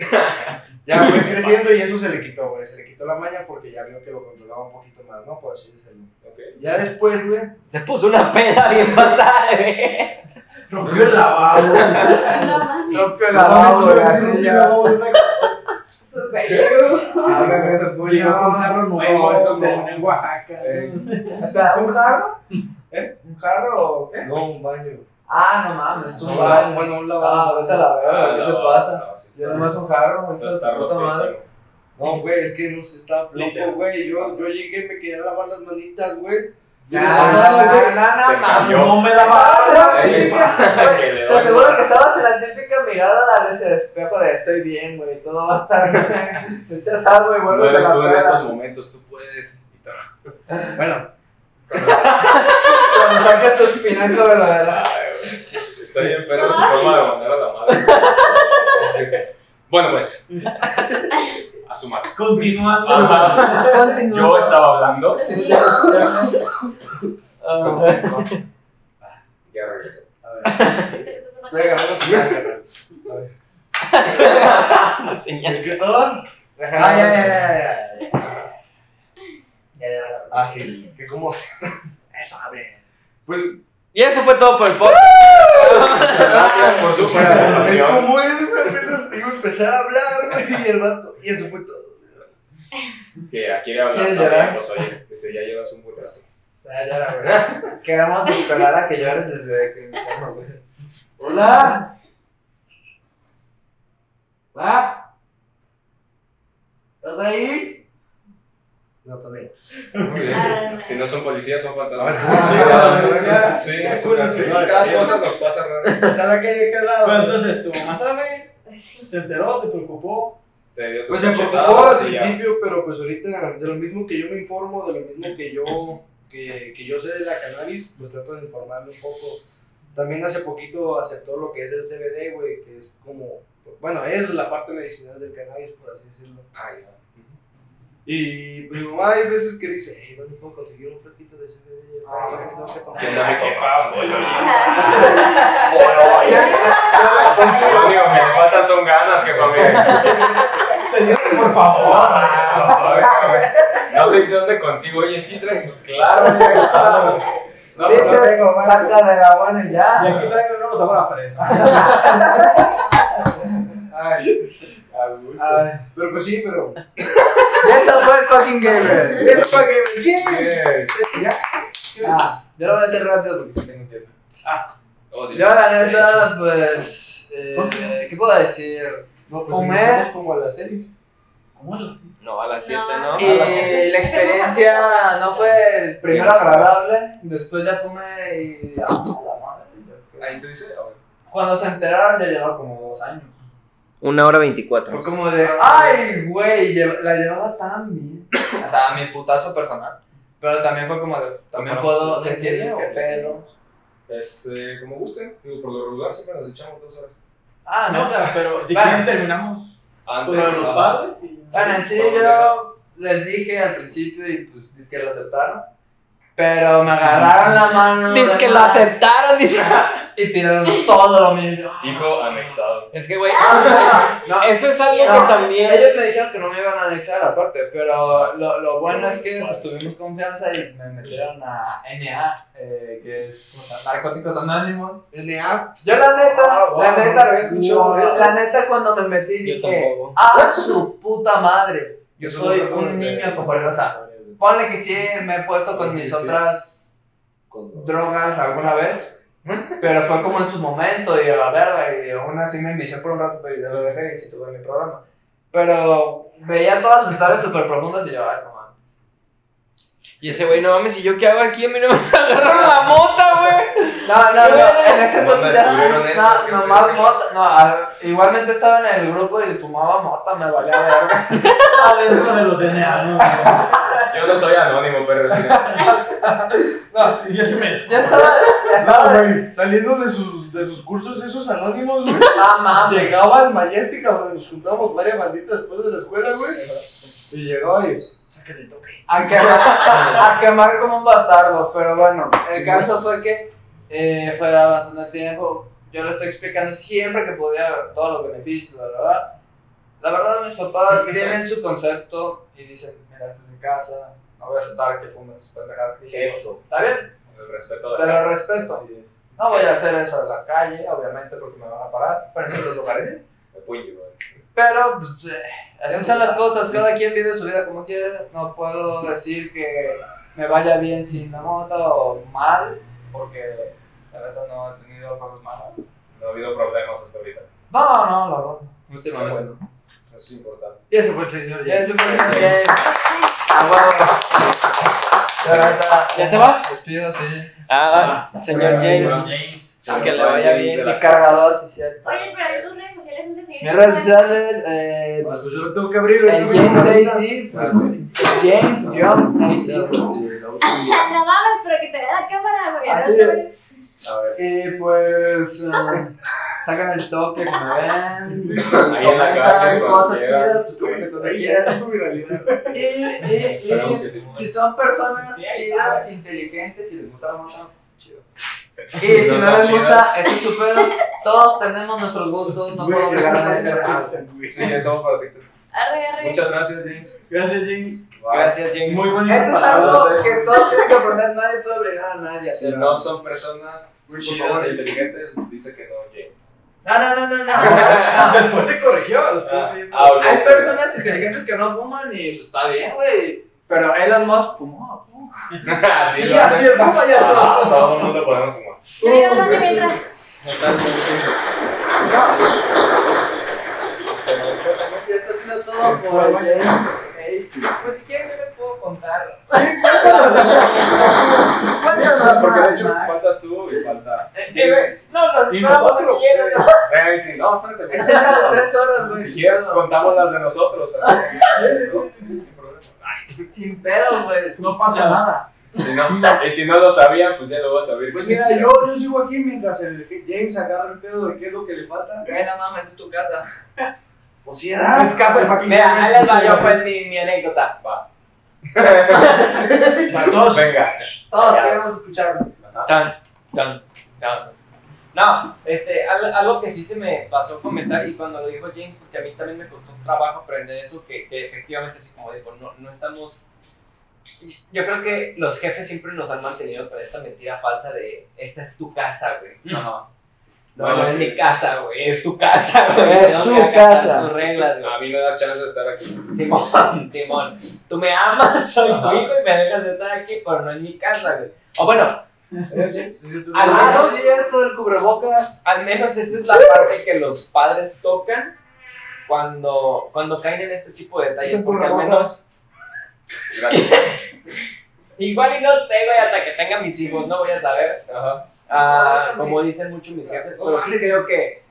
Ya fue creciendo y eso se le quitó, güey, se le quitó la maña porque ya vio que lo controlaba un poquito más, ¿no? Por así decirlo. Ya después, güey, Se puso una peda bien pasada, güey. Rompió el lavabo. No mames. Rompió No la mames, baba, güey, así sí, no, ya. no, no, Súper. Ábreme ese puño. Llegó con un jarro nuevo, eso en Oaxaca. Espera, ¿un jarro? ¿Eh? ¿Un jarro o qué? No, un baño. Ah, no mames, tú Un vas. bueno, un Ah, lavabo. vete a la verga, ¿qué te pasa? Yo nomás un jarro, está puta madre. No, güey, es que no se está loco, Literal. güey. Yo, yo llegué, me quería lavar las manitas, güey. No, Yo no, no, me daba Ay, Te aseguro que estabas en la típica mirada de ese espejo de estoy bien, güey, todo va a estar bien. Te echas algo y No vuelves eres tú en estos momentos, tú puedes. Bueno, Cuando sacas tu espinaca verdadera. Está bien, pero su forma de mandar a la madre. Bueno, pues. A su madre. Continuando. Ajá. Continúa. Yo estaba hablando. Sí. Ya regreso. Eso es una venga, a ver. A ver. Señal. ¿En qué estaba? Ah, ya, ya, ya, ya. Ya, ya. Ah, sí. Que como. Eso, a ver. Pues, Y eso fue todo por el podcast. Gracias por su es como es, güey. Apenas iba a empezar a hablar, güey. Y el rato. Y eso fue todo. Si ella quiere hablar pues oye, ese ya llevas un buen rato. Ya, ya, la verdad. Queremos esperar a que llores desde que iniciamos, güey. Hola. ¿Va? ¿Estás ahí? No, todavía. Muy bien. Si no son policías, son fantasmas. sí, Sí, sí, casi. sí, Cada sí. cosa nos pasa raro. Al lado. Bueno, entonces tu mamá sabe, se enteró, se preocupó. Te dio Pues se preocupó al principio, pero pues ahorita de lo mismo que yo me informo, de lo mismo que yo, que, que yo sé de la cannabis, pues trato de informarme un poco. También hace poquito aceptó lo que es el CBD, güey, que es como, bueno, es la parte medicinal del cannabis, por así decirlo. Ah, ya. Y pues mi mamá hay veces que dice, hey, ¿dónde puedo conseguir un frasquito de CBD? Ah, que tomar". ¿Qué onda, mi jefa? Pollo. Ay, Lo único que me faltan son ganas, jefa, mire. Señor, por favor. No sé si dónde consigo. Oye, sí traes, pues claro. No, no tengo, saca de la buena y Y ya. aquí traigo un nuevo sabor a fresa. Ay, A gusto. ay. Pero pues sí, pero... Eso fue el fucking gamer. Eso para que me Bien. Ah, yo lo voy a hacer rápido porque sí tengo tiempo. Oh, Dios. Yo la neta, pues, eh, ¿qué puedo decir? No, Fumé. iniciamos como a las series. ¿Cómo lo haces? No, a las 7, No. ¿no? Y la experiencia no fue primero agradable, después ya fumé y... Ah, la madre. Ahí te dice, a ver. cuando se enteraron ya llevaba como dos años. Una hora veinticuatro. Fue como de, ay, güey, la llevaba tan bien. O sea, mi putazo personal. Pero también fue como de, también puedo ¿En decirles que pedo. Este, como gusten. Digo, por lo regular siempre nos echamos dos horas. Ah, No, o sea, pero si Bueno. quieren terminamos Antes, de los ah, padres y... Bueno, en sí yo les dije al principio y pues dice que lo aceptaron. Pero me agarraron la mano. Dice que lo aceptaron, dice. Y tiraron todo lo mío. Hijo anexado. Es que, güey, No, eso es algo no, que también. Ellos me dijeron que no me iban a anexar aparte, pero lo, lo bueno es que pues, tuvimos confianza y me metieron a NA, eh, que es. Narcóticos Anónimos. NA. Yo la neta, Ah, wow, la neta, escuchado eso. la neta cuando me metí Yo dije, tampoco. ah, su puta madre, yo soy un niño con o sea, Ponle que sí me he puesto con Sí, mis sí. otras drogas alguna vez, pero fue como en su momento y a la verga, y aún así me envicié por un rato, pero ya lo dejé y sí tuve mi programa. Pero veía todas sus historias súper profundas y yo, ay, no mames. Y ese güey, no mames, ¿y yo qué hago aquí? A mí no me agarraron la mota, güey. No, no, no, en ese ¿Cómo entonces ya eso? no, ¿Qué nomás mota, no, a- igualmente estaba en el grupo y fumaba mota, me valía verga. Adentro de los NA, ¿no? Yo no soy anónimo, pero sí. No, sí, ya se me Yo estaba, No, estaba, güey, saliendo de sus, de sus cursos esos anónimos, güey. ah, mames. Llegaba al Majestic, cabrón, nos juntábamos varias banditas después de la escuela, güey. Y llegaba y, toque. a quemar, a quemar como un bastardo, pero bueno, el caso fue que eh, fue avanzando el tiempo, yo le estoy explicando siempre que podía todos los beneficios, la verdad. La verdad, mis papás tienen su concepto y dicen, mira, esta es mi casa, no voy a aceptar que fumes sus pendejadas. Y yo, Eso. ¿Está bien? El respeto Te de la lo respeto. No voy a hacer eso en la calle, obviamente, porque me van a parar, pero en ciertos lugares sí. Me puño. Pero, pues, eh, así son las cosas. Cada quien vive su vida como quiere. No puedo decir que me vaya bien sin la moto o mal, porque la verdad no he tenido cosas malas. No ha habido problemas hasta ahorita. No, no, la verdad. Últimamente no. Eso es importante. Y ese fue el señor. Ya, eso fue muy bien. A huevo. La verdad, ¿Ya te vas? Despido, sí. Ah, señor James. James. Que le vaya bien. Mi cargador, sí, cierto. Oye, pero ¿y tus redes sociales antes de seguir? Mis redes sociales, eh, Pues pues, yo lo tengo que abrir. el James. AC, pues, James, guion, AC. no mames, pero que te vea la cámara, güey. Así ¿no? es. A ver. Y pues eh, sacan el toque, se me ven. Ahí en la comentan cosas chidas, pues comenten cosas ya chidas. está su viralidad. Y, y, y sí. si son personas Sí, chidas, inteligentes, si les gusta la moto, chido. Y Si si no no les gusta, ese es su pedo. Todos tenemos nuestros gustos, no puedo Güey, obligar a esa nadie a es hacer la algo. puta, güey. Sí, eso para TikTok. Arre, arre. Muchas gracias, James. Gracias, James. Gracias, James. Muy bonito. Eso es algo que todos tienen que aprender, nadie puede obligar a nadie Si no son personas Por chidas e inteligentes, dice que no, James. No, no, no, no, no. Después se corrigió. Después sí. Ah, ok. Hay personas inteligentes que no fuman y pues está bien, güey. Pero Elon Musk fumó. fumó. Así Sí, así el papá ya todo. Ah, Todo el mundo podemos fumar. Yo digo, ¿dónde mientras? Todo por el James Ace. Pues si quieren, yo les puedo contar. Cuéntanos Porque de hecho faltas tú y falta. Eh, eh, no, nos Y esperamos nosotros, si quieren. Eh, sí, no, espérate. Este es de tres horas, güey. Si pedos. contamos las de nosotros. Sí, sin problema. Sin pedos, güey. No pasa nada. Si no, y si no lo sabían, pues ya lo vas a saber. Pues mira, yo, yo sigo aquí mientras el James agarra el pedo de qué es lo que le falta. Güey, no mames, es tu casa. O si era. Es casa de Joaquín. Mira, ahí les va yo, pues, mi, mi anécdota. Va. Para todos. Venga. Todos queremos escucharlo. Tan, tan, tan. No, este, al- algo que sí se me pasó a comentar y cuando lo dijo James, porque a mí también me costó trabajo aprender eso, que, que efectivamente, así como dijo, no, no estamos... Yo creo que los jefes siempre nos han mantenido con esta mentira falsa de, esta es tu casa, güey. No, no, no es mi casa, güey, es tu casa, güey. Es su casa. tus reglas, güey. A mí me da chance de estar aquí. Simón, Simón, tú me amas, soy tu hijo y me dejas de estar aquí, pero no en mi casa, güey. O bueno, al Ah, menos, es cierto, el cubrebocas. al menos esa es la parte que los padres tocan cuando, cuando caen en este tipo de detalles, porque al menos, igual y no sé, güey, hasta que tenga mis hijos, no voy a saber. Ajá. Ah, como dicen muchos mis jefes, pero sí creo que,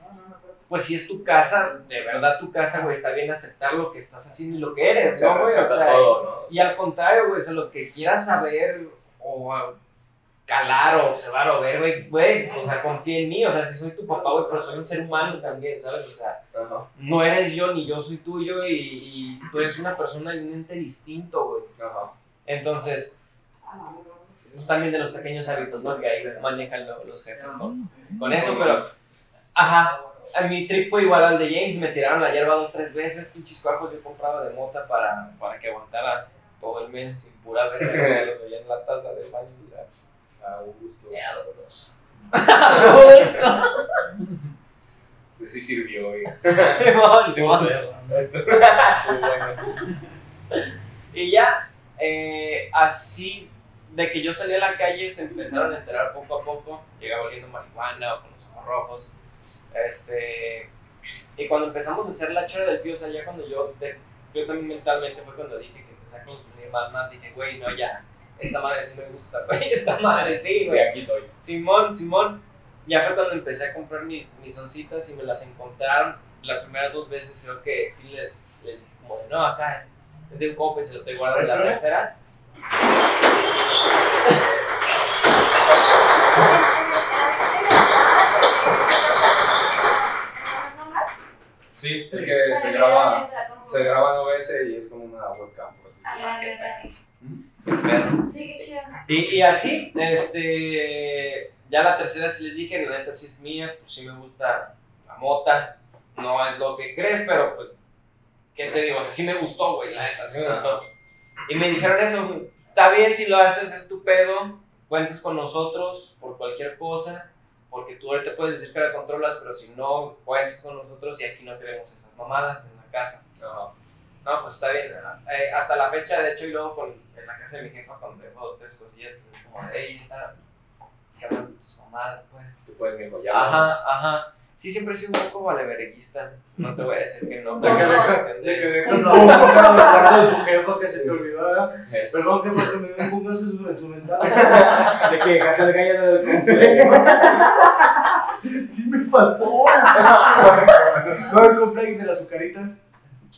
pues si es tu casa, de verdad tu casa, güey, está bien aceptar lo que estás haciendo y lo que eres, ¿no, güey? O respeta sea, todo, ¿no? y al contrario, güey, o sea, lo que quieras saber o calar o observar o ver, güey, güey, o sea, confía en mí, o sea, si soy tu papá, güey, pero soy un ser humano también, ¿sabes? O sea, Ajá, no eres yo ni yo soy tuyo y, y tú eres una persona y un ente distinto, güey. Entonces, es también de los pequeños hábitos, ¿no? Que ahí manejan lo- los jefes con, con eso, pero, ajá, a mi trip fue igual al de James, me tiraron la hierba dos, tres veces, pinches cuajos yo compraba de mota para, para que aguantara todo el mes sin pura verga, los veía en la taza del baño y ya, A gusto. ya, doloroso. Sí, sí sirvió, bueno. Y ya, eh, así de que yo salí a la calle, se empezaron a enterar poco a poco. Llegaba oliendo marihuana o con los ojos rojos. Este, y cuando empezamos a hacer la chora del pío, o sea, ya cuando yo, de- yo también mentalmente fue cuando dije que empecé a consumir más, más, dije, güey, no, ya, esta madre sí me gusta, güey, esta madre sí, güey. Aquí soy. Simón, Simón. Ya fue cuando empecé a comprar mis, mis oncitas y me las encontraron. Las primeras dos veces creo que sí les, les dije como no, acá es de un copo y se lo estoy guardando. La tercera, Sí, es que se graba, se graba en OBS y es como una webcam. Pues. Sí, qué chido. Y, y así, este, ya la tercera sí les dije, la neta sí es mía, pues sí me gusta la mota, no es lo que crees, pero pues, ¿qué te digo? O sea, sí me gustó, güey, la neta, sí me gustó. Y me dijeron eso, está bien si lo haces, es tu pedo, cuentes con nosotros por cualquier cosa, porque tú ahorita puedes decir que la controlas, pero si no, cuentes con nosotros y aquí no queremos esas mamadas en la casa. Ajá. No, pues está bien. Eh, hasta la fecha, de hecho, y luego con, en la casa de mi jefa, cuando dejo dos, tres cosillas, pues es como, hey, está. Que tus mamadas, pues. Tú puedes, mijo, ya. Ajá, ajá. Sí, siempre he sido un poco valeverguista. No te voy a decir que no. De que dejas, de que de- dejas la boca de tu jefa que se te olvidó. Perdón, que se me dio un puntazo en su, en su ventana. De que dejaste el gallo del complex. Sí me pasó. No, el complex de las azucaritas.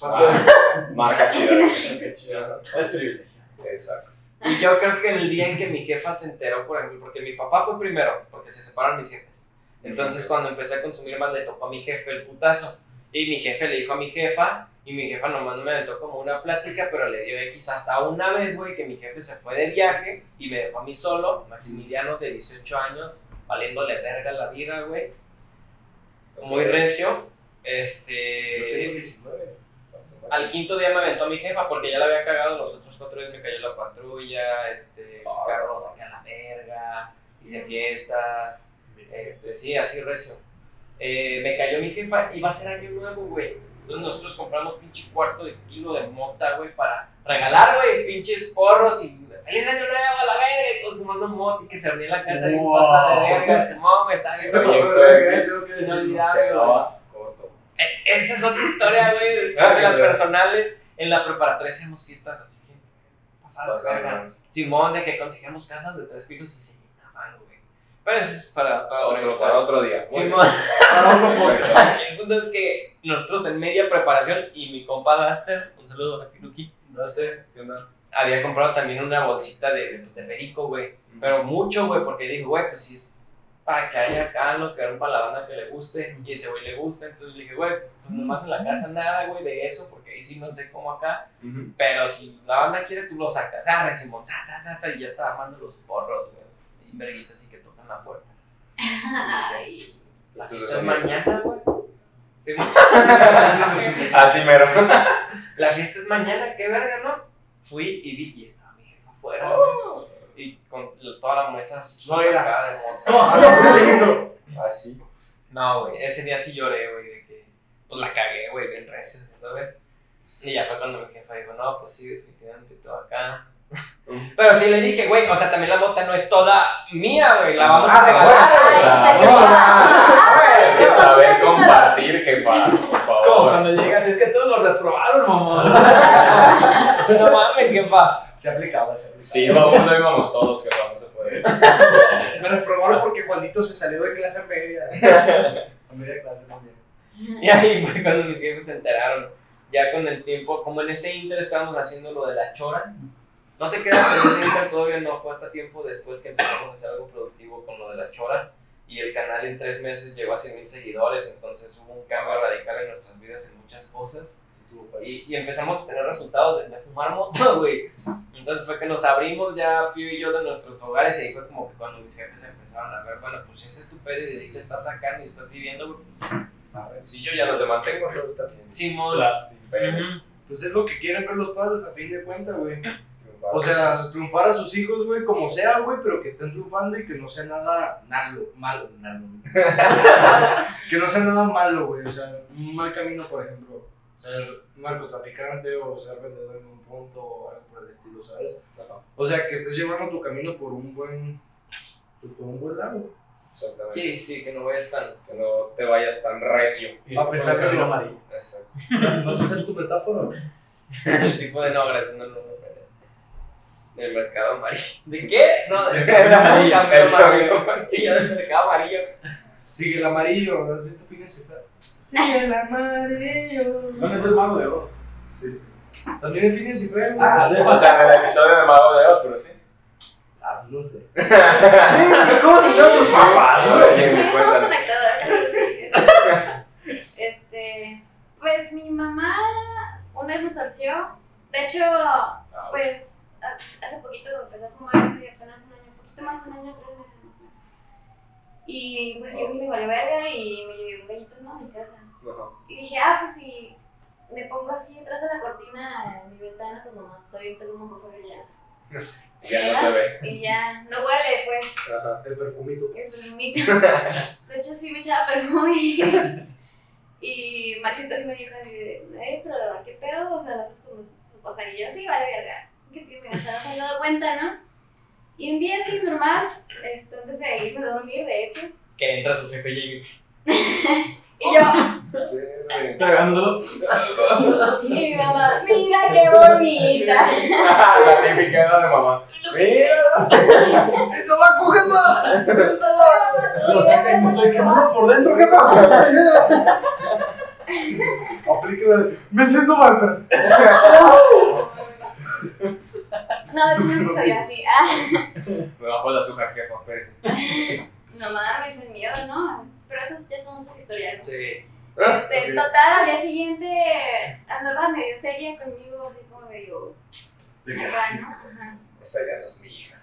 Ah, Marca chida. Qué chido. Es privilegio. Exacto. Y yo creo que el día en que mi jefa se enteró, por ejemplo, porque mi papá fue primero, porque se separaron mis jefes. Entonces, cuando empecé a consumir más, le tocó a mi jefe el putazo. Y mi jefe le dijo a mi jefa, y mi jefa nomás me aventó como una plática, pero le dio X hasta una vez, güey, que mi jefe se fue de viaje y me dejó a mí solo, Maximiliano de 18 años, valiéndole verga la vida, güey. Muy recio. Este. Al quinto día me aventó a mi jefa porque ya la había cagado, los otros cuatro días me cayó la patrulla, este, mi carro saqué a la verga, hice fiestas, este, sí, así recio. Eh, me cayó mi jefa, iba a ser año nuevo, güey. Entonces nosotros compramos pinche cuarto de kilo de mota, güey, para regalar, güey, pinches porros y feliz año nuevo a la verga, y todos fumando mota y que se reunía en la casa de Wow. pasada de verga, Simón, güey, Sí bien se pasó de que inolvidable, corto. Eh, Esa es otra historia, güey. Después Ah, de las claro. personales, en la preparatoria hacíamos fiestas así. Pasadas, Pasadas. Simón, de que conseguíamos casas de tres pisos y se. Pero eso es para, para otra Otro, historia. para otro día. Muy Simón. Para otro podcast. El punto es que nosotros en media preparación y mi compa Duster, un saludo a Stiluki, No. ¿Qué onda? había comprado también una bolsita de, de, de perico, güey. Pero mucho, güey, porque dijo, güey, pues si es para que haya acá lo que para la banda que le guste y ese güey le gusta. Entonces le dije, güey, pues nomás en la casa nada, güey, de eso, porque ahí sí no sé cómo acá. Ujú. Pero si la banda quiere, tú lo sacas. Ah, Simón, y ya está armando los porros, güey. Y verguitas así que tocan la puerta. Ay. La Entonces, fiesta es mañana, güey. Simón. Así mero. La fiesta es mañana, qué verga, ¿no? Fui y vi y estaba mi jefa afuera, güey. Y con toda la mesa No era. acá de moto. No, no se le hizo. Así. No, güey, ese día sí lloré, güey, de que pues la cagué, güey, bien recio, ¿sabes? Y ya fue cuando mi jefa dijo, no, pues sí, definitivamente todo acá. Pero sí le dije, güey, o sea, también la bota no es toda mía, güey, la vamos a Ah, regalar, no, Ay, Hay que no, saber compartir, jefa. Por Es como favor. cuando llegas, es que todos lo reprobaron, mamá. No mames, jefa. Se aplicaba, se aplicaba. Sí, iba uno, íbamos todos, jefa. No se puede. Me reprobaron porque Juanito se salió de clase media. A media clase también. Y ahí fue cuando mis jefes se enteraron. Ya con el tiempo, como en ese inter estábamos haciendo lo de la chora, no te creas que inter todavía no fue hasta tiempo después que empezamos a hacer algo productivo con lo de la chora. Y el canal en tres meses llegó a 100 mil seguidores, entonces hubo un cambio radical en nuestras vidas en muchas cosas. Y, y empezamos a tener resultados de, de fumar mota, güey. Entonces fue que nos abrimos ya Pío y yo de nuestros hogares y ahí fue como que cuando mis jefes empezaron a ver, bueno, pues ese es tu pedo y de ahí le estás sacando y estás viviendo, güey. pues, A ver, si yo ya no te mantengo, todo está bien. Pedos. Ujú. Pues es lo que quieren ver los padres a fin de cuentas, güey. O sea, triunfar a sus hijos, güey, como sea, güey, pero que estén triunfando y que no sea nada malo, malo, malo. que no sea nada malo, güey. O sea, un mal camino, por ejemplo, ser narcotraficante o ser vendedor en un punto o algo por el estilo, ¿sabes? O sea, que estés llevando tu camino por un buen, pues, por un buen lado. Exactamente. Sí, sí, que no vayas tan. Que no te vayas tan recio. A pesar de lo amarillo. Exacto. ¿Vas a hacer tu metáfora? El tipo de no, gracias, no, no, no. Del mercado amarillo. ¿De qué? No, del cambio amarillo. amarillo. Y yo del mercado amarillo. Sigue el amarillo, ¿has visto Ferb? Sigue el amarillo. ¿Dónde es el mago de Oz? Sí. También en Phineas y Ferb. Ah, sí. O sea, en el episodio de Mago de Oz, pero sí. Ah, pues no sé. ¿Cómo se llaman tus papás? Bien, Estamos conectados. Este, pues mi mamá una vez me torció. De hecho, Ah, pues hace poquito empezó a fumar hace apenas un año, un poquito más, un año, tres meses más. Y pues sí, me valió verga y me llevé un gallito ¿no? a mi casa. Ajá. Y dije, ah, pues si me pongo así detrás de la cortina en mi ventana, pues nomás soy un fuera y ya. Ya no se ve. Y ya, no huele, pues. Ajá. El perfumito. El perfumito. De hecho, sí me echaba perfume. Y Maxito sí me dijo así de, eh, pero ¿qué pedo? O sea, lo haces como su. Y yo, sí, vale, verga. ¿Qué tiene? O sea, no se había dado cuenta, ¿no? Y un día así normal, este, antes de irme a dormir, de hecho. Que entra su jefe Jamie. Y yo, y mi mamá, mira qué bonita. La típica era de mamá. Mira. ¡Esto va cogiendo! Lo saca y me estoy quemando por dentro, jefa. Aplícala Me siento mal, pero. No, de hecho no se sabía así. Ah, Me bajó el azúcar, jefa, espérese. no mames, el miedo, ¿no? Pero esas ya son otras historias, ¿no? Sí. Este, total, al día siguiente andaba medio seria conmigo, así como medio. acá, ¿no? Ajá. Esa ya no es mi hija.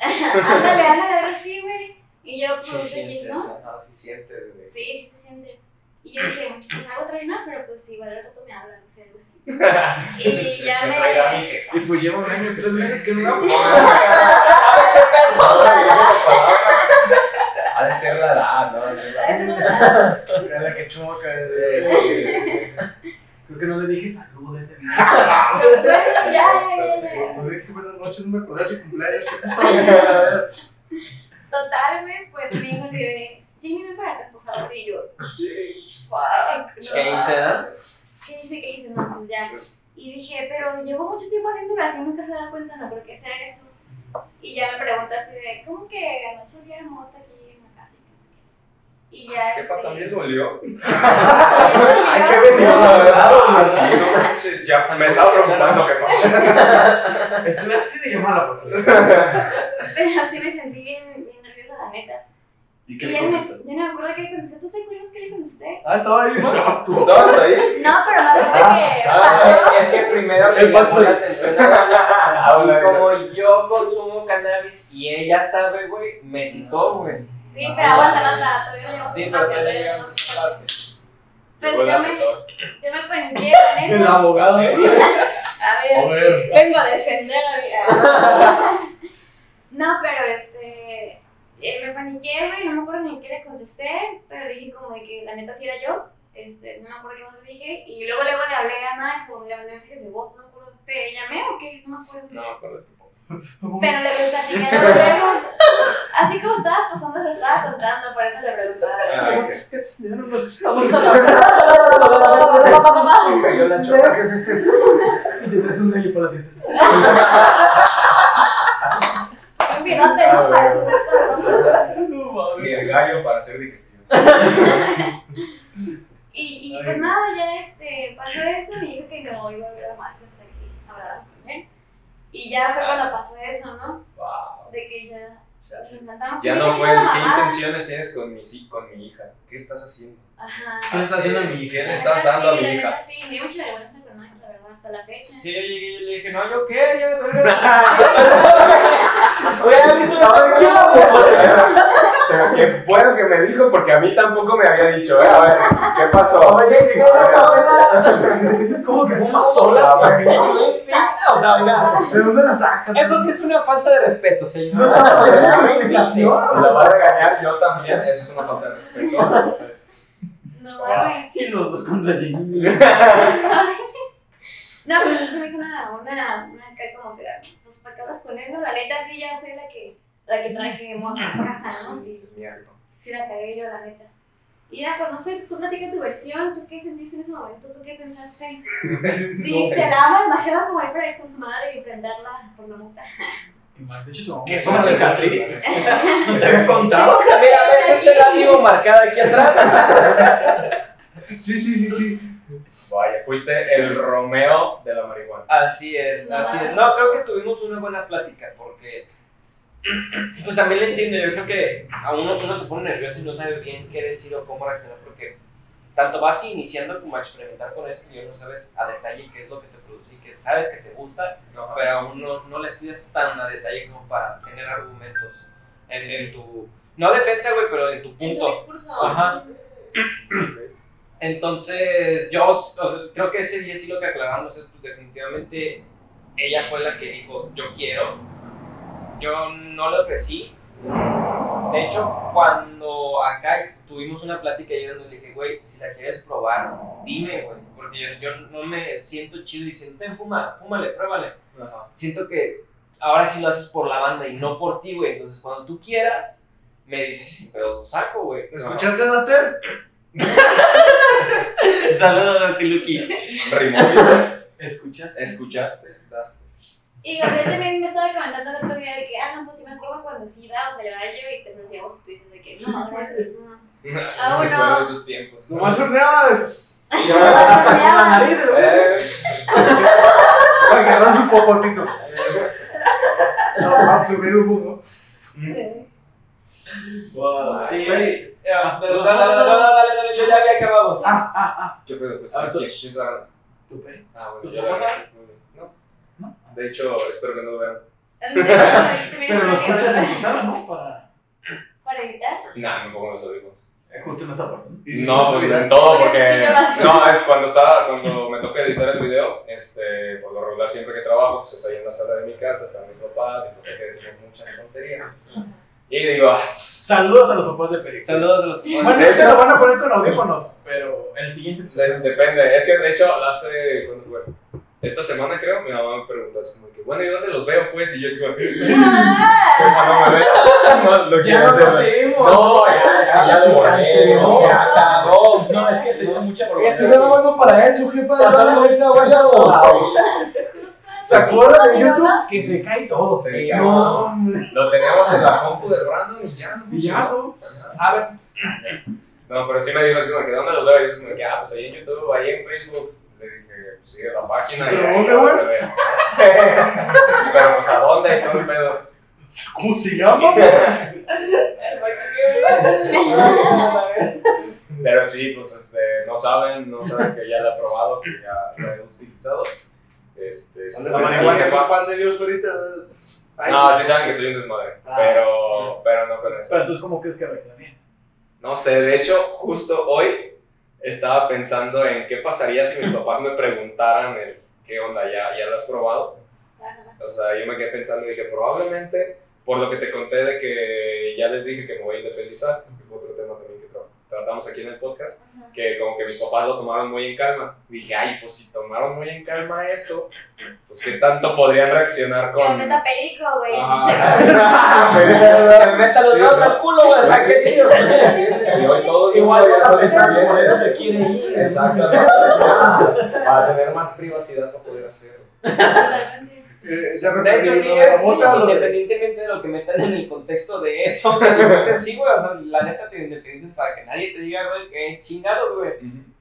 Ándale, ándale, algo así, güey. Y yo, Sí pues, X, ¿no? ajá, sí siente, güey. Sí, sí se siente. Y yo dije, pues hago trainer, pero pues igual al rato me hablan, no sé, algo así. Y Se- ya se me. Y pues llevo un año y tres meses que no hago. Ha de ser la edad, ¿no? Ha de ser la Es verdad. Era la que choca. Sí, Creo que no le dije salud a ese ya, ya, ya, ya. Cuando dije buenas noches, no me acordé de su cumpleaños. ¿Qué pasó? Total, güey, pues me dijo así de, Jimmy, ven para acá, por favor. Y yo, fuck. no. ¿Qué hice, da? ¿Qué hice? ¿Qué hice? No, pues ya. Y dije, pero llevo mucho tiempo haciéndolo así, nunca se da cuenta, no, porque hacer eso. Y ya me pregunta así de, ¿cómo que anoche olía a mota aquí en la casa? Y qué. Ya. Jefa este, también dolió. Ay, qué vecinos Ah, sí, no manches, ya me estaba preocupando, jefa. Estuve así de llamar a la patrulla. Pero sí me sentí bien, bien nerviosa, la neta. ¿Y Y qué ya le no, me, contestaste? ya no me acuerdo qué le contesté. ¿Tú te acuerdas qué le contesté? Ah, estaba ahí. Estabas tú. ¿Estabas ahí? No, pero me acuerdo que Ah, pasó. es que primero le vato. la atención a la Y de- como yo consumo cannabis y ella sabe, güey, me citó, güey. Sí, pero aguanta, aguanta, todavía no llegamos Sí, pero todavía no llegamos. Pues yo me, yo me paniqué, la El abogado. A ver, ver. vengo a defender a mi. No, pero este. Eh, me paniqué, güey, no me acuerdo ni qué le contesté, pero dije como de que la neta sí era yo. Este, no me acuerdo qué más le dije. Y luego, luego le hablé a Max, como le mandé mensajes de voz, no me acuerdo. ¿Te llamé o qué? No me acuerdo. No me acuerdo tampoco. Pero le platicé luego. Así como estaba pasando, lo estaba contando, por eso le preguntaba. Ah, cayó la choca. Y te traes un gallo para la tristeza. Pilote, ¿no? Y el gallo para hacer digestión. Y, y pues nada, ya este, pasó eso y dijo que no iba a ver a Marta hasta que hablaran con él. Y ya fue cuando pasó eso, ¿no? Wow. De que ya nos encantamos. Ya no me fue, ¿qué intenciones tienes con mi, si- con mi hija? ¿Qué estás haciendo? Ajá. ¿Qué le está haciendo a mi ¿Qué hija? le La estás dando a sí, mi hija? Sí, me dio mucha vergüenza Max, la verdad, hasta la fecha. Sí, yo llegué y le dije, no, yo qué, yo, Oye, ¿has visto O sea, qué bueno que me dijo porque a mí tampoco me había dicho, eh, a ver, ¿qué pasó? Oye, ¿qué ¿Cómo que fumas A solas? ver. O sea, mira, ¿De dónde la sacas? eso sí es una falta de respeto, señor. Si la va a regañar yo también, eso es una falta de respeto. No mames. Y los dos contra Jimmy. No, pues eso se me hizo una, una, una acá como será. Pues para que hablas con él, ¿no? La neta sí ya soy la que, la que traje morra a casa, ¿no? Sí, Es mierda. sí la cagué yo, la neta. Y ya, pues no sé, tú platica tu versión, ¿tú qué sentiste en ese momento? ¿Tú qué pensaste? Dijiste, la amo demasiado como ir para ir con su madre y prenderla por la más, de hecho, tu mamá Es una cicatriz. ¿Te había contado? Mira, ves este látigo marcado aquí atrás. Sí, sí, sí, sí. Vaya, fuiste el Romeo de la marihuana. Así es, así es. No, creo que tuvimos una buena plática porque, pues también le entiendo, yo creo que a uno, uno se pone nervioso y no sabe bien qué decir o cómo reaccionar porque tanto vas iniciando como a experimentar con esto y no sabes a detalle qué es lo que te produce y que sabes que te gusta, pero aún no, no le estudias tan a detalle como para tener argumentos en, en tu, no defensa, güey, pero en tu En tu punto. discurso. Ajá. Entonces, yo creo que ese día sí lo que aclaramos es pues, definitivamente ella fue la que dijo, yo quiero. Yo no le ofrecí. De hecho, cuando acá tuvimos una plática y yo le dije, güey, si la quieres probar, dime, güey. Porque yo, yo no me siento chido diciendo, ten, fuma, fúmale, pruébale. Siento que ahora sí lo haces por la banda y no por ti, güey. Entonces, cuando tú quieras, me dices, pero saco, güey. ¿Me escuchaste, Duster? Saludos a Tiluki. ¿Escuchaste? ¿Escuchaste? Daste. Y Gabriel también me estaba comentando el otro día de que, ah, no, pues sí me acuerdo cuando sí iba, o sea, el gallo y te ofrecíamos y tú dices de que, no, gracias, no. Ah, No bueno. recuerdo esos tiempos. Nomás horneaba. Hasta con la nariz, güey. Eh, Agarrar su popotito. Absorber un poco. Sí, güey. Ya, Dale, dale, dale, dale, dale, yo ya había acabado. Ah, ah, ah. ¿Qué pedo? Pues, Ah, ¿quién- tú- quién sabe? ¿Tu pene? Ah, bueno, bien. No. ¿No? De hecho, espero que no lo vean. Pero lo que- escuchas en tu sala, ¿no? Para. Para editar. Nah, me pongo los audífonos. eh, Justo en esta parte. ¿no? Pues en todo, porque. No, es cuando estaba, cuando me toca editar el video, este, por lo regular siempre que trabajo, pues es ahí en la sala de mi casa, están mis papás, y pues hay que decir muchas tonterías. Y digo, Saludos a los papás de Perico. Saludos a los Bueno, De es que hecho- lo van a poner con audífonos, pero en el siguiente. pues, de- depende. Es que de hecho, hace, ¿cuándo fue? Esta semana creo, mi mamá me preguntó así como que, bueno, ¿y dónde los veo pues? Y yo digo, Ah, no me ve, no lo Ya no hacemos. No, ya, es que ya lo borré, No, ya acabó. No, es que se hizo mucha Este propaganda. era bueno para él, su jefa de la ahorita, güey. ¿Se acuerdan de YouTube? Que se cae todo. Se Sí, cae. No. Lo teníamos en la compu del Brandon y ya no Y ya, ¿no? ¿Saben? No, pero sí me dijo así como que ¿dónde los veo? Y yo así como que, ah, pues ahí en YouTube, ahí en Facebook. Le dije, pues sigue la página y ¿Pero ahí dónde, güey? se ve. Pero pues a dónde y todo el pedo. ¿Cómo se llama? Pero sí, pues este, no saben, no saben que ya la he probado, que ya la he utilizado. Este, sí, La sí, marihuana es jefa. un pan de Dios ahorita. Ay, No, sí saben que soy un desmadre, Ah. pero, pero no con eso. Pero entonces, ¿cómo crees que reaccionaría? No sé, de hecho, justo hoy estaba pensando en qué pasaría si mis papás me preguntaran el, qué onda, ¿ya, ya lo has probado. Ajá. O sea, yo me quedé pensando y dije, probablemente, por lo que te conté de que ya les dije que me voy a independizar, que fue otro tema que tratamos aquí en el podcast, Ajá. que como que mis papás lo tomaron muy en calma. Dije, ay, pues si tomaron muy en calma eso, pues qué tanto podrían reaccionar Que me con... meta perico, güey. Dedos no. al culo, güey. O sea, qué tío. Y hoy todo Igual por eso se quiere ir. Exactamente. Para tener más privacidad para poder hacerlo. Totalmente. Eh, De hecho, sí, repetido eh, independientemente de lo que metan en el contexto de eso, que dijiste, sí, güey, o sea, la neta te independientes para que nadie te diga, güey, que chingados, güey.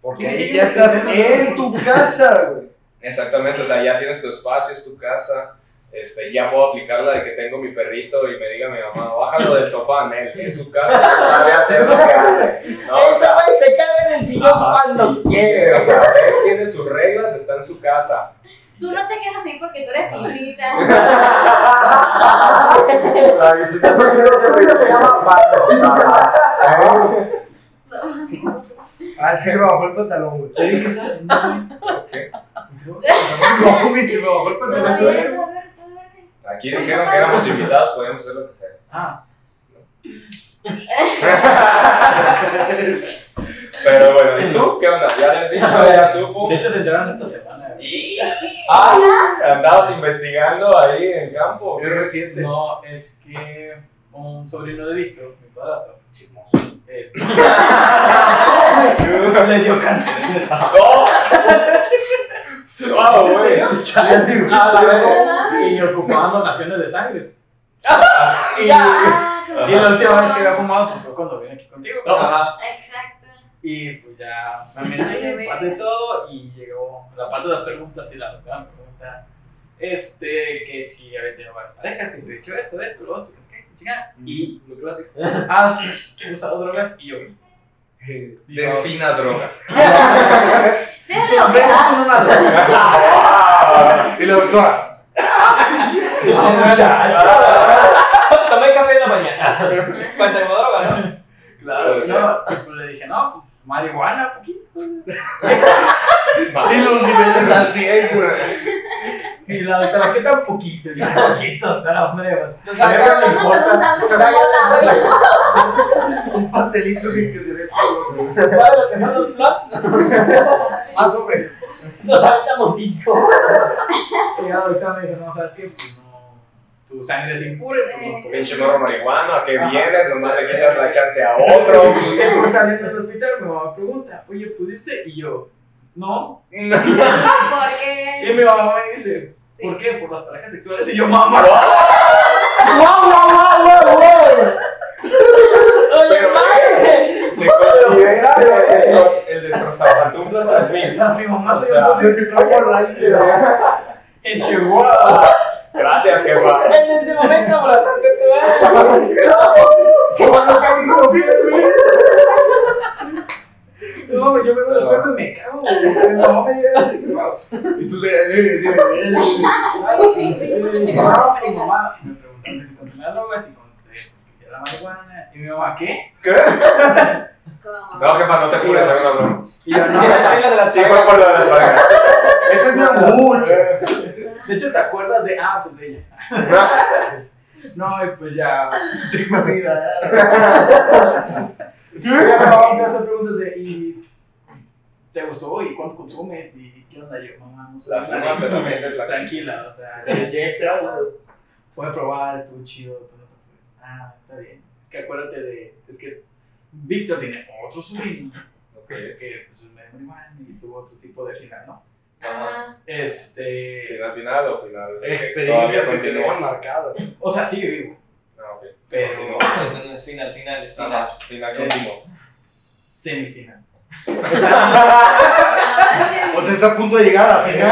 Porque ahí ya estás en tu casa, güey. Exactamente, o sea, ya tienes tu espacio, es tu casa. Este, ya puedo aplicar la de que tengo mi perrito y me diga mi mamá, bájalo del sofá, Nel, es su casa, sabe hacer lo que hace. No, o sea, güey se caga en el sillón cuando sí. quiere. O sea, él tiene sus reglas, está en su casa. Tú no te quedas así porque tú eres visita. La visita se llama Ah, se me bajó el pantalón, güey. ¿qué güey? ¿Qué? No, güey, se me bajó el pantalón. Aquí dijeron que éramos invitados, podíamos hacer lo que sea. Ah, Pero bueno, ¿y tú? ¿Qué onda? ¿Ya les he dicho? ¿Ya supo? de hecho se enteraron esta semana. Güey. Y... Ah, andabas investigando ahí en campo. Es reciente. No, es que un sobrino de Víctor, mi padrastro, chismoso, este, le dio cáncer. ¡Wow, güey! A la verga. Y ocupaban donaciones de sangre. Y, Ah, y la última vez que había fumado pues, fue cuando vine aquí contigo. Ajá. Exacto. Y pues ya me metí, pasé todo y llegó la parte de las preguntas y la doctora me pregunta, este, que si había tenido varias parejas, que si había hecho esto, esto, lo otro, que es que, chingada. Y Lo clásico. has usado drogas y yo. Defina droga. Quedar. son una droga. Y la doctora. No, muchacha. Tomé café en la mañana. Claro, O sea. no, pues le dije, no, pues marihuana, poquito. Y los niveles al 100, güey. Y la doctora, ¿qué tan poquito? Y poquito, doctora, hombre. pues, Un pastelito sin que se ve. ¿Sabes lo que son los plots? Más o menos. Nos aventamos cinco. Y la doctora me dijo, no, ¿sabes qué? Pues tu sangre es impura. Pues porque Pinche morro marihuano, ¿a qué vienes? Nomás le quitas la chance a otro. Y pues saliendo del hospital, mi mamá pregunta, oye, ¿pudiste? Y yo, no. Y Porque. mi mamá me dice, Sí. ¿por qué? Por las parejas sexuales. Y yo, mamá. Oye, Pero, madre. ¿Te considera el, destro- el destrozapantuflas 3000? Mi mamá O se llama en Chihuahua. Gracias, jefa. En ese momento abrazaste a tu. Qué bueno que confía en mí. No, yo me veo al espejo y me cago. mamá me Y tú le. eh, eh, eh, Sí, sí, mamá, me preguntaron si consumía drogas y con pues, era marihuana. Y mi mamá, ¿qué? ¿Cómo? No, jefa, no te apures, hago una broma. Y yo, no. Sí, la de las Sí, fue por lo de las parejas. Este es mi amor. De hecho, ¿te acuerdas de.? Ah, pues ella. No, y pues ya. Privacidad. Ya me hace preguntas de. ¿Y te gustó? ¿Y cuánto consumes? ¿Y qué onda? Yo, mamá, no sé. La fumaste también, Tranquila, o sea. Güey. Puede probar, estuvo chido. Puedes. Ah, está bien. Es que acuérdate de. Es que Víctor tiene otro sobrino. Ok. Que pues, es marihuana y tuvo otro tipo de final, ¿no? Ajá. Este. ¿Final final o final? Experiencias que continúa. tenemos marcadas. O sea, sigue vivo. Ah, ok. Pero. No es final, final, es final. Final. Es semifinal. O sea, está a punto de llegar a la final.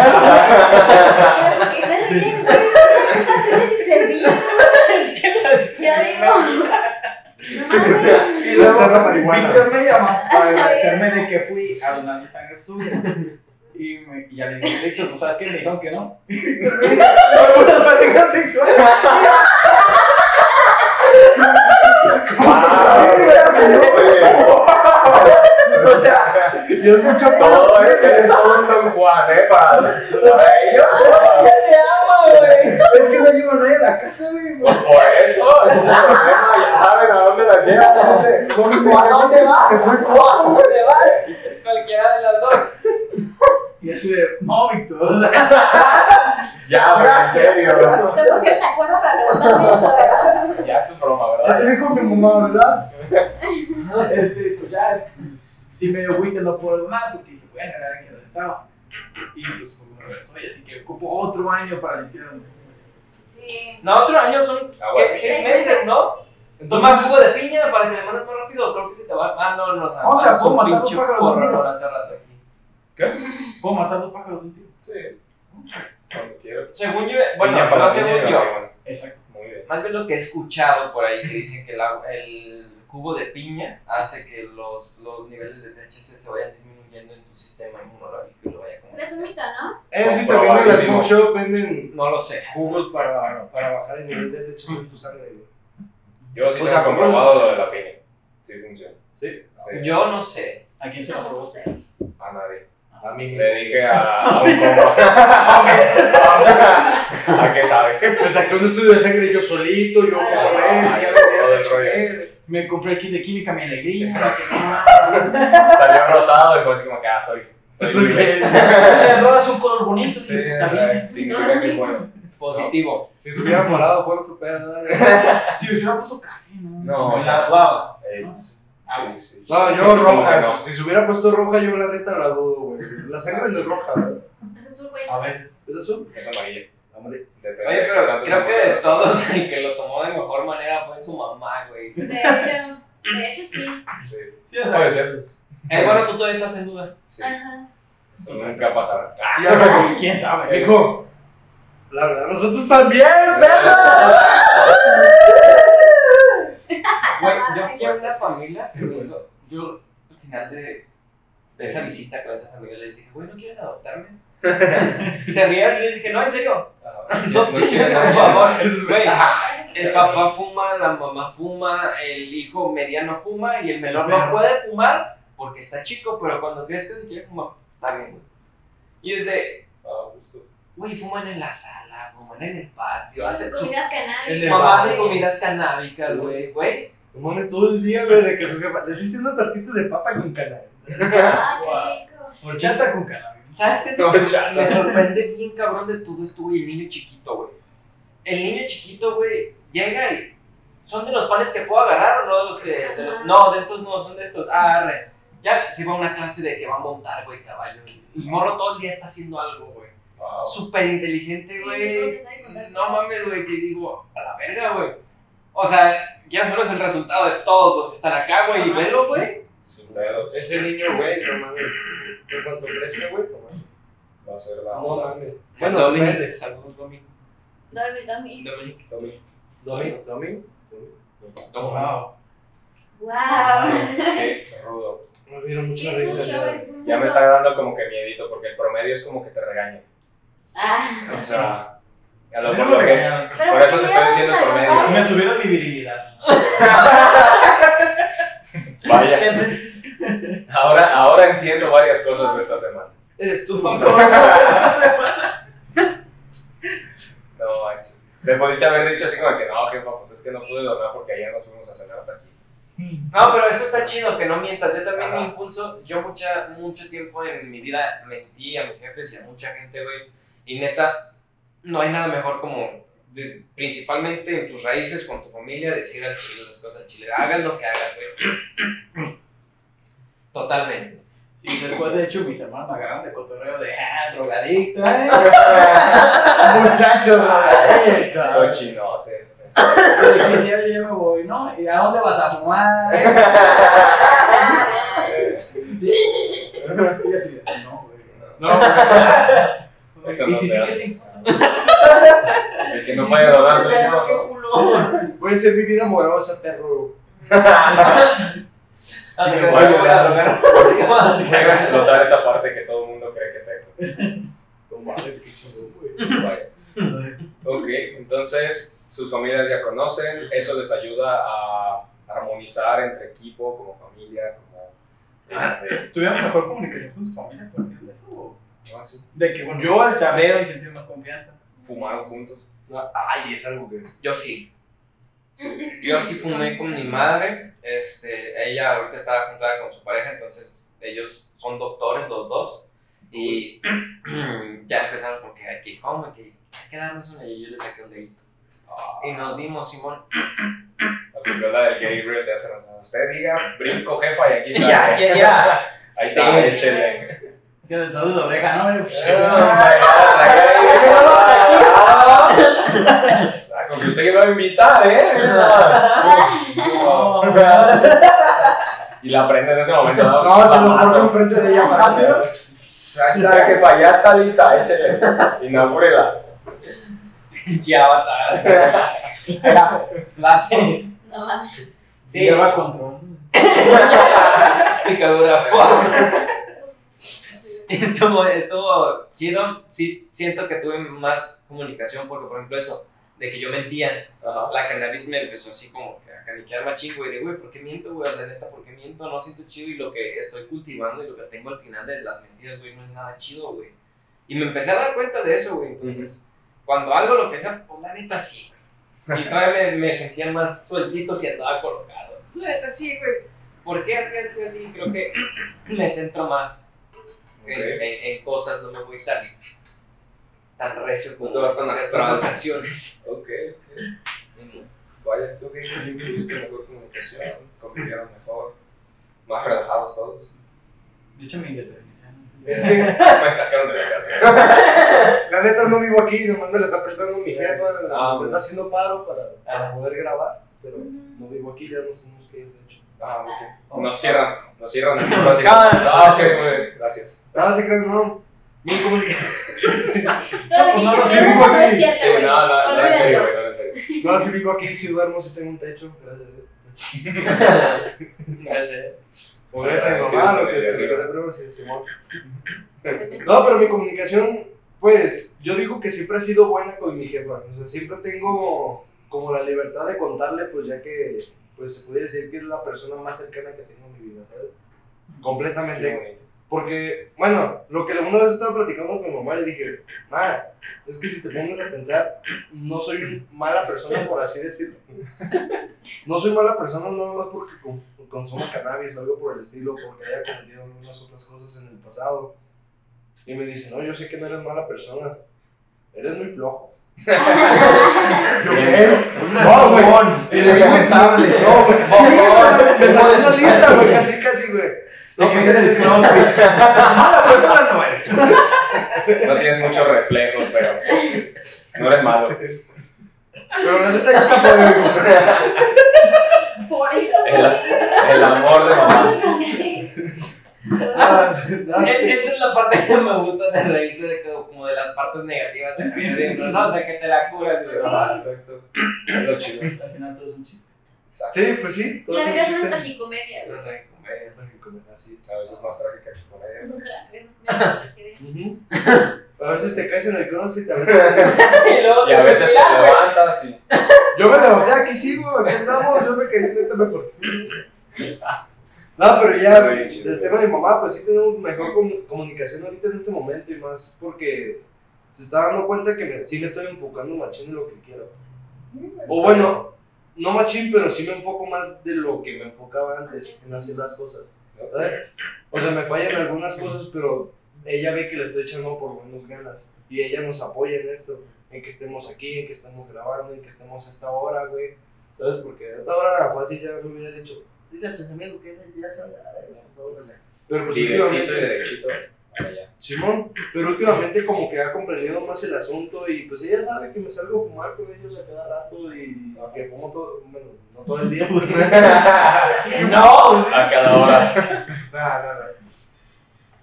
Bien, güey. Esas se bien. Es que la Ya digo. No. Y luego. Víctor me llama para agradecerme de que fui a donar mi sangre suya. Y, me, y ya le dije, Víctor, pues sabes qué? Me dijeron que no. Y Víctor me dice, "¿Por unas parejas sexuales. O sea, Y es mucho Todo es que eres todo un Don Juan, ¿eh? Para, para ellos. Ya te amo, güey. es que no llevo nadie a la casa, güey. Pues por eso, ese es el problema. Ya saben a dónde las llevan. no sé. ¿A dónde vas? ¿A dónde vas? Cualquiera de las dos. Y así de, no, Víctor. O sea, Ya, güey, en serio. Te pusieron de acuerdo para preguntarme eso, ¿verdad? Ya es tu broma, Ya ¿verdad? te dijo mi mamá, ¿verdad? este, pues ya, pues, sí me dio agüite no puedo donar, porque dije, bueno, era que no estaba. Y pues fue un regreso, y así que ocupo otro año para limpiar Sí. No, otro año son piña. seis meses, meses. ¿no? Toma jugo de piña para que le mandes más rápido. Creo que se te va. Ah, no, no. O sea, puedo matar dos pinche pájaros de un tiro. Aquí. Puedo matar dos pájaros de un tiro. Sí. Cuando quieras. Según yo, bueno, no según yo. Exacto. Muy bien. Más bien lo que he escuchado por ahí que dicen que el, agua- el jugo de piña hace que los, los niveles de THC se vayan disminuyendo en tu sistema inmunológico y lo vaya como. Pero es un mito, ¿no? Eso sí, también en la smoke shop venden No lo sé. jugos para, para bajar el nivel de THC en tu sangre. Yo sí O sea, comprobado lo de la piña. Sí funciona. Sí. Sí. Yo no sé. ¿A quién se lo probó? A nadie. A mí mismo. Le dije a, a un compa. ¿A qué sabe? Me saqué un estudio de sangre yo solito, yo como rollo. Me compré el kit de química, mi alegría. Salió rosado y fue así como que ah, estoy. Estoy bien. Eh, Rodas un color bonito, Sí, sí, está bien. significa que es bueno. Positivo. Si estuviera morado, fuera otro pedo. ¿no? Si me hubiera puesto café, no. No. La guava. Ah, sí, sí, sí. No, yo sí, roja. no. Si se hubiera puesto roja, yo la neta la dudo, güey. La sangre es roja, ¿verdad? Es azul, güey. A veces. ¿Es azul? Es amarilla. Amarilla. Depende Oye, pero creo que de todos el que lo tomó de mejor manera fue su mamá, güey. De hecho, de hecho sí. Sí. Sí, Puede ser. Eh, bueno, tú todavía estás en duda. Sí. Ajá. Eso nunca pasará. Ah, ¿Quién sabe? Hijo, la verdad, nosotros también, perro. Güey, yo fui a una familia, se me hizo. Yo, al final de, de esa visita con esa familia, les dije, güey, ¿no quieren adoptarme? se rieron y yo les dije, no, en serio. No, No quieren por favor. Güey, el papá fuma, la mamá fuma, el hijo mediano fuma y el menor no puede fumar porque está chico, pero cuando crezca si quiere fumar, está bien, güey. Y es de, Ah, güey, fuman en la sala, fuman en el patio, hacen comidas canábicas. Mamá hace comidas canábicas, güey, güey. No mames, todo el día, güey, de que su jefa. Les hice unas tartitas de papa con canal. Ah, qué rico. Horchata con cannabis. ¿Sabes qué? No. Me sorprende bien cabrón de todo esto, güey, el niño chiquito, güey. El niño chiquito, güey, llega y... ¿Son de los panes que puedo agarrar o no de los que...? de los- Ajá. no, de esos no, son de estos. Ah, arre. Ya se va a una clase de que va a montar, güey, caballo. El morro todo el día está haciendo algo, güey. Wow. Súper inteligente, güey. no mames, güey, que digo, a la verga, güey. O sea, ya solo es el resultado de todos los que están acá, güey, y sí. güey. Sin pedos. Ese niño, güey, no mames. En cuanto crezca, güey, no mames. Va a ser la No mames. Bueno, Dominic, saludos, Dominic. Dominic. Tommy. Domingo, domingo. Wow. Wow. Qué rudo. Me mucha risa. ya. me está dando como que miedito, porque el promedio es como que te regaña. Ah. O sea, a lo mejor me que- Por eso te ¿por estoy diciendo promedio. enojar? Me subieron mi virilidad. Vaya. Ahora, ahora entiendo varias cosas de esta semana. Eres tú, No, manches. Le pudiste haber dicho así como que no, jefa, pues es que no pude donar porque ayer nos fuimos a cenar taquitos. No, pero eso está chido, que no mientas. Yo también Ajá. me impulso. Yo mucha, mucho tiempo en mi vida mentí a mis jefes y a mucha gente, güey. Y neta, no hay nada mejor como, de- principalmente en tus raíces, con tu familia, decir al chile las cosas al chile. Hagan lo que hagan, güey. Totalmente. Sí, después de hecho mis hermanos me agarran de cotorreo de ah, drogadicto, eh. Muchacho, drogadicto. Cochinote este. Y sí, oye, ya me voy, ¿no? ¿Y a dónde vas a fumar? eh? Y yo así, no, güey. No, güey. Eso Y no si sí que El que no puede donar soy yo. ¿no? Puede ser mi vida amorosa, perro. Ah, te Voy a voy a drogar. Explotar esa parte que todo el mundo cree que tengo. No mames, qué chingón, güey. Vaya. Ok, entonces sus familias ya conocen, eso les ayuda a armonizar entre equipo, como familia, como... Este, ¿Tuvieron mejor comunicación con tu familia a partir de eso? O? sé, De que, bueno, yo se abrieron y sentir más confianza. fumaron juntos. No, Ay, es algo que. Yo sí. Yo sí fumé con mi madre. Este, ella ahorita estaba juntada con su pareja, entonces ellos son doctores los dos. Y ya empezaron porque hay que, ¿cómo? Que hay que darnos una y yo le saqué un dedito. Y nos dimos, Simón. La del Gabriel de hace rato. Usted diga, brinco jefa y aquí está. Ya, ya, ya. Ahí está, échele. Haciendo todo de oreja, ¿no? Ah, ahí. Ah, con que usted que me va a invitar, ¿eh? No. Y la prende en ese momento. No, No, se lo pongo enfrente de ella para que- Hashtag que ya está lista, échele. Inaugúrela. Pinche avatar. Late. No mames. Sí, Lleva control. picadura. Estuvo, estuvo chido. Sí, siento que tuve más comunicación porque, por ejemplo, eso de que yo mentía. Ajá. La cannabis me empezó así como que a caniquear machín, güey. De, güey, ¿por qué miento, güey? Sea, neta, ¿por qué miento? No siento chido y lo que estoy cultivando y lo que tengo al final de las mentiras, güey, no es nada chido, güey. Y me empecé a dar cuenta de eso, güey. Entonces, cuando algo lo que sea, pues la neta sí, güey. Y todavía me, me sentía más sueltito si andaba colocado. La neta sí, güey. ¿Por qué así, así, así? Creo que me centro más en, Ok. en- en cosas, no me voy tan, tan recio como No en astral. ocasiones. Ok, ok. Vaya, tú que tuviste mejor comunicación, convivieron mejor, más relajados todos. De hecho, me independicé. Es que, Me sacaron de la casa. la neta, no vivo aquí, nomás me la está prestando mi jefa. Ah, me está haciendo paro para, para Ah. poder grabar, pero no vivo aquí, ya nos tenemos que ir, de hecho. Ah, ok. Nos cierran, nos cierran el. Ah, ok, muy bien, gracias. Nada, se crean, no. Mi comunicación. Todavía, no, no, sí, vivo no es aquí. Sí, no, no, no, en serio, güey, no, en serio. No, si vivo aquí, si duermo, si tengo un techo. Gracias a Dios. O gracias mi mamá, lo que. No, pero mi comunicación, pues, yo digo que siempre ha sido buena con mi jefa. O sea, siempre tengo como la libertad de contarle, pues, ya que, pues, se pudiera decir que es la persona más cercana que tengo en mi vida, ¿sabes? Completamente. Porque, bueno, lo que una vez estaba platicando con mi mamá, le dije, ah, es que si te pones a pensar, no soy mala persona, por así decirlo. No soy mala persona nada más porque con- consumo cannabis o algo por el estilo, porque haya cometido algunas otras cosas en el pasado. Y me dice, no, yo sé que no eres mala persona, eres muy flojo. Yo, ¿qué? No, güey. Irresponsable. No, güey. Sí, güey. Una lista, güey, casi, casi, güey. No, que eres eres flojo. Mala persona no eres. No tienes muchos reflejos, pero no eres malo. Pero la neta ya está por. El, el amor de mamá. Ah, no, Es- sí. Esta es la parte que me gusta de reírse de que- como de las partes negativas de la vida adentro, ¿no? O sea, que te la curas. güey. Ajá, exacto. Es lo chido. Al final todo es un chiste. Exacto. Sí, pues sí. todo La vida es una tragicomedia, No güey. sé, comer. Así, a veces más trágica que. Ujú. A veces te caes en el crossfit, a veces. Y luego Y a veces te levantas y. Yo me levanté, aquí sigo, aquí estamos, yo me caí, neta me corté. No, pero ya, el tema de mamá, pues sí tenemos mejor com- comunicación ahorita en este momento y más porque se está dando cuenta que me- sí me estoy enfocando machín en lo que quiero. O bueno, no machín, pero sí me enfoco más de lo que me enfocaba antes en hacer las cosas. ¿sabes? O sea, me fallan algunas cosas, pero ella ve que le estoy echando por buenas ganas. Y ella nos apoya en esto, en que estemos aquí, en que estemos grabando, en que estemos a esta hora, güey. ¿Sabes? Porque a esta hora fácil ya me hubiera dicho, dile a tus amigos que ya saben. Pero pues últimamente, derechito. Simón, pero últimamente como que ha comprendido más el asunto y pues ella sabe que me salgo a fumar con ellos a cada rato y que fumo todo, bueno, no todo el día. No, A cada hora. Nah, nah, nah.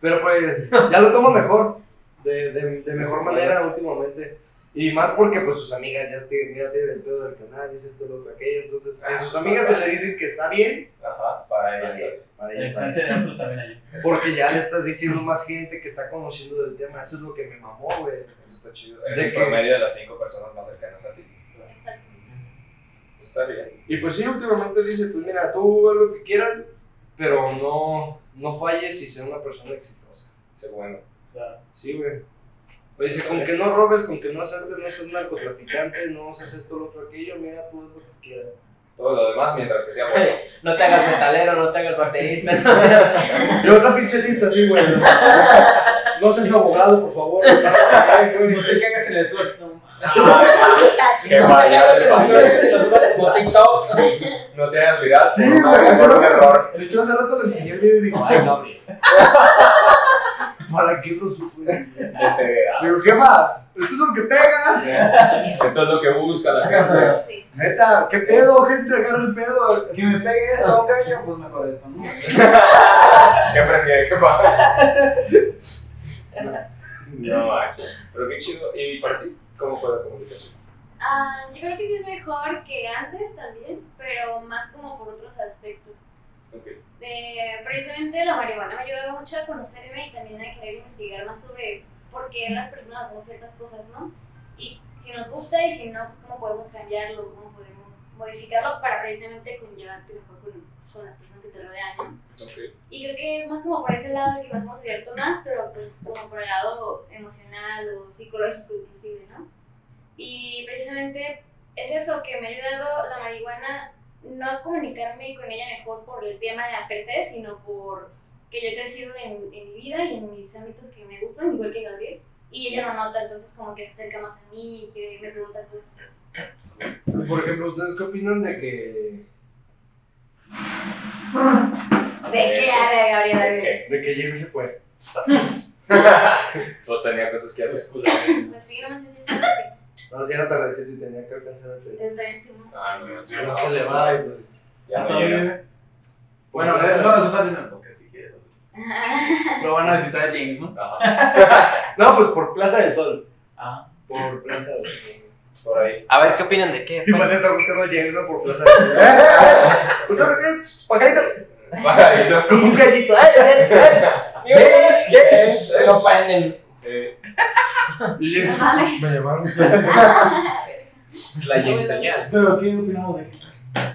Pero pues ya lo tomo mejor, de, de, de mejor manera últimamente. Y más porque pues sus amigas ya tienen, ya tienen el pedo del canal, dice esto, lo otro, aquello. Entonces, si sus amigas se le dicen que está bien, Ajá, para ella. para ella, para ella La está otros también hay. Porque ya le está diciendo más gente que está conociendo del tema. Eso es lo que me mamó, güey. Eso está chido. Es De el que- promedio de las cinco personas más cercanas a ti. Exacto. Eso está bien. Y pues sí, últimamente dice, pues mira, tú haz lo que quieras, pero no, no falles y sea una persona exitosa. Sé bueno. Claro. Sí, güey. Pues dice, con que no robes, con que no asaltes, no seas narcotraficante, no seas esto, lo otro, aquello, mira, tú haz lo que quieras. Todo lo demás, mientras que sea bueno. no te hagas metalero, no te hagas baterista, no seas. Y otra pinche lista, sí, güey. No seas abogado, por favor. No te cagas en el tuerto. No. Qué No te hagas el. No viral Sí, güey, por un error. De hecho, hace rato le enseñé el video y digo, ay, Gabriel. ¿Para qué lo supe? Digo, jefa, esto es lo que pega. Esto es lo que busca la gente. Sí. Neta, ¿qué pedo, gente? Agarra el pedo. Que me pegue esto a un gallo, pues mejor esto, ¿no? ¿Qué prefiere, jefa? No manches. Pero qué chido. ¿Y para ti? ¿Cómo fue la comunicación? Ah, yo creo que sí es mejor que antes también, pero más como por otros aspectos. Ok. De, precisamente la marihuana me ha ayudado mucho a conocerme y también a querer investigar más sobre por qué las personas hacemos ciertas cosas, ¿no? Y si nos gusta y si no, pues cómo podemos cambiarlo, cómo podemos modificarlo para precisamente conllevarte mejor con, con las personas que te rodean, ¿no? Ok. Y creo que es más como por ese lado que nos hemos abierto más, pero pues como por el lado emocional o psicológico inclusive, ¿no? Y precisamente es eso que me ha ayudado la marihuana, no comunicarme con ella mejor por el tema de per se, sino por que yo he crecido en, en mi vida y en mis ámbitos que me gustan, igual que Gabriel. Y ella lo nota, entonces como que se acerca más a mí y que me pregunta cosas. Por ejemplo, ¿ustedes qué opinan de que, ¿De qué área, Gabriel? A ver. ¿Qué? de que Jimmy se fue? Pues tenía cosas que hacer. Pues sí, no manches, sí, sí, No, si era tardecito y tenía que alcanzar el tren. sí. Es rarísimo. Ah, no, no, No se le va, y pues. Ya ¿Hasta no llega. Bueno, eso, no, eso sale en el podcast si quieres. Lo van a visitar a James, ¿no? Ajá. No, pues por Plaza del Sol. Ah. Por Plaza del Sol. Por ahí. A ver, ¿qué opinan de qué? Y van a estar buscando a James, ¿no? Por Plaza del Sol. ¡Eh, eh! ¿Por qué no pajarito? Pajarito. Como un gallito. ¡Eh, eh, eh! James, James. Lo. Eh, Y mames. me llamaron. Es la James señal. Pero, ¿qué opinamos de qué?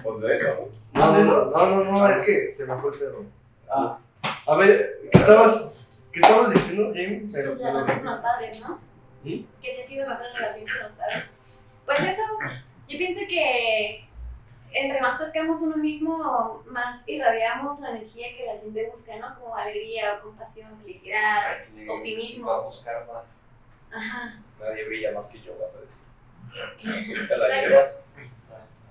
Pues de eso. No, de eso. No, no, no, es que se me fue el perro. Ah. A ver, ¿qué estabas, qué estabas diciendo, James? Pues la relación con los padres, ¿no? ¿Mm? Que sí ha sido mejor la relación con los padres. Pues eso, yo pienso que entre más pescamos uno mismo, más irradiamos la energía que la gente busca, ¿no? Como alegría, compasión, felicidad. Optimismo. Va a buscar más. Ajá. Nadie brilla más que yo, vas a decir. Así te la Exacto. llevas.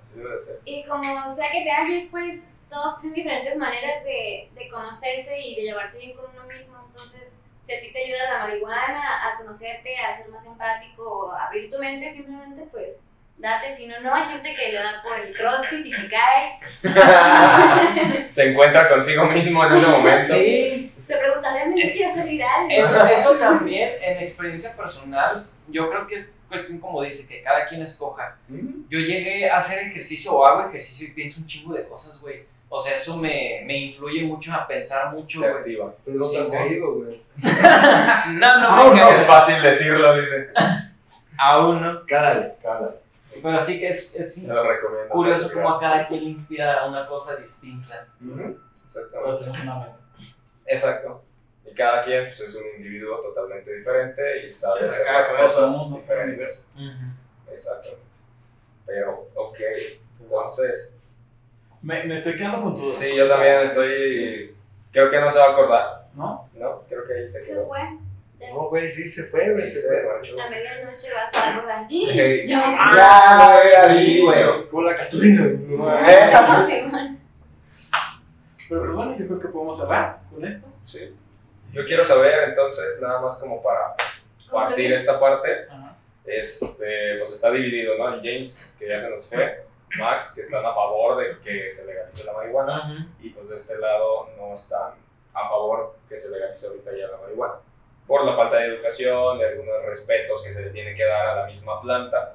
Así debe de ser. Y como sea que te halles, pues todos tienen diferentes maneras de, de conocerse y de llevarse bien con uno mismo. Entonces, si a ti te ayuda la marihuana a conocerte, a ser más empático, a abrir tu mente, simplemente pues date. Si no, no, hay gente que le da por el crossfit y se cae. Se encuentra consigo mismo en ese momento. Sí, Se pregunta, ¿realmente quiero ser viral? eso, eso también en experiencia personal, yo creo que es cuestión como dice, que cada quien escoja. Yo llegué a hacer ejercicio o hago ejercicio y pienso un chingo de cosas, güey. O sea, eso me, me influye mucho a pensar mucho, Te activa. Pero no te has Sí, caído, güey. No, no, no caes. es fácil decirlo, dice. Aún no. Cálale, cálale. Pero sí que es, es Se curioso como a cada quien le inspira una cosa distinta. Ujú, Pues Exactamente. Exacto. Y cada quien pues, es un individuo totalmente diferente y sabe Sí, hacer cada las cosas mundo, un diferentes. universo. Exactamente. Pero, ok. Entonces, Me, me estoy quedando con tu. sí, yo también estoy. Creo que no se va a acordar, ¿No? ¿no? Creo que ahí se Se quedó. fue. No, güey, sí se fue, güey. Se fue. marchó. A medianoche vas a rodar. Hey. Ya. Ya, era ahí, güey. Como la cartulina. Simón. Pero bueno, yo creo que podemos cerrar con esto. Sí. Yo quiero saber entonces, nada más como para partir esta parte, este, pues está dividido, ¿no? James, que ya se nos fue, Max, que están a favor de que se legalice la marihuana, y pues de este lado no están a favor que se legalice ahorita ya la marihuana. Por la falta de educación, de algunos respetos que se le tiene que dar a la misma planta.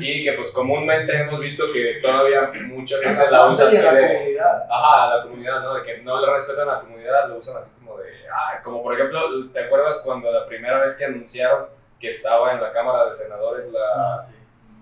Y que pues comúnmente hemos visto que todavía mucha gente la usa así la de... comunidad. Ajá, la comunidad, ¿no? De que no le respetan a la comunidad, lo usan así como de. Ah, como por ejemplo, ¿te acuerdas cuando la primera vez que anunciaron que estaba en la Cámara de Senadores la, Ah, sí.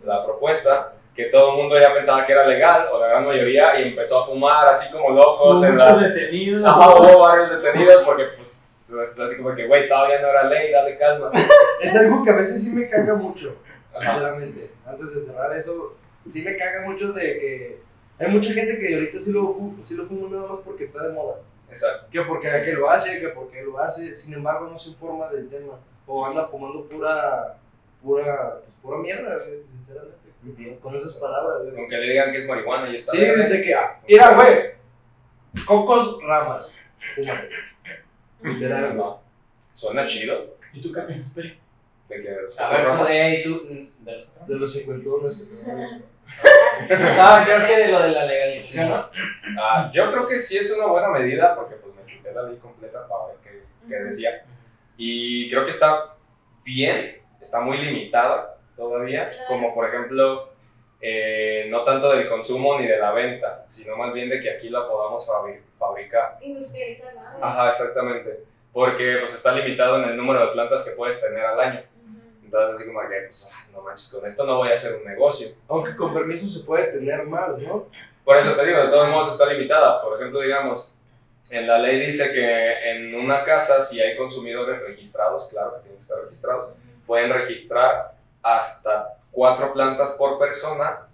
la propuesta? Que todo el mundo ya pensaba que era legal, o la gran mayoría, y empezó a fumar así como locos en Muchos las. detenidos. Ajá, hubo varios detenidos porque, pues, es así como que, güey, todavía no era ley, dale calma. Es algo que a veces sí me caga mucho, sinceramente. Antes de cerrar eso, sí me caga mucho de que hay mucha gente que ahorita sí lo, sí lo fuma nada más porque está de moda. Exacto. Que porque que lo hace, que porque lo hace, sin embargo no se informa del tema. O anda fumando pura, pura, pues pura mierda, sinceramente. Con esas palabras, güey. Aunque le digan que es marihuana y está. Sí, de que, ah, mira, güey, cocos, ramas, fúmate. Literal, güey. Suena chido. ¿Y tú qué piensas, Peri? De que los A ver, tú, fotógrafos- eh, tú, mm, de los De los cincuentones. No, creo que de lo de la legalización, ¿no? Ah, yo creo que sí es una buena medida porque pues me chuté la ley completa para ver qué, qué decía. Y creo que está bien, está muy limitada todavía, como por ejemplo, eh, no tanto del consumo ni de la venta, sino más bien de que aquí la podamos fabri- fabricar. Industrializar, ¿no? Ajá, exactamente. Porque pues está limitado en el número de plantas que puedes tener al año. Entonces así como que, pues, ah, no manches, con esto no voy a hacer un negocio. Aunque con permiso se puede tener más, ¿no? Por eso te digo, de todos modos está limitada. Por ejemplo, digamos, en la ley dice que en una casa, si hay consumidores registrados, claro que tienen que estar registrados, pueden registrar hasta cuatro plantas por persona,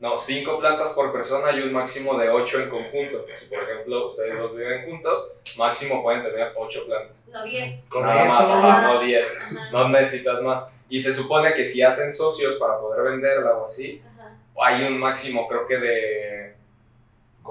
no, cinco plantas por persona y un máximo de ocho en conjunto. Si por ejemplo ustedes dos viven juntos, máximo pueden tener ocho plantas. No, 10. Con Nada más, ajá, no diez. Ajá. No necesitas más. Y se supone que si hacen socios para poder venderla o así, Ajá. hay un máximo creo que de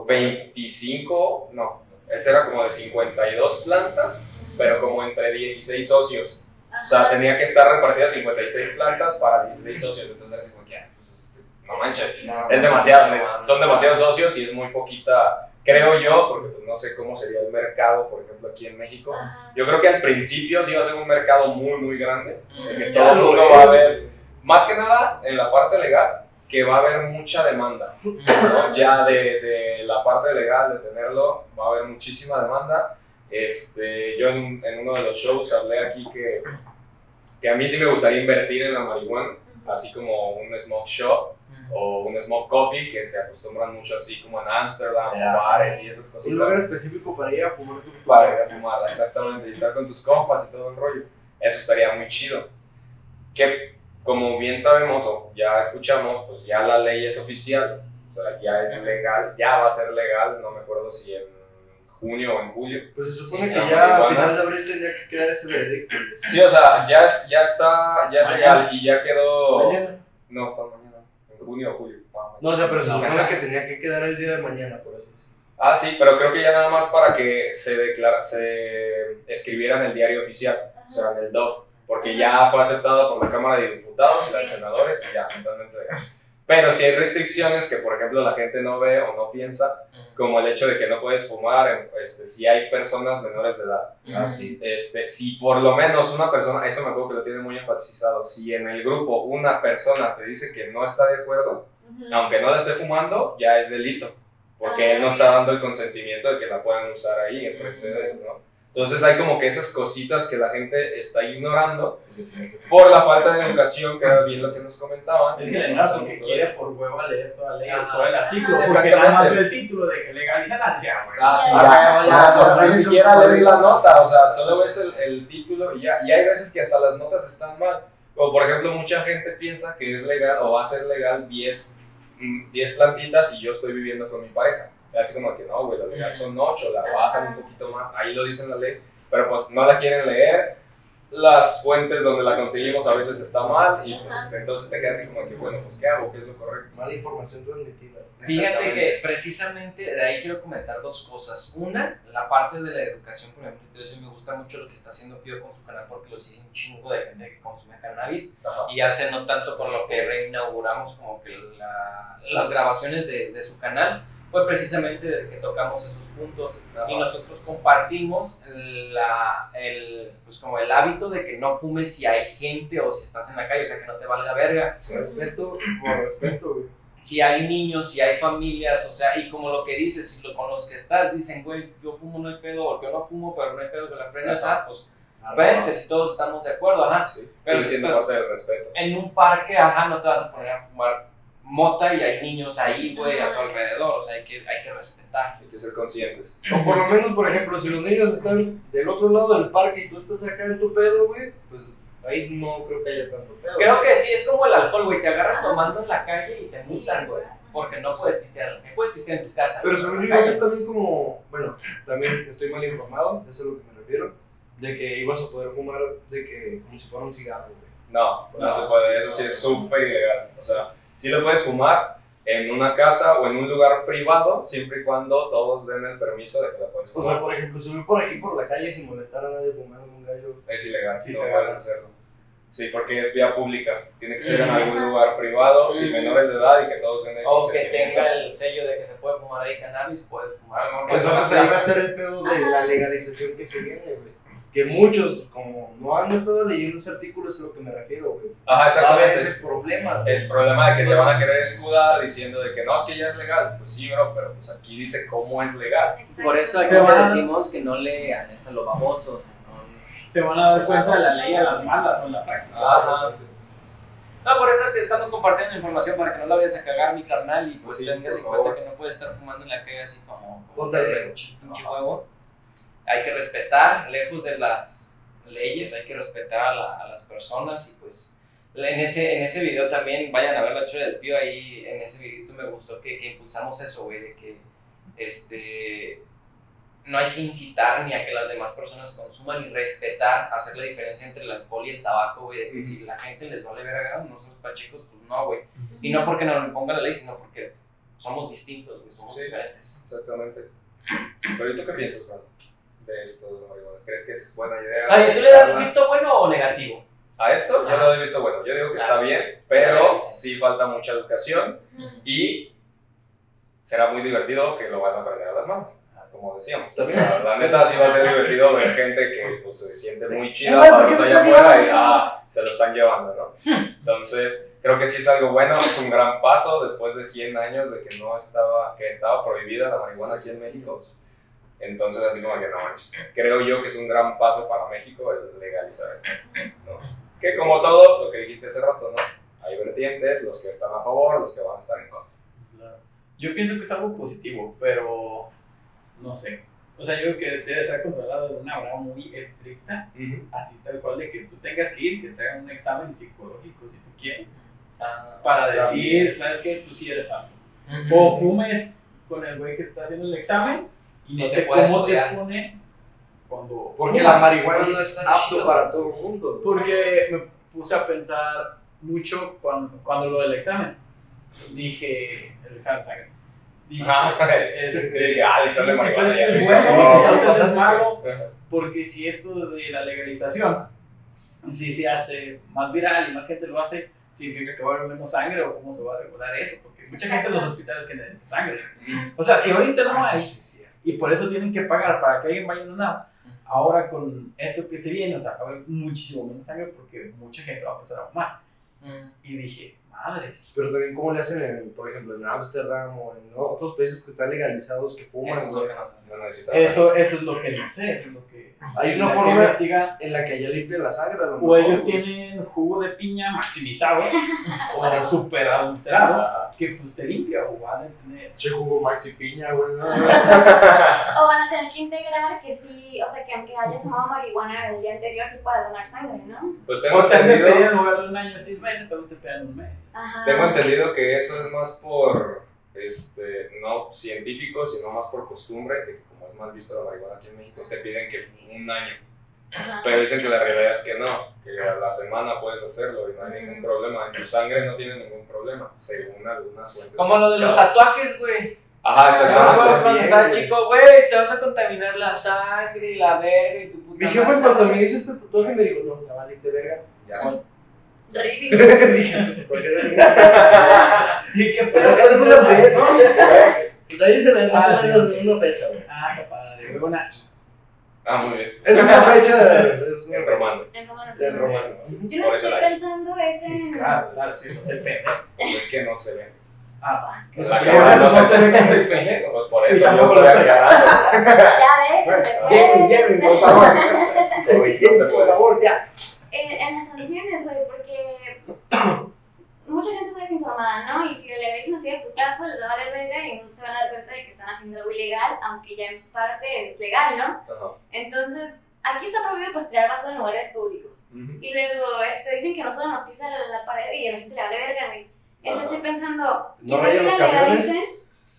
25, no, ese era como de 52 plantas, pero como entre 16 socios. O sea, Ajá. tenía que estar repartidas 56 plantas para 16 socios, entonces era así como que, ah, pues, este, no manches, es demasiado, ne- son demasiados socios y es muy poquita, creo yo, porque pues, no sé cómo sería el mercado, por ejemplo, aquí en México. Ajá. Yo creo que al principio sí va a ser un mercado muy, muy grande, de que todo el mundo va a ver, más que nada en la parte legal, que va a haber mucha demanda. ¿no? Ya de, de la parte legal, de tenerlo, va a haber muchísima demanda. Este, yo en, en uno de los shows hablé aquí que, que a mí sí me gustaría invertir en la marihuana, así como un smoke shop o un smoke coffee, que se acostumbran mucho así como en Ámsterdam Ya. o bares y esas Un cosas lugar específico para ir a fumar tu para ir a fumar, exactamente, y estar con tus compas y todo el rollo. Eso estaría muy chido. Que, como bien sabemos o ya escuchamos, pues ya la ley es oficial, o sea, ya es legal, ya va a ser legal, no me acuerdo si en junio o en julio. Pues se supone Sí, que ya a final de abril tendría que quedar ese veredicto. Sí, o sea, ya, ya está, ya legal y ya quedó... Mañana. No, ¿cuándo mañana? En junio o julio. Ah, No, o sea, pero se supone que tenía que quedar el día de mañana, por eso. Ah, sí, pero creo que ya nada más para que se declara, se escribiera en el diario oficial. o sea, en el DOF, porque ya fue aceptado por la Cámara de Diputados y la de Senadores y ya, totalmente legal. Pero si hay restricciones que, por ejemplo, la gente no ve o no piensa, como el hecho de que no puedes fumar este, si hay personas menores de edad. Sí. Este, si por lo menos una persona, eso me acuerdo que lo tiene muy enfatizado, si en el grupo una persona te dice que no está de acuerdo, aunque no la esté fumando, ya es delito, porque Ah, él no está dando el consentimiento de que la puedan usar ahí enfrente de él, ¿no? Entonces hay como que esas cositas que la gente está ignorando por la falta de educación, que era bien lo que nos comentaban. Es que le da porque quiere por huevo leer toda la ley Ajá. todo el artículo. Ajá. Porque nada más el título de que legalizan ansia, güey. Ah, sí, Ya, ya, ya, ya, ya, o sea, ya, ni siquiera lees la nota, o sea, solo ves el, el título y ya. Y hay veces que hasta las notas están mal. O por ejemplo, mucha gente piensa que es legal o va a ser legal 10, mm, 10 plantitas y yo estoy viviendo con mi pareja. Así como que no, güey, lo legal son 8, la bajan un poquito más, ahí lo dice en la ley, pero pues no la quieren leer. Las fuentes donde la conseguimos a veces está mal y pues Ajá. entonces te quedas así como que, bueno, pues ¿qué hago? ¿Qué es lo correcto? Mala información transmitida. Fíjate que precisamente de ahí quiero comentar dos cosas. Una, la parte de la educación, por ejemplo, entonces me gusta mucho lo que está haciendo Pío con su canal porque lo sigue un chingo de gente que consume cannabis Ajá. y hace no tanto con lo que reinauguramos como que la- las grabaciones de, de su canal fue precisamente de que tocamos esos puntos y nosotros compartimos la, el, pues como el hábito de que no fumes si hay gente o si estás en la calle, o sea que no te valga verga Respeto por respeto, güey. si hay niños, si hay familias, o sea, y como lo que dices, si lo, con los que estás dicen, güey, yo fumo, no hay pedo, o yo no fumo, pero no hay pedo que la prendas, ah, pues vente, si todos estamos de acuerdo, ajá. Sí, Pero sigue si estás- parte del respeto. En un parque, ajá, no te vas a poner a fumar mota y hay niños ahí, güey, a tu alrededor, o sea, hay que, hay que respetar. Hay que ser conscientes. O por lo menos, por ejemplo, si los niños están del otro lado del parque y tú estás acá en tu pedo, güey, pues ahí no creo que haya tanto pedo. Creo que sí, es como el alcohol, güey, te agarran tomando en la calle y te multan, güey, porque no puedes pistear calle, puedes pistear en tu casa. Pero según yo iba a ser también como, bueno, también estoy mal informado, eso es a lo que me refiero, de que ibas a poder fumar de que como si fuera un cigarro, güey. No, no No, se puede, eso sí no. es súper ilegal. O sea, sí lo puedes fumar, en una casa o en un lugar privado, siempre y cuando todos den el permiso de que la puedes O sea, fumar. por ejemplo, subir por aquí por la calle sin molestar a nadie fumando un gallo. Es ilegal, Sí, no te puedes hacerlo. Sí, porque es vía pública. Tiene que ser en algún lugar privado, sin menores de edad y que todos den el O que tenga el sello de que se puede fumar ahí cannabis, puedes fumar. ¿no? Pues Eso no ahí se va a hace. estar el pedo de la legalización que se viene, güey. Que muchos, como no han estado leyendo ese artículo, es a lo que me refiero, güey. Ajá, exactamente. ese problema, güey. El problema de que se van a querer escudar diciendo de que no, es que ya es legal. Pues sí, bro, pero pues aquí dice cómo es legal. Exacto. Por eso aquí van- decimos que no lean, es a lo babosos. no- Se van a dar cuenta de la ley a las malas o en la práctica. Ajá. No, por eso te estamos compartiendo información para que no la vayas a cagar mi carnal y pues Sí, tengas en cuenta que no puedes estar fumando en la calle así como, pedo. pinche huevo. Hay que respetar, lejos de las leyes, hay que respetar a, la- a las personas y pues en ese, en ese video también vayan a ver la chora del pío ahí, en ese videito me gustó que, que impulsamos eso, güey, de que este no hay que incitar ni a que las demás personas consuman y respetar, hacer la diferencia entre el alcohol y el tabaco, güey, de que si la gente les vale verga, nosotros pachecos, pues no, güey. Y no porque nos lo imponga la ley, sino porque somos distintos, güey, somos Sí. diferentes. Exactamente. Pero ¿y tú qué piensas, Juan? De esto de la marihuana? ¿Crees que es buena idea? Oye, ¿tú le das visto bueno o negativo? A esto yo Ah. le doy visto bueno. Yo digo que está bien, pero Claro. sí falta mucha educación y será muy divertido que lo van a aprender a las manos. Como decíamos, la neta sí va a ser divertido ver gente que pues, se siente muy chida Ay, ¿por para allá afuera y ah, se lo están llevando, ¿no? Entonces, creo que sí es algo bueno, es un gran paso después de 100 años de que no estaba, que estaba prohibida la marihuana aquí en México. Entonces, así como que no manches, creo yo que es un gran paso para México el legalizar esto, ¿no? Que como todo, lo que dijiste hace rato, ¿no? Hay vertientes, los que están a favor, los que van a estar en contra. Claro. Yo pienso que es algo positivo, pero no sé. O sea, yo creo que debe estar controlado de una manera muy estricta, así tal cual de que tú tengas que ir, que te hagan un examen psicológico si tú quieres, para decir, ¿sabes qué? Tú sí eres apto. O fumes con el güey que está haciendo el examen y no te te, puedes cómo te odiar. pone cuando Porque la marihuana no es apto chido. para todo el mundo. Porque me puse a pensar mucho cuando, cuando lo del examen. Dije, el examen de sangre. Dije, este, Ah, le sale sí, marihuana entonces ya. es Sí, bueno, sí, entonces sí. es malo, porque si esto de la legalización, si se hace más viral y más gente lo hace, significa que va a haber menos sangre o cómo se va a regular eso, porque mucha gente en los hospitales que necesita sangre. O sea, si ahorita no hay, y por eso tienen que pagar para que alguien vaya a donar. Ahora con esto que se viene, o sea, va a haber muchísimo menos sangre porque mucha gente va a empezar a fumar. Y dije, madres. Pero también, ¿cómo le hacen, en, por ejemplo, en Ámsterdam o en otros países que están legalizados que fuman? Eso. No necesitas Eso, eso es lo que no sé, eso es lo que... Hay una forma- investiga, En la que allá limpian la sangre. o mejor, ellos güey. tienen jugo de piña maximizado o super adulterado que pues te limpia o van a tener... Che jugo Maxi Piña, güey. ¿no? O van a tener que integrar que sí, o sea, que aunque hayas fumado marihuana el día anterior, sí puedas donar sangre, ¿no? Pues tengo O te entendido, en lugar de un año seis meses, te pedan un mes. Ajá. tengo entendido que eso es más por, este, no científico, sino más por costumbre, de que como es mal visto la marihuana aquí en México, te piden que un año. Ajá. Pero dicen que la realidad es que no, que a la semana puedes hacerlo y no hay ningún problema. En tu sangre no tiene ningún problema, según algunas fuentes. Como lo de los tatuajes, güey. Ajá, Ah, exactamente. cuando güey. chico, güey, te vas a contaminar la sangre y la verga y tu puta Mi jefe madre. cuando me hizo este tatuaje me dijo, no, ya valiste verga. Ya. Ripping. Dije, ¿por qué? ¿Y qué pedo? sea, están unas de eso. De ahí se ve más Ah, o sí. menos en una fecha, güey. Ah, está padre. Una Ah, muy bien. Es una fecha. En romano. En romano, sí. fecha. En romano. Yo lo que estoy pensando es en. claro, claro, sí, no estoy pendejo. Pues es que no se ve. Ah, La por eso no no se se ve ve. que estoy pendejo. Pues por eso yo estoy. Ya ves, se Jerry, puede. Jerry, por favor. Uy, no se Por puede. favor, ya. En, en las sanciones, güey, porque mucha gente está desinformada, ¿no? Y si le dicen así de putazo, les va a valer verga y no se van a dar cuenta de que están haciendo algo ilegal, aunque ya en parte es legal, ¿no? Entonces, aquí está prohibido pues tirar basura en lugares públicos. Y luego este, dicen que nosotros nos pisa la, la pared y a la gente le vale verga, güey. Entonces estoy pensando, ¿No quizás si la legalicen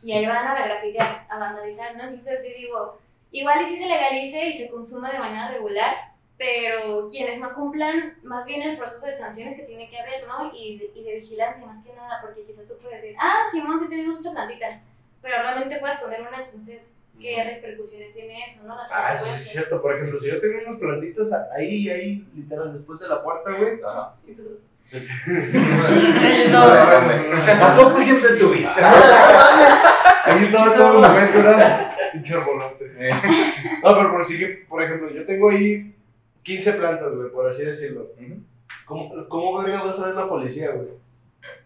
y ahí van a la grafitear, a vandalizar, ¿no? Entonces sí digo, igual y si se legalice y se consume de manera regular, pero quienes no cumplan, más bien el proceso de sanciones que tiene que haber, ¿no? Y de, y de vigilancia más que nada, porque quizás tú puedes decir, ah, Simón, sí tenemos muchas plantitas, pero realmente puedes poner una, entonces, ¿qué repercusiones tiene eso, no? Las Ah, sí, sí, es cierto. Por ejemplo, si yo tengo unas plantitas ahí, ahí, literal, después de la puerta, güey. Ajá. ¿A poco siempre tuviste? Ahí estaba todo la. Pinche arbolote. No, pero por, sí que, por ejemplo, yo tengo ahí 15 plantas, güey, por así decirlo. ¿Cómo, cómo verga va a saber la policía, güey?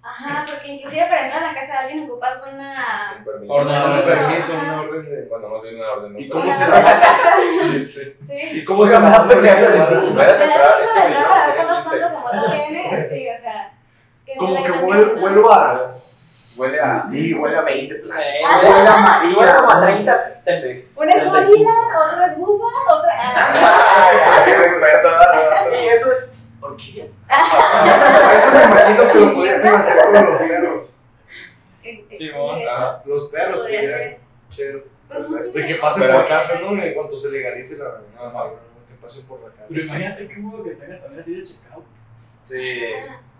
Ajá, porque inclusive para entrar a la casa de alguien ocupas una... Orden. Permiso, una orden de. Bueno, más bien una orden. ¿Y cómo se la Sí, sí. Sí. ¿Y cómo se me da la permiso. Te Puedes da entrar, permiso es de que entrar yo para ver tenía cuántas 15. plantas de moto tiene, sí, o sea... que Como que vuelvo a. Huele a. Y huele a 20 plantas. Huele a María. Igual como a 30. Sí. Una es molida, otra es bufa, otra... ¿verdad? Y eso es. ¿Orquídeas? Eso me imagino que lo podían hacer con los perros. Sí, hecho, Ajá. Los perros pudieran ser. Pues muchos de que pasen por casa, ¿no? En cuanto se legalice la. Ajá. Que pasen por la casa. Pero imagínate qué huevo que tenga también así de checado. Sí.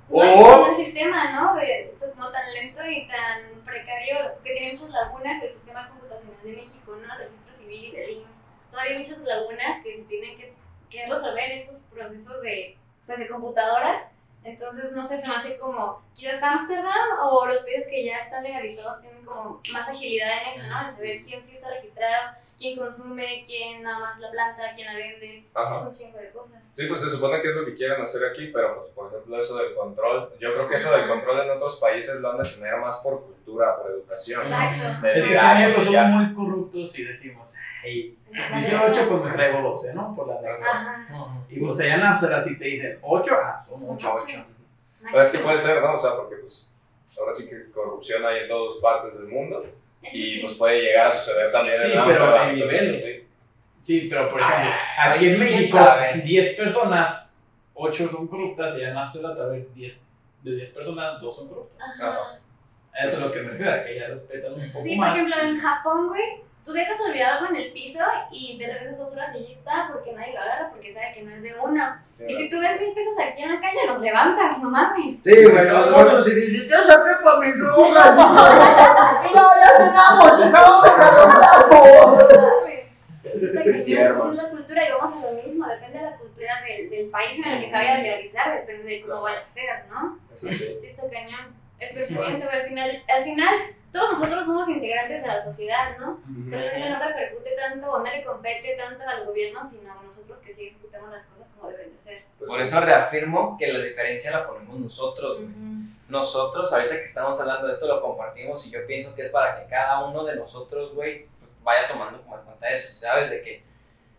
No, O- el sistema, ¿no? De, pues, como tan lento y tan precario, que tiene muchas lagunas, el sistema computacional de México, ¿no? El registro civil y del IMSS. Todavía hay muchas lagunas que se tienen que, que resolver esos procesos de, pues, de computadora. Entonces, no sé, se me hace como, quizás Ámsterdam o los países que ya están legalizados tienen como más agilidad en eso, ¿no? En saber quién sí está registrado, quién consume, quién nada más la planta, quién la vende. Ajá. Es un chingo de cosas. Sí, pues se supone que es lo que quieren hacer aquí, pero pues por ejemplo eso del control, yo creo que eso del control en otros países lo han de tener más por cultura, por educación. Exacto. De Es decir, que ah, también pues pues, somos muy corruptos y decimos, hey, dice 8, pues me traigo 12, ¿no? Por la. Ajá. Y pues allá en Amsterdam si te dicen 8, ah, son Son 8. ocho. Pero es que puede ser, ¿no? O sea, porque pues ahora sí que corrupción hay en todas partes del mundo y Sí. pues puede llegar a suceder también Sí, en pero en niveles. sí. Sí, pero por ejemplo, Ah, aquí en México, sabe. 10 personas, 8 son corruptas y en Amsterdam tal vez 10, de 10 personas, 2 son corruptas. Ajá. Eso es lo que me refiero, que ya respetan un poco Sí, por más. ejemplo, en Japón, güey, tú dejas olvidado algo en el piso y te regresas dos horas y ya está, porque nadie lo agarra, porque sabe que no es de uno. Y si tú ves mil pesos aquí en la calle, los levantas, no mames. Sí, güey, los gordos y dicen, yo saqué para mis drogas. ¡Mira, ya cenamos. No cañón, cierto. pues es la cultura y vamos a lo mismo, depende de la cultura del, del país en el que se vaya a realizar, depende de cómo vaya a ser, ¿no? Eso sí. Sí, está cañón. El pensamiento, pero al final, al final, todos nosotros somos integrantes de la sociedad, ¿no? Realmente no repercute tanto o no le compete tanto al gobierno, sino a nosotros que sí ejecutamos las cosas como deben de ser. Pues Por sí. eso reafirmo que la diferencia la ponemos nosotros, güey. Nosotros, ahorita que estamos hablando de esto, lo compartimos y yo pienso que es para que cada uno de nosotros, güey, pues vaya tomando como en cuenta eso, ¿sabes? De que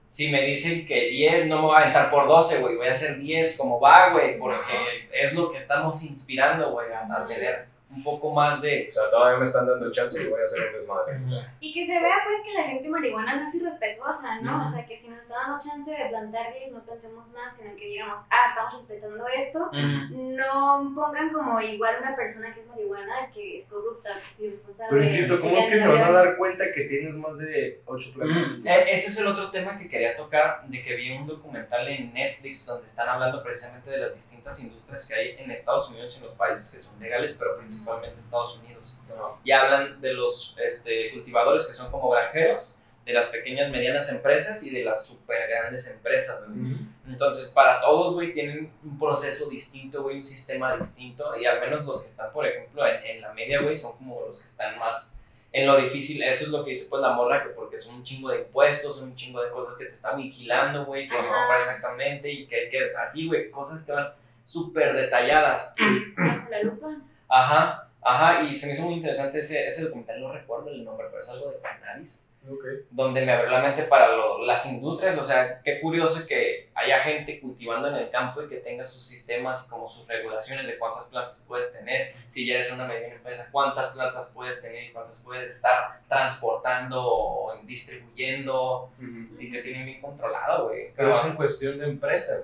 si me dicen que 10, no me voy a aventar por 12, güey, voy a hacer 10 como va, güey, porque es lo que estamos inspirando, güey, a, a tener un poco más de... O sea, todavía me están dando chance y voy a hacer un desmadre. Y que se vea pues que la gente marihuana no es irrespetuosa, ¿no? Ujú. O sea, que si nos está dando chance de plantar 10, no plantemos más, sino que digamos, ah, estamos respetando esto. No pongan como igual una persona que es marihuana, que es corrupta, que es irresponsable. Pero insisto, ¿cómo es que se van a dar cuenta que tienes más de 8 plantas? Mm, e- Ese es el otro tema que quería tocar, de que vi un documental en Netflix donde están hablando precisamente de las distintas industrias que hay en Estados Unidos y en los países que son legales, pero principalmente en Estados Unidos. Y hablan de los este, cultivadores que son como granjeros, de las pequeñas, medianas empresas y de las super grandes empresas. güey. Entonces, para todos, güey, tienen un proceso distinto, güey, un sistema distinto. Y al menos los que están, por ejemplo, en, en la media, güey, son como los que están más en lo difícil. Eso es lo que dice, pues, la morra, que porque son un chingo de impuestos, son un chingo de cosas que te están vigilando, güey, que no Ajá. para exactamente y que, que así, güey, cosas que van súper detalladas. La lupa. Ajá, ajá, y se me hizo muy interesante ese, ese documental, no recuerdo el nombre, pero es algo de cannabis Ok. donde me abrió la mente para lo- las industrias, o sea, qué curioso que haya gente cultivando en el campo y que tenga sus sistemas y como sus regulaciones de cuántas plantas puedes tener, si ya eres una mediana empresa, cuántas plantas puedes tener y cuántas puedes estar transportando o distribuyendo y te tienen bien controlado, güey. Pero es en cuestión de empresa,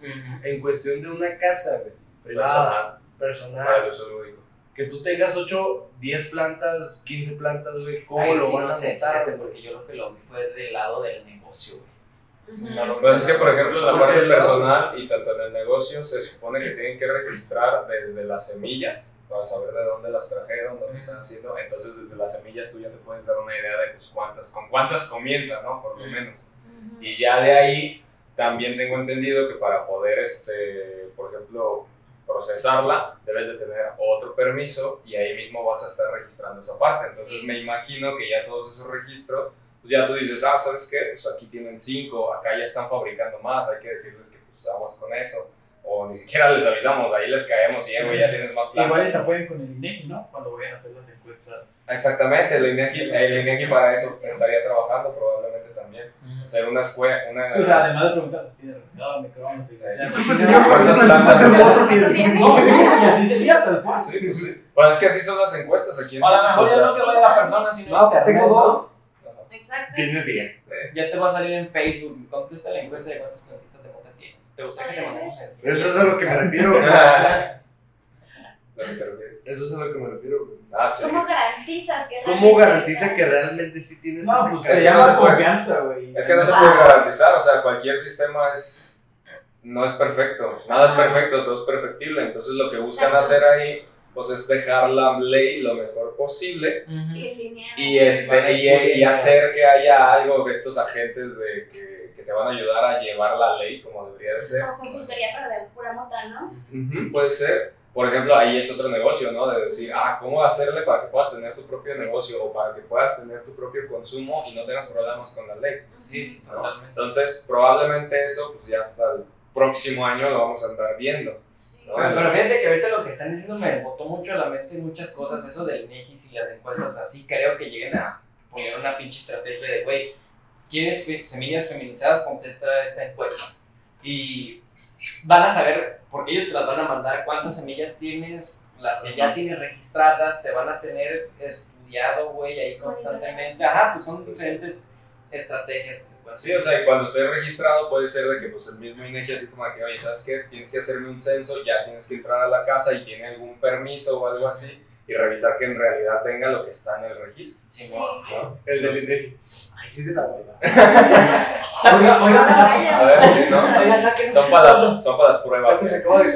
güey. En cuestión de una casa, güey. Privada. Personal. Para el uso lúdico. Que tú tengas 8, 10 plantas, 15 plantas, güey. ¿Cómo Ahí lo sí van no a sé, notar, fíjate, porque yo lo que lo vi fue del lado del negocio, güey. No lo- Pues es que, por ejemplo, en la parte personal y tanto en el negocio se supone que tienen que registrar desde las semillas para saber de dónde las trajeron, dónde están haciendo. Entonces, desde las semillas tú ya te puedes dar una idea de pues, cuántas, con cuántas comienza, ¿no? Por lo menos. Y ya de ahí también tengo entendido que para poder, este, por ejemplo, procesarla, debes de tener otro permiso y ahí mismo vas a estar registrando esa parte. Entonces me imagino que ya todos esos registros, pues ya tú dices, ah, ¿sabes qué? Pues aquí tienen cinco, acá ya están fabricando más, hay que decirles que pues vamos con eso. O ni siquiera les avisamos, ahí les caemos y ya, tienes más plan. Igual se apoyen con el INEGI, ¿no? Cuando vayan a hacer las encuestas. Exactamente, el INEGI, el INEGI para eso estaría trabajando probablemente también. Hacer una escuela, una... O sea, además de preguntar si tiene refrigerador, microondas y sí, sí, ¿cuántas ¿cuántas plantas tienes? de tienes? No, sí, y así sería tal cual. Sí, pues sí. Pues es que así son las encuestas aquí en O a lo mejor o ya sea, no te vaya la persona, sino No, tengo dos. Exacto. Tiene 10. Ya te va a salir en Facebook, contesta la encuesta de cuántas plantitas de mota tienes. ¿Te gustaría que te mandemos Eso es a lo que me refiero. ¿Lo que te refieres? Eso es a lo que me refiero. Ah, sí. ¿Cómo garantizas que ¿Cómo garantiza que realmente sí tienes No, ese pues Es se que no llama se puede. confianza, güey. Es que no se Ah. puede garantizar, o sea, cualquier sistema es no es perfecto, nada es perfecto, todo es perfectible, entonces lo que buscan Exacto. hacer ahí pues es dejar la ley lo mejor posible Y este y, y hacer que haya algo de estos agentes de que, que te van a ayudar a llevar la ley como debería de ser. Como consultoría para de pura mota, ¿no? Puede ser. Por ejemplo, ahí es otro negocio, ¿no? De decir, ah, ¿cómo hacerle para que puedas tener tu propio negocio o para que puedas tener tu propio consumo y no tengas problemas con la ley? Sí, sí, ¿no? totalmente. Entonces, probablemente eso, pues ya hasta el próximo año lo vamos a andar viendo. Sí. ¿no? Pero, pero fíjate que ahorita lo que están diciendo me botó mucho a la mente muchas cosas, eso del NEGIS y las encuestas, así creo que lleguen a poner una pinche estrategia de, güey, ¿quieres semillas feminizadas? Contesta esta encuesta. Y van a saber, porque ellos te las van a mandar, cuántas semillas tienes, las que ya tienes registradas, te van a tener estudiado, güey, ahí constantemente. Ajá, pues son diferentes estrategias que se pueden Sí, o sea, y cuando esté registrado puede ser de que pues el mismo INEGI así como que, oye, ¿sabes qué? Tienes que hacerme un censo, ya tienes que entrar a la casa y tiene algún permiso o algo así y revisar que en realidad tenga lo que está en el registro. Sí, Sí. ¿no? El del INEGI. Ay, sí se la verdad. Oiga, oiga, A ver, sí, ¿no? Son para, son para las pruebas. Este se acaba de.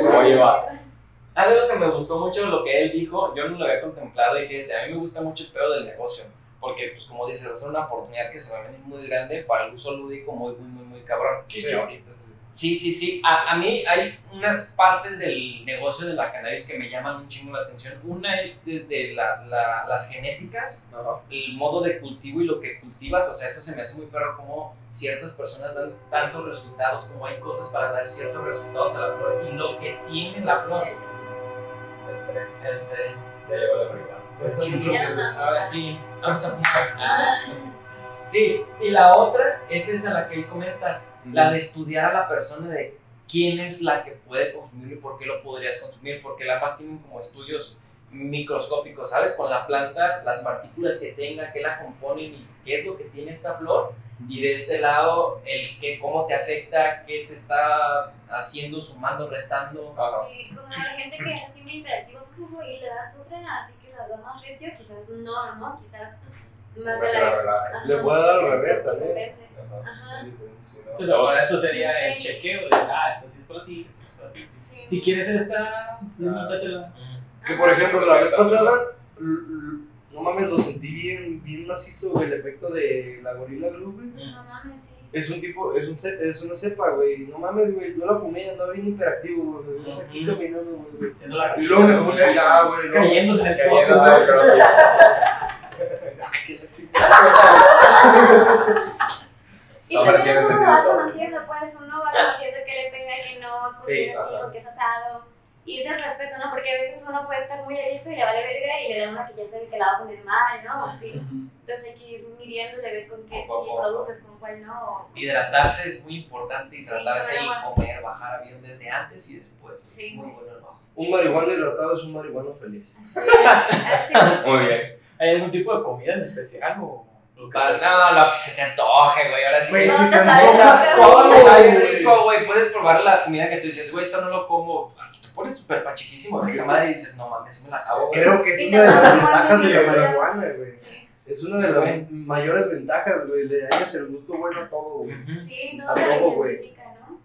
Algo que me gustó mucho lo que él dijo, yo no lo había contemplado y fíjate, a mí me gusta mucho el pedo del negocio, porque pues como dices, es una oportunidad que se va a venir muy grande para el uso lúdico muy, muy, muy, muy cabrón. Sí. que ahorita. Sí, sí, sí, a, a mí hay unas partes del negocio de la cannabis que me llaman un chingo la atención. Una es desde la, la- las genéticas, Ajá. el modo de cultivo y lo que cultivas, o sea, eso se me hace muy perro como ciertas personas dan tantos resultados, como hay cosas para dar ciertos resultados a la flor y lo que tiene la flor. El tren. El tren. Ya llegó la nos vamos. Ahora sí, vamos a fumar. Ah. Sí, y la otra es esa la que él comenta, la de estudiar a la persona de quién es la que puede consumirlo y por qué lo podrías consumir, porque ambas tienen como estudios microscópicos, ¿sabes? Con la planta, las partículas que tenga, qué la componen y qué es lo que tiene esta flor. Y de este lado, el que cómo te afecta, qué te está haciendo, sumando, restando. Ajá. Sí, como la gente que es así muy interactiva fu, y le das otra, así que la da más recio, quizás no, ¿no? Quizás más de la. Ajá, Le puede dar al revés también. Ajá. Entonces, ahora eso sería Sí. el chequeo de, ah, esta sí es para ti, esta es para ti. Sí. Si quieres esta, anótatela. Que por ejemplo, la vez pasada, no mames, lo sentí bien, bien macizo el efecto de la gorila glue, güey. No mames, sí. Es un tipo, es, un es una cepa, güey. No mames, güey. Yo la fumé andaba bien hiperactivo, güey. No sé aquí caminando, güey. Y luego me puse allá, güey. cayéndose en el pozo. Y No, también eso uno va conociendo, pues uno va conociendo que le pega, que no, con Sí, es así, qué es asado. Y ese respeto, ¿no? Porque a veces uno puede estar muy erizo y le vale verga y le da una que ya sabe que la va a poner mal, ¿no? O así. Entonces hay que ir midiendo de ver con qué sí Poco a poco. produces, con cuál no. Hidratarse es muy importante, Sí, hidratarse tomar y comer, bajar avión desde antes y después. Sí. Muy bueno el bajo. Un marihuana hidratado es un marihuano feliz. Así es, así es. Muy bien. ¿Hay algún tipo de comida en especial o? No, lo que se te antoje, güey. Ahora sí. Güey, si te te antoja todo, güey. Puedes probar la comida que tú dices, güey, esto no lo como. Te pones súper pachiquísimo de esa madre y dices, no mames, me la acabo. Creo que es una de las ventajas de la marihuana, güey. Sí. Es una de las mayores ventajas, güey. Le hayas el gusto bueno a todo, güey. Sí, A todo te todo, lo güey. intensifica, ¿no?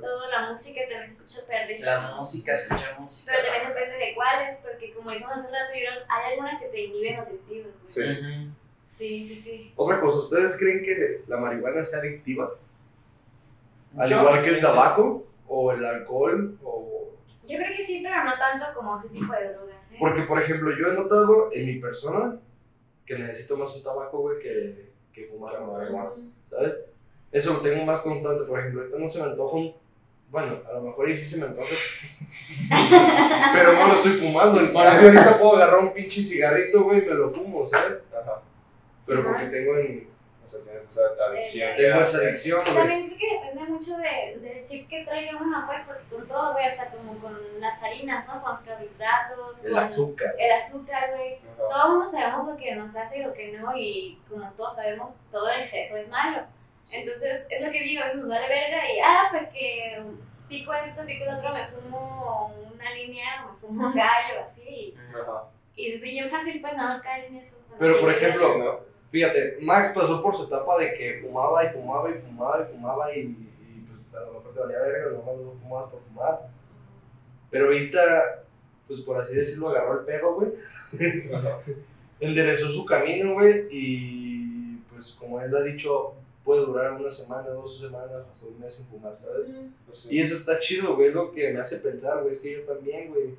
Toda la música también se escucha perrísimo. La música, escuchar música. Pero también depende de cuáles, porque como decíamos hace rato, hay algunas que te inhiben los sentidos. ¿no? Sí. Sí, sí. sí. Otra cosa, ¿ustedes creen que la marihuana sea adictiva? Al Yo igual que el tabaco, o el alcohol, o... Yo creo que sí, pero no tanto como ese tipo de drogas. ¿eh? Porque, por ejemplo, yo he notado en mi persona que necesito más un tabaco, güey, que, que fumar marihuana. ¿sabes? Eso lo tengo más constante, por ejemplo, ahorita no se me antoja un... Bueno, a lo mejor ahí sí se me antoja, pero no lo estoy fumando. En cambio, ahorita puedo agarrar un pinche cigarrito, güey, y me lo fumo, ¿sabes? Ajá. Pero Sí, porque tengo, en, O sea, tienes esa adicción. Tengo esa adicción. También creo que depende mucho de, del chip que traiga uno, pues, porque con todo, güey, hasta como con las harinas, ¿no? Con los carbohidratos, El con azúcar. el azúcar, güey. Ajá. Todo el mundo sabemos lo que nos hace y lo que no, y como todos sabemos, todo el exceso es malo. Entonces, es lo que digo, a veces nos vale verga y, ah, pues que pico esto, pico el otro, me fumo una línea, me fumo un gallo, así. Ajá. Y es bien fácil, pues, nada más caer en eso. Pero, sí por ejemplo, ¿no? Fíjate, Max pasó por su etapa de que fumaba y fumaba y fumaba y fumaba y, y, pues a lo mejor te valía verga, a lo mejor no fumabas por fumar. Pero ahorita, pues por así decirlo, agarró el pedo, güey. Enderezó su camino, güey, y pues como él ha dicho, puede durar una semana, dos semanas, hasta un mes sin fumar, ¿sabes? Pues Y eso está chido, güey, lo que me hace pensar, güey, es que yo también, güey.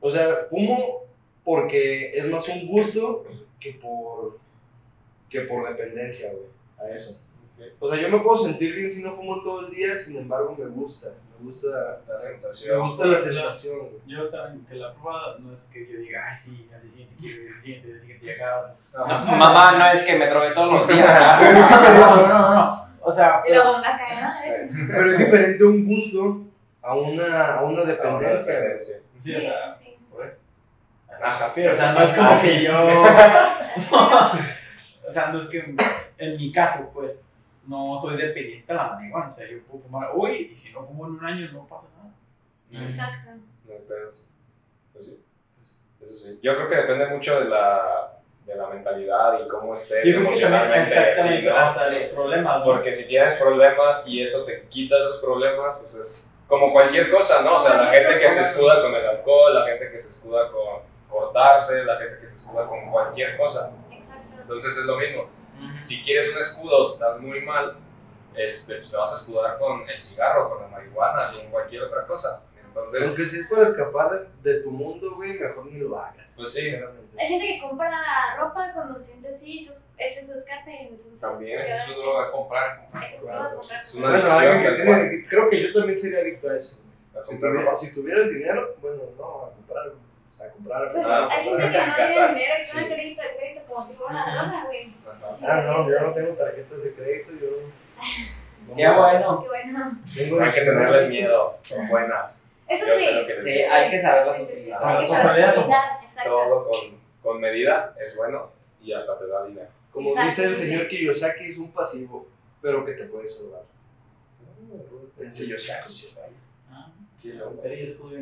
O sea, fumo porque es más un gusto que por, que por dependencia, güey, a eso. O sea, yo me puedo sentir bien si no fumo todo el día, sin embargo, me gusta, me gusta La me sensación. gusta Sí, la sensación, güey. Yo también, que la prueba no es que yo diga, ay, sí, al día siguiente quiero ir al siguiente, al siguiente y acá. No, mamá, no es que me drogué todos los días. No, no, no, no. O sea, Y la bomba ¿no? Pero es diferente un gusto a una, a una una dependencia. güey. dependencia. sí, Sí, o sea, sí, sí. pues. Ajá. Sí, o sea, no es como que yo. o sea, no es que en mi caso, pues, no soy dependiente a la marihuana. O sea, yo puedo fumar hoy y si no fumo en un año no pasa nada. Exacto. No hay pedos. Pues sí. Eso sí. Yo creo que depende mucho de la, de la mentalidad y cómo estés Yo creo que también, emocionalmente. exactamente, sí, ¿no? hasta los problemas, ¿no? Porque si tienes problemas y eso te quita esos problemas, pues es como cualquier cosa, ¿no? O sea, la gente que se escuda con el alcohol, la gente que se escuda con cortarse, la gente que se escuda con cualquier cosa. Entonces es lo mismo. Si quieres un escudo, estás muy mal, este, pues te vas a escudar con el cigarro, con la marihuana, con cualquier otra cosa. Entonces, Aunque si es para escapar de, de tu mundo, güey, mejor ni lo hagas. Pues sí. Hay gente que compra ropa cuando se siente así, sus- ese es su escape. Entonces, También, cada Es su droga comprar. Eso es droga comprar. Es una Bueno, adicción, alguien que tiene, creo que yo también sería adicto a eso. a Si tuviera, si tuviera el dinero, bueno, no, a comprar. Sea, comprar. Pues Ah, hay gente que no tiene dinero y Sí. crédito de crédito como si fuera una droga, güey. Ah, no, yo no tengo tarjetas de crédito, yo. no- Qué bueno. Qué bueno. Tengo Hay que tenerles miedo, son buenas. Eso Yo sí. sé lo que Sí, digo. hay que saberlas Sí, sí, sí. utilizar. Hay que Con saber familia utilizar, exacto. Todo con, con medida es bueno y hasta te da dinero. Como Exacto, dice el sí. señor Kiyosaki, es un pasivo, pero que te puede salvar. El Kiyosaki. Ah, Qué loco. Pero ella se puso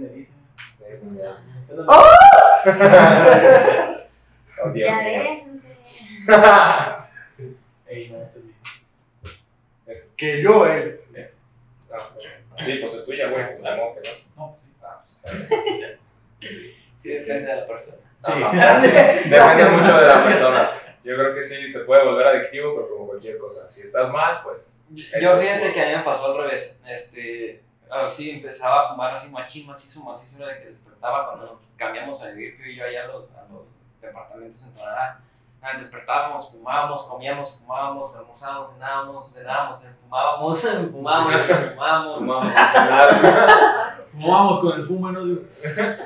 Oh, Dios Ya ves, en serio. Ey, no, esto es bien. Que yo, él. Ah, Sí, pues es tuya, güey. Pues, modo que no. No, pues sí. Ah, pues, Sí, depende de la persona. Ajá, sí. Depende mucho de la persona. Yo creo que sí, se puede volver adictivo, pero como cualquier cosa. Si estás mal, pues. Yo fíjate que a mí me pasó al revés. Este, así empezaba a fumar así machín, macizo, macizo, de que despertaba cuando nos cambiamos a vivir Pío y yo allá a los, a los departamentos en Tonalá. Ah, Despertábamos, fumábamos, comíamos, fumábamos, almorzábamos, cenábamos, cenábamos, fumábamos, fumábamos, fumábamos. Cenar. Fumábamos con el fumo, ¿no?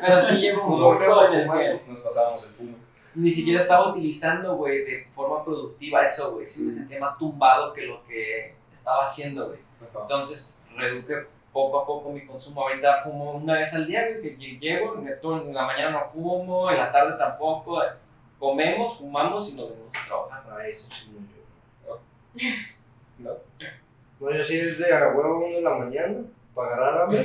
Pero sí llegó un punto en el que Nos pasábamos el fumo. ni siquiera estaba utilizando, güey, de forma productiva eso, güey. Sí me sentía más tumbado que lo que estaba haciendo, güey. Entonces reduje poco a poco mi consumo. Ahorita fumo una vez al día, que lle- llego, en la mañana no fumo, en la tarde tampoco. Comemos, fumamos y nos venimos a trabajar. Ah, eso sí, no yo. No. No, yo sí es de a huevo uno de la mañana, para agarrar hambre.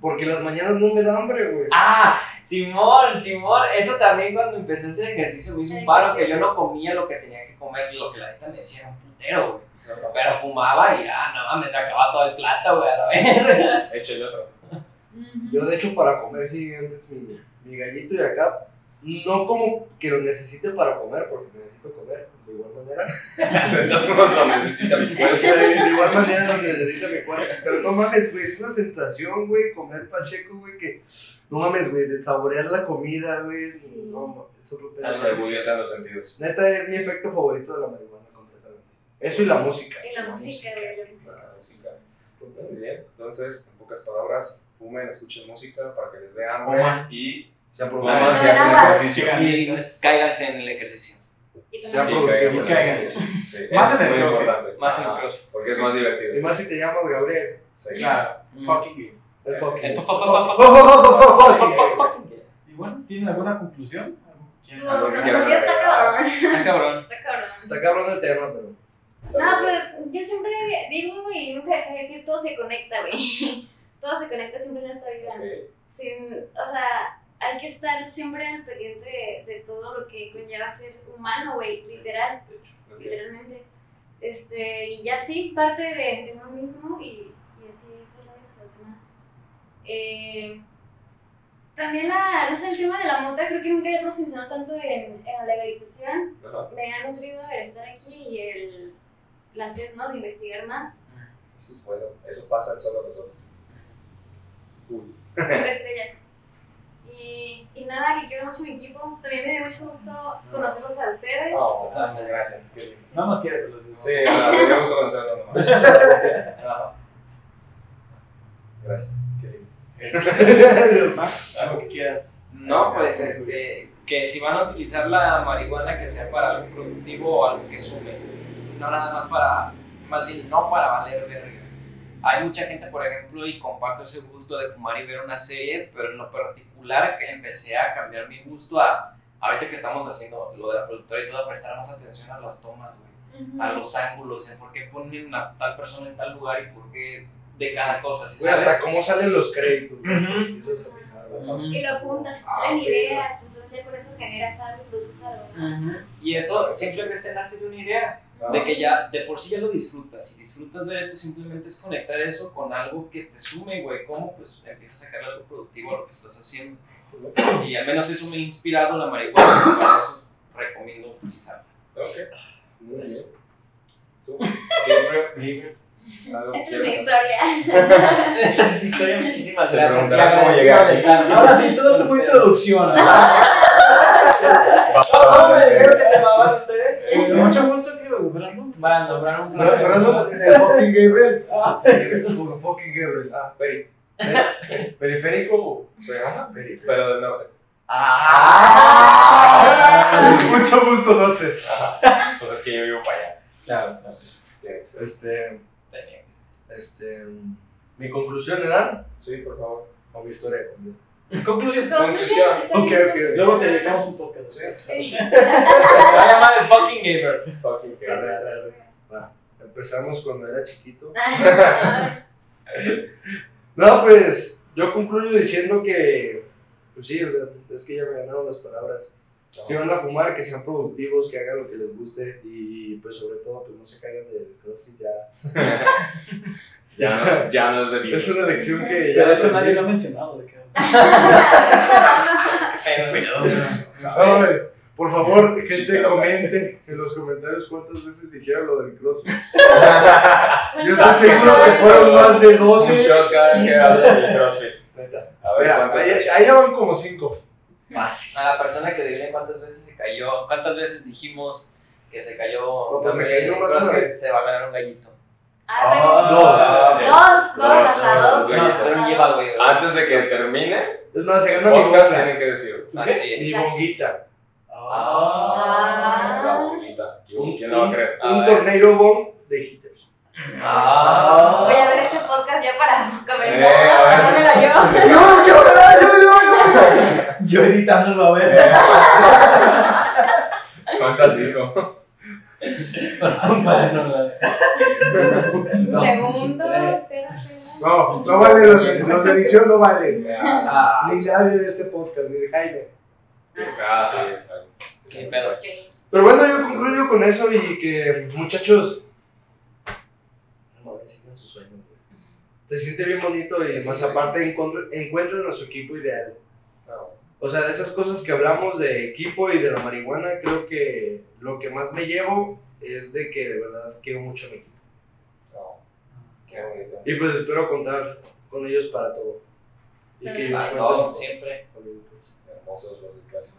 Porque las mañanas no me da hambre, güey. Ah, Simón, Simón, eso también cuando empecé a hacer ejercicio me hizo un paro que yo no comía lo que tenía que comer y lo que la neta me decía putero, güey. Pero fumaba y ya, no mames, me acababa todo el plato, güey, a la verga. Échale otro. Yo, de hecho, para comer, sí, antes mi, mi gallito y acá, no como que lo necesite para comer, porque necesito comer, de igual manera. No lo necesita mi cuerpo. de igual manera lo necesita mi cuerpo. Pero no mames, güey, es una sensación, güey, comer pacheco, güey, que. No mames, güey, de saborear la comida, güey. Sí. No, es agudizan los sentidos. Neta, es mi efecto favorito de la marihuana. Eso y la música. Y la música, la música. La música. Muy bien. Entonces, en pocas palabras, fumen, escuchen música para que les dé hambre Coman. y Sean productivos. y Nada. ejercicio. Y cáiganse en el ejercicio. Y Sean productivos. Y cáiganse. Sí, Más en el crossfit. Más en el crossfit. Porque es más Y divertido. más si te llamas Gabriel. Sí. Claro, Mm. fucking game. El fucking. El pa- Y bueno, ¿tienen alguna conclusión? ¿Quieren Pues, está cabrón. Está cabrón. Está cabrón el tema, pero. No, pues yo siempre digo y nunca dejé de decir, todo se conecta, güey. Todo se conecta siempre en esta vida. Sin, o sea, hay que estar siempre al pendiente de, de todo lo que conlleva ser humano, güey, literal, literalmente. Este, y ya sí, parte de, de uno mismo y, y así eso lo de los demás. Eh, también la, no sé, el tema de la mota creo que nunca había profundizado tanto en, en la legalización. Me ha nutrido el estar aquí y el, la sed, ¿no? De investigar más. Eso es bueno. Eso pasa en solo nosotros. Cool. Cinco estrellas. Y, y nada, que quiero mucho mi equipo. También me dio mucho gusto conocerlos a ustedes. Oh, totalmente. Gracias. Qué lindo. No nos quiere, pero los digo. Sí, nada, me gusta conocerlo nomás. Gracias. Qué lindo. Max, algo que quieras. No, pues este, que si van a utilizar la marihuana que sea para algo productivo o algo que sume, no nada más para, más bien no para valer verga. Hay mucha gente, por ejemplo, y comparto ese gusto de fumar y ver una serie, pero en lo particular que empecé a cambiar mi gusto a, ahorita que estamos haciendo lo de la productora y todo, a prestar más atención a las tomas, güey, Ujú. a los ángulos, en por qué ponen a tal persona en tal lugar y por qué de cada cosa, ¿sí Güey, hasta cómo salen los créditos. Eso es nada. Ujú. Y lo apuntas, Ah, salen ok. ideas, entonces con eso generas algo, produces algo, ¿no? Y eso simplemente nace de una idea. De que ya de por sí ya lo disfrutas. Si disfrutas ver esto, simplemente es conectar eso con algo que te sume, güey. ¿Cómo? Pues empiezas a sacarle algo productivo a lo que estás haciendo. Y al menos eso me ha inspirado la marihuana. y Por eso recomiendo utilizarla. Ok. Muy bien. Tú, Gabriel, Gabriel, ¿algo Esta es mi historia. Esta es tu historia. Muchísimas Se gracias. preguntarán Y cómo ¿no? Ahora sí, todo esto fue introducción, ¿verdad? Vamos ¿Cómo me dijeron que se llamaban ustedes? Mucho gusto, tío, Brandon. Brandon, Brandon, no, el fucking Gabriel. Como fucking Gabriel. Ah, Peri. Periférico o. Pero, ajá, Periférico. pero del norte. ¡Ah! Mucho gusto, Note. Pues es que yo vivo para allá. Claro. Que ser. Este. Este. Mi conclusión era. Sí, por favor. O mi historia conmigo. Conclusión. Conclusión. Está bien, Ok, ok. conclusión. Luego te dedicamos un podcast. Sí. Sí. Se va a llamar el fucking gamer. Fucking. Va. Empezamos cuando era chiquito. Ah, No, pues. Yo concluyo diciendo que. Pues sí, o sea, es que ya me ganaron las palabras. Si van a fumar, que sean productivos, que hagan lo que les guste y pues sobre todo pues no se caigan del crossfit ya. Ya no, ya no es de vida. Es una lección que ya Pero eso nadie lo ha mencionado. ¿de por favor, gente, comente en los comentarios cuántas veces dijeron lo del crossfit. Un Yo estoy seguro que fueron más de Un 12. shot cada vez que habla del CrossFit. Neta. A ver Mira, cuántos ahí, ya van como 5. Fácil. A la persona que adivine cuántas veces se cayó, cuántas veces dijimos que se cayó. No, pues me más. Se va a ganar un gallito. Ah, Dos, dos, Dos. Antes de que termine, Es más, se el gana mi bonga. tienen que decirlo. Así Mi es. bonguita. Ah. La bonita. Un, ¿Quién no va a creer? un, un A ver. tornado bomb de hitters. Ah. Voy a ver este podcast ya para comentar. Sí, a ver. Dármela yo. Yo, yo, yo, yo, yo. Yo editándolo a ver. ¿Cuántas dijo? Segundo, Eh. No, no vale, los, los de edición no valen. Ah, Ni nadie de este podcast, ni de Jaime. Ah, sí. Ni pedo. James. Pero bueno, yo concluyo con eso y que, muchachos. No, sigan sus sueños, güey. Se siente bien bonito y más aparte encontr- encuentren a su equipo ideal. O sea, de esas cosas que hablamos de equipo y de la marihuana, creo que lo que más me llevo es de que de verdad quiero mucho a mi equipo. Qué bonito. Y pues espero contar con ellos para todo. Y que ellos cuenten no, siempre. pues. Hermosos los de clase.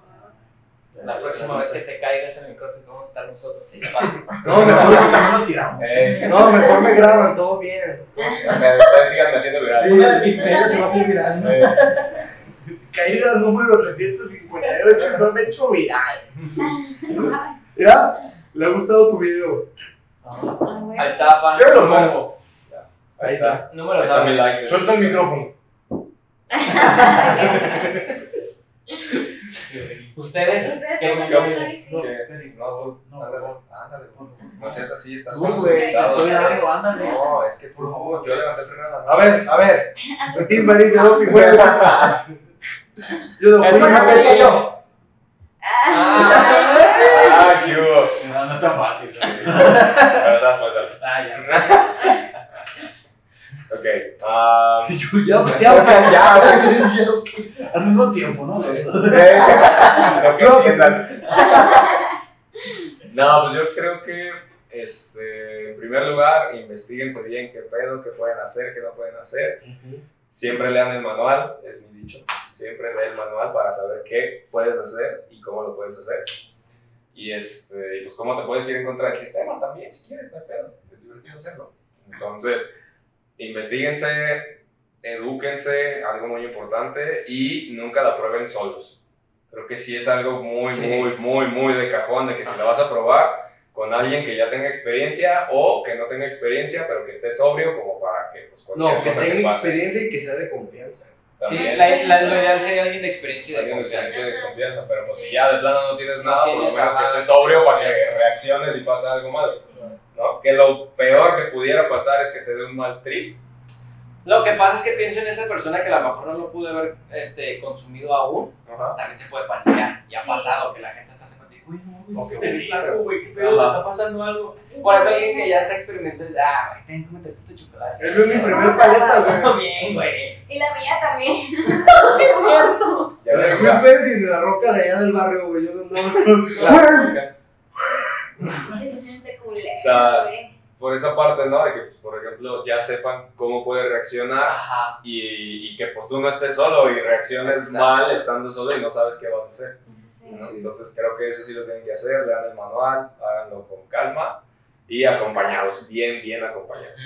La próxima vez que te caigas en el coche, vamos a estar nosotros. Sí. No, mejor, También nos tiramos. Eh, no, mejor me graban, todo bien. me- ustedes sigan haciendo viral. Una de mis se va a hacer viral. ¿No? Caída número 358, no me he hecho viral. Mira, le ha gustado tu video. Ahí está, pan. Yo lo pongo. Ahí está. Número Ahí está mi like. Suelta el micrófono. Ustedes, Ustedes ¿qué. ¿Qué? No, tú. No, Ándale. No seas así, estás los güey, estoy dando, ándale. No, es que por favor, yo levanté primero la mano. A ver, a ver. Ismael, te doy mi juego. Yo primero que yo. Ah. Ah, qué hubo. No, no es tan fácil. Pero sabes faltar. Ah, ya. Ok. ah, Ya, ya, ya, güey. Al mismo tiempo, ¿no? Lo que entiendan. No, pues yo creo que, este, en primer lugar, investiguense bien qué pedo, qué pueden hacer, qué no pueden hacer. Siempre lean el manual, es mi dicho. Siempre lee el manual para saber qué puedes hacer y cómo lo puedes hacer. Y, este, pues cómo te puedes ir en contra del sistema también, si quieres, no hay pedo. Es divertido hacerlo. Entonces, investiguense, edúquense, algo muy importante, y nunca la prueben solos. Creo que sí es algo muy, Sí. muy, muy, muy de cajón, de que si la vas a probar con alguien que ya tenga experiencia o que no tenga experiencia, pero que esté sobrio como para que pues, cualquier No, que cosa que tenga pase. experiencia y que sea de confianza. Sí, la, la, lo ideal sería alguien de experiencia y de Alguien de confianza. de confianza, pero pues si ya de plano no tienes No nada, por lo tienes menos que estés sobrio para que reacciones y pase algo malo. ¿no? Que lo peor que pudiera pasar es que te dé un mal trip. Lo que pasa es que pienso en esa persona que a lo mejor no lo pude haber este, consumido aún, Ajá. también se puede paniquear. Y ha Sí. pasado que la gente está se uy, no, güey, Ok, se te flaco, güey, qué pedo, Ajá. está pasando algo. Por eso alguien que ya está experimentando, ah, güey, ten, cómete el puto chocolate. Es mi primer Vamos a paleta, güey. Bien, güey. Y la mía también. Sí, es cierto. Ya Fui a y de la roca de allá del barrio, güey. Yo no Claro. Sí, se siente culero, O sea, güey. Por esa parte, ¿no? De que, pues, por ejemplo, ya sepan cómo puede reaccionar Ajá. y, y que pues tú no estés solo y reacciones Exacto. mal estando solo y no sabes qué vas a hacer. Sí. ¿no? Entonces creo que eso sí lo tienen que hacer, lean el manual, háganlo con calma y acompañados, bien, bien acompañados.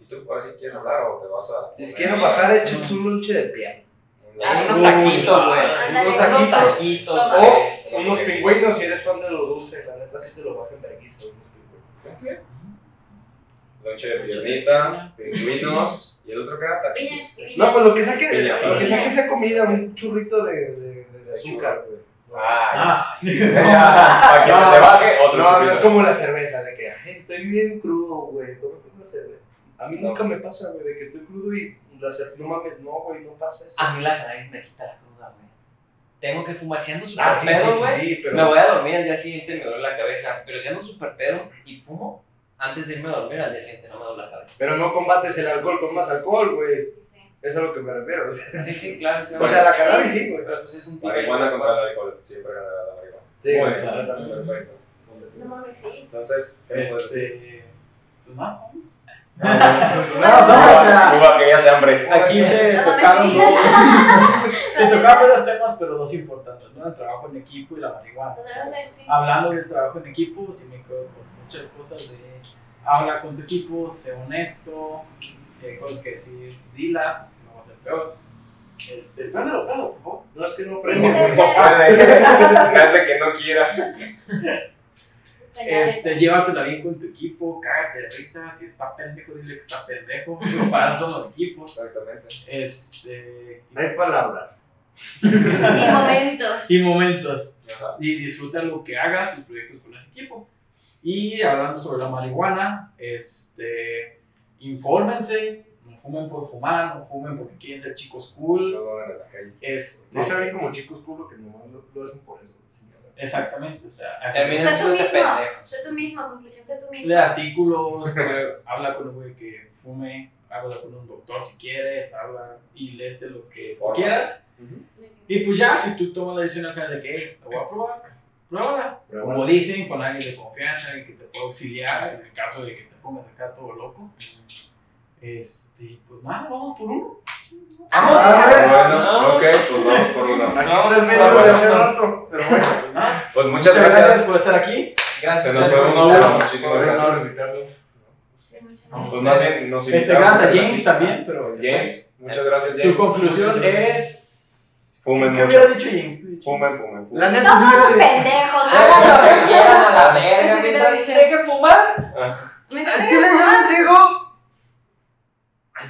¿Y tú ahora sí quieres hablar o te vas a... Si quieren bajar, échense un lonche de pie. Ah, unos taquitos, güey. Unos Unos taquitos. taquitos. O unos pingüinos si eres fan de lo dulce. La neta sí te lo bajan verguizo. unos pingüinos. Lonche de piernita, pingüinos y el otro que era taquitos. No, pues lo que saque, lo que saque esa comida, un churrito de, de, de azúcar, güey. Ah, Ah, ya. para que se te baje otro No, no es como la cerveza, de que "Ay, estoy bien crudo, güey, tómate una cerveza. A mí No. nunca me pasa, güey, de que estoy crudo y la cer- no mames, no, güey, no pasa eso. A mí la cannabis me quita la cruda, güey. Tengo que fumar. Si ando súper Ah, sí, sí, pedo, sí, güey, sí, pero... me voy a dormir al día siguiente y me duele la cabeza. Pero si ando súper pedo y fumo, antes de irme a dormir al día siguiente no me duele la cabeza. Pero no combates el alcohol con más alcohol, güey. Es a lo que me refiero. Sí, sí, claro. claro. O sea, la cannabis sí, güey. Pero pues es un Marihuana contra el alcohol, siempre ganará la marihuana. Sí, bien, completamente. perfecto. No mames, sí. Entonces, ¿qué me puedes decir? este. Pues no. No, no, o sea, Cuba, que ya se hambre. Aquí se No tocaron dos. Se tocaron varios temas, pero dos importantes, ¿no? El trabajo en equipo y la marihuana. Totalmente, sí. Hablando del trabajo en equipo, sí me quedo con muchas cosas de habla con tu equipo, sé honesto, si hay cosas que decir, dilas, no va a ser peor. Este, préndelo, préndelo, por favor. no es que no. Me hace que no quiera. Este, llévatela bien con tu equipo, cágate de risa, si está pendejo, dile que está pendejo, para eso son los equipos. Exactamente. Este, No hay palabras. Y momentos. y momentos. Ajá. y disfruta lo que hagas, tus proyectos con ese equipo. Y hablando sobre la marihuana, este, infórmense, fumen por fumar, no fumen porque quieren ser chicos cool. Lo hagan en la calle. Es, No se ven como chicos culo que nomás lo, lo hacen por eso. saber. Exactamente, o sea, Termina Sé tú mismo. Sé tú mismo, conclusión, sé tú mismo. lee artículos, habla con un güey que fume, habla con un doctor si quieres, habla y léete lo que quieras. Y pues ya, si tú tomas la decisión al final de que, hey, lo voy a probar, pruébala. Como dicen, con alguien de confianza, alguien que te pueda auxiliar, en el caso de que te pongas acá todo loco. Este, pues nada, vamos por uno. Ah, Bueno, ok, pues vamos por uno. Aquí Vamos, está el medio vamos, de hace vamos. rato. Pero bueno. Nada, Pues muchas gracias. por estar aquí. Gracias. Se nos fue invitarnos. hora. Muchísimas gracias. Muchas Vamos. Pues gracias. más bien nos Este, invitamos gracias a. James también, pero James, muchas gracias, su James. conclusión Muchas gracias. es. Fumen ¿Qué hubiera mucho. dicho James? Fumen, fumen, La fumen. neta No somos pendejos, Hagan lo que quieran a la verga. Mientras dejen fumar. Tengo chile que yo fumar. les digo.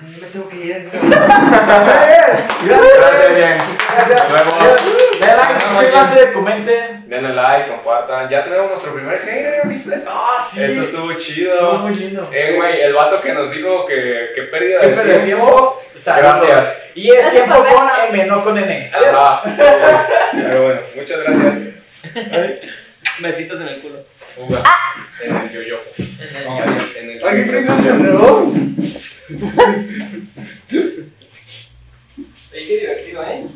Yo me tengo que ir. Gracias, James. Nos vemos. Denle like, suscríbanse, comenten. Denle like, compartan. Ya tenemos nuestro primer hater, ¿viste? Ah, sí. Eso estuvo Estuvo chido. muy lindo. Eh, güey, el vato que nos dijo que, que pérdida Qué de pérdida de tiempo. Saludos. Gracias. Y es tiempo con. M, no con N. Adiós. Pero bueno, muchas gracias. Mesitas en el culo. Uga. Ah. En el yoyo. No, en el ¿Aquí qué se cerró? Ey, qué divertido, ¿eh?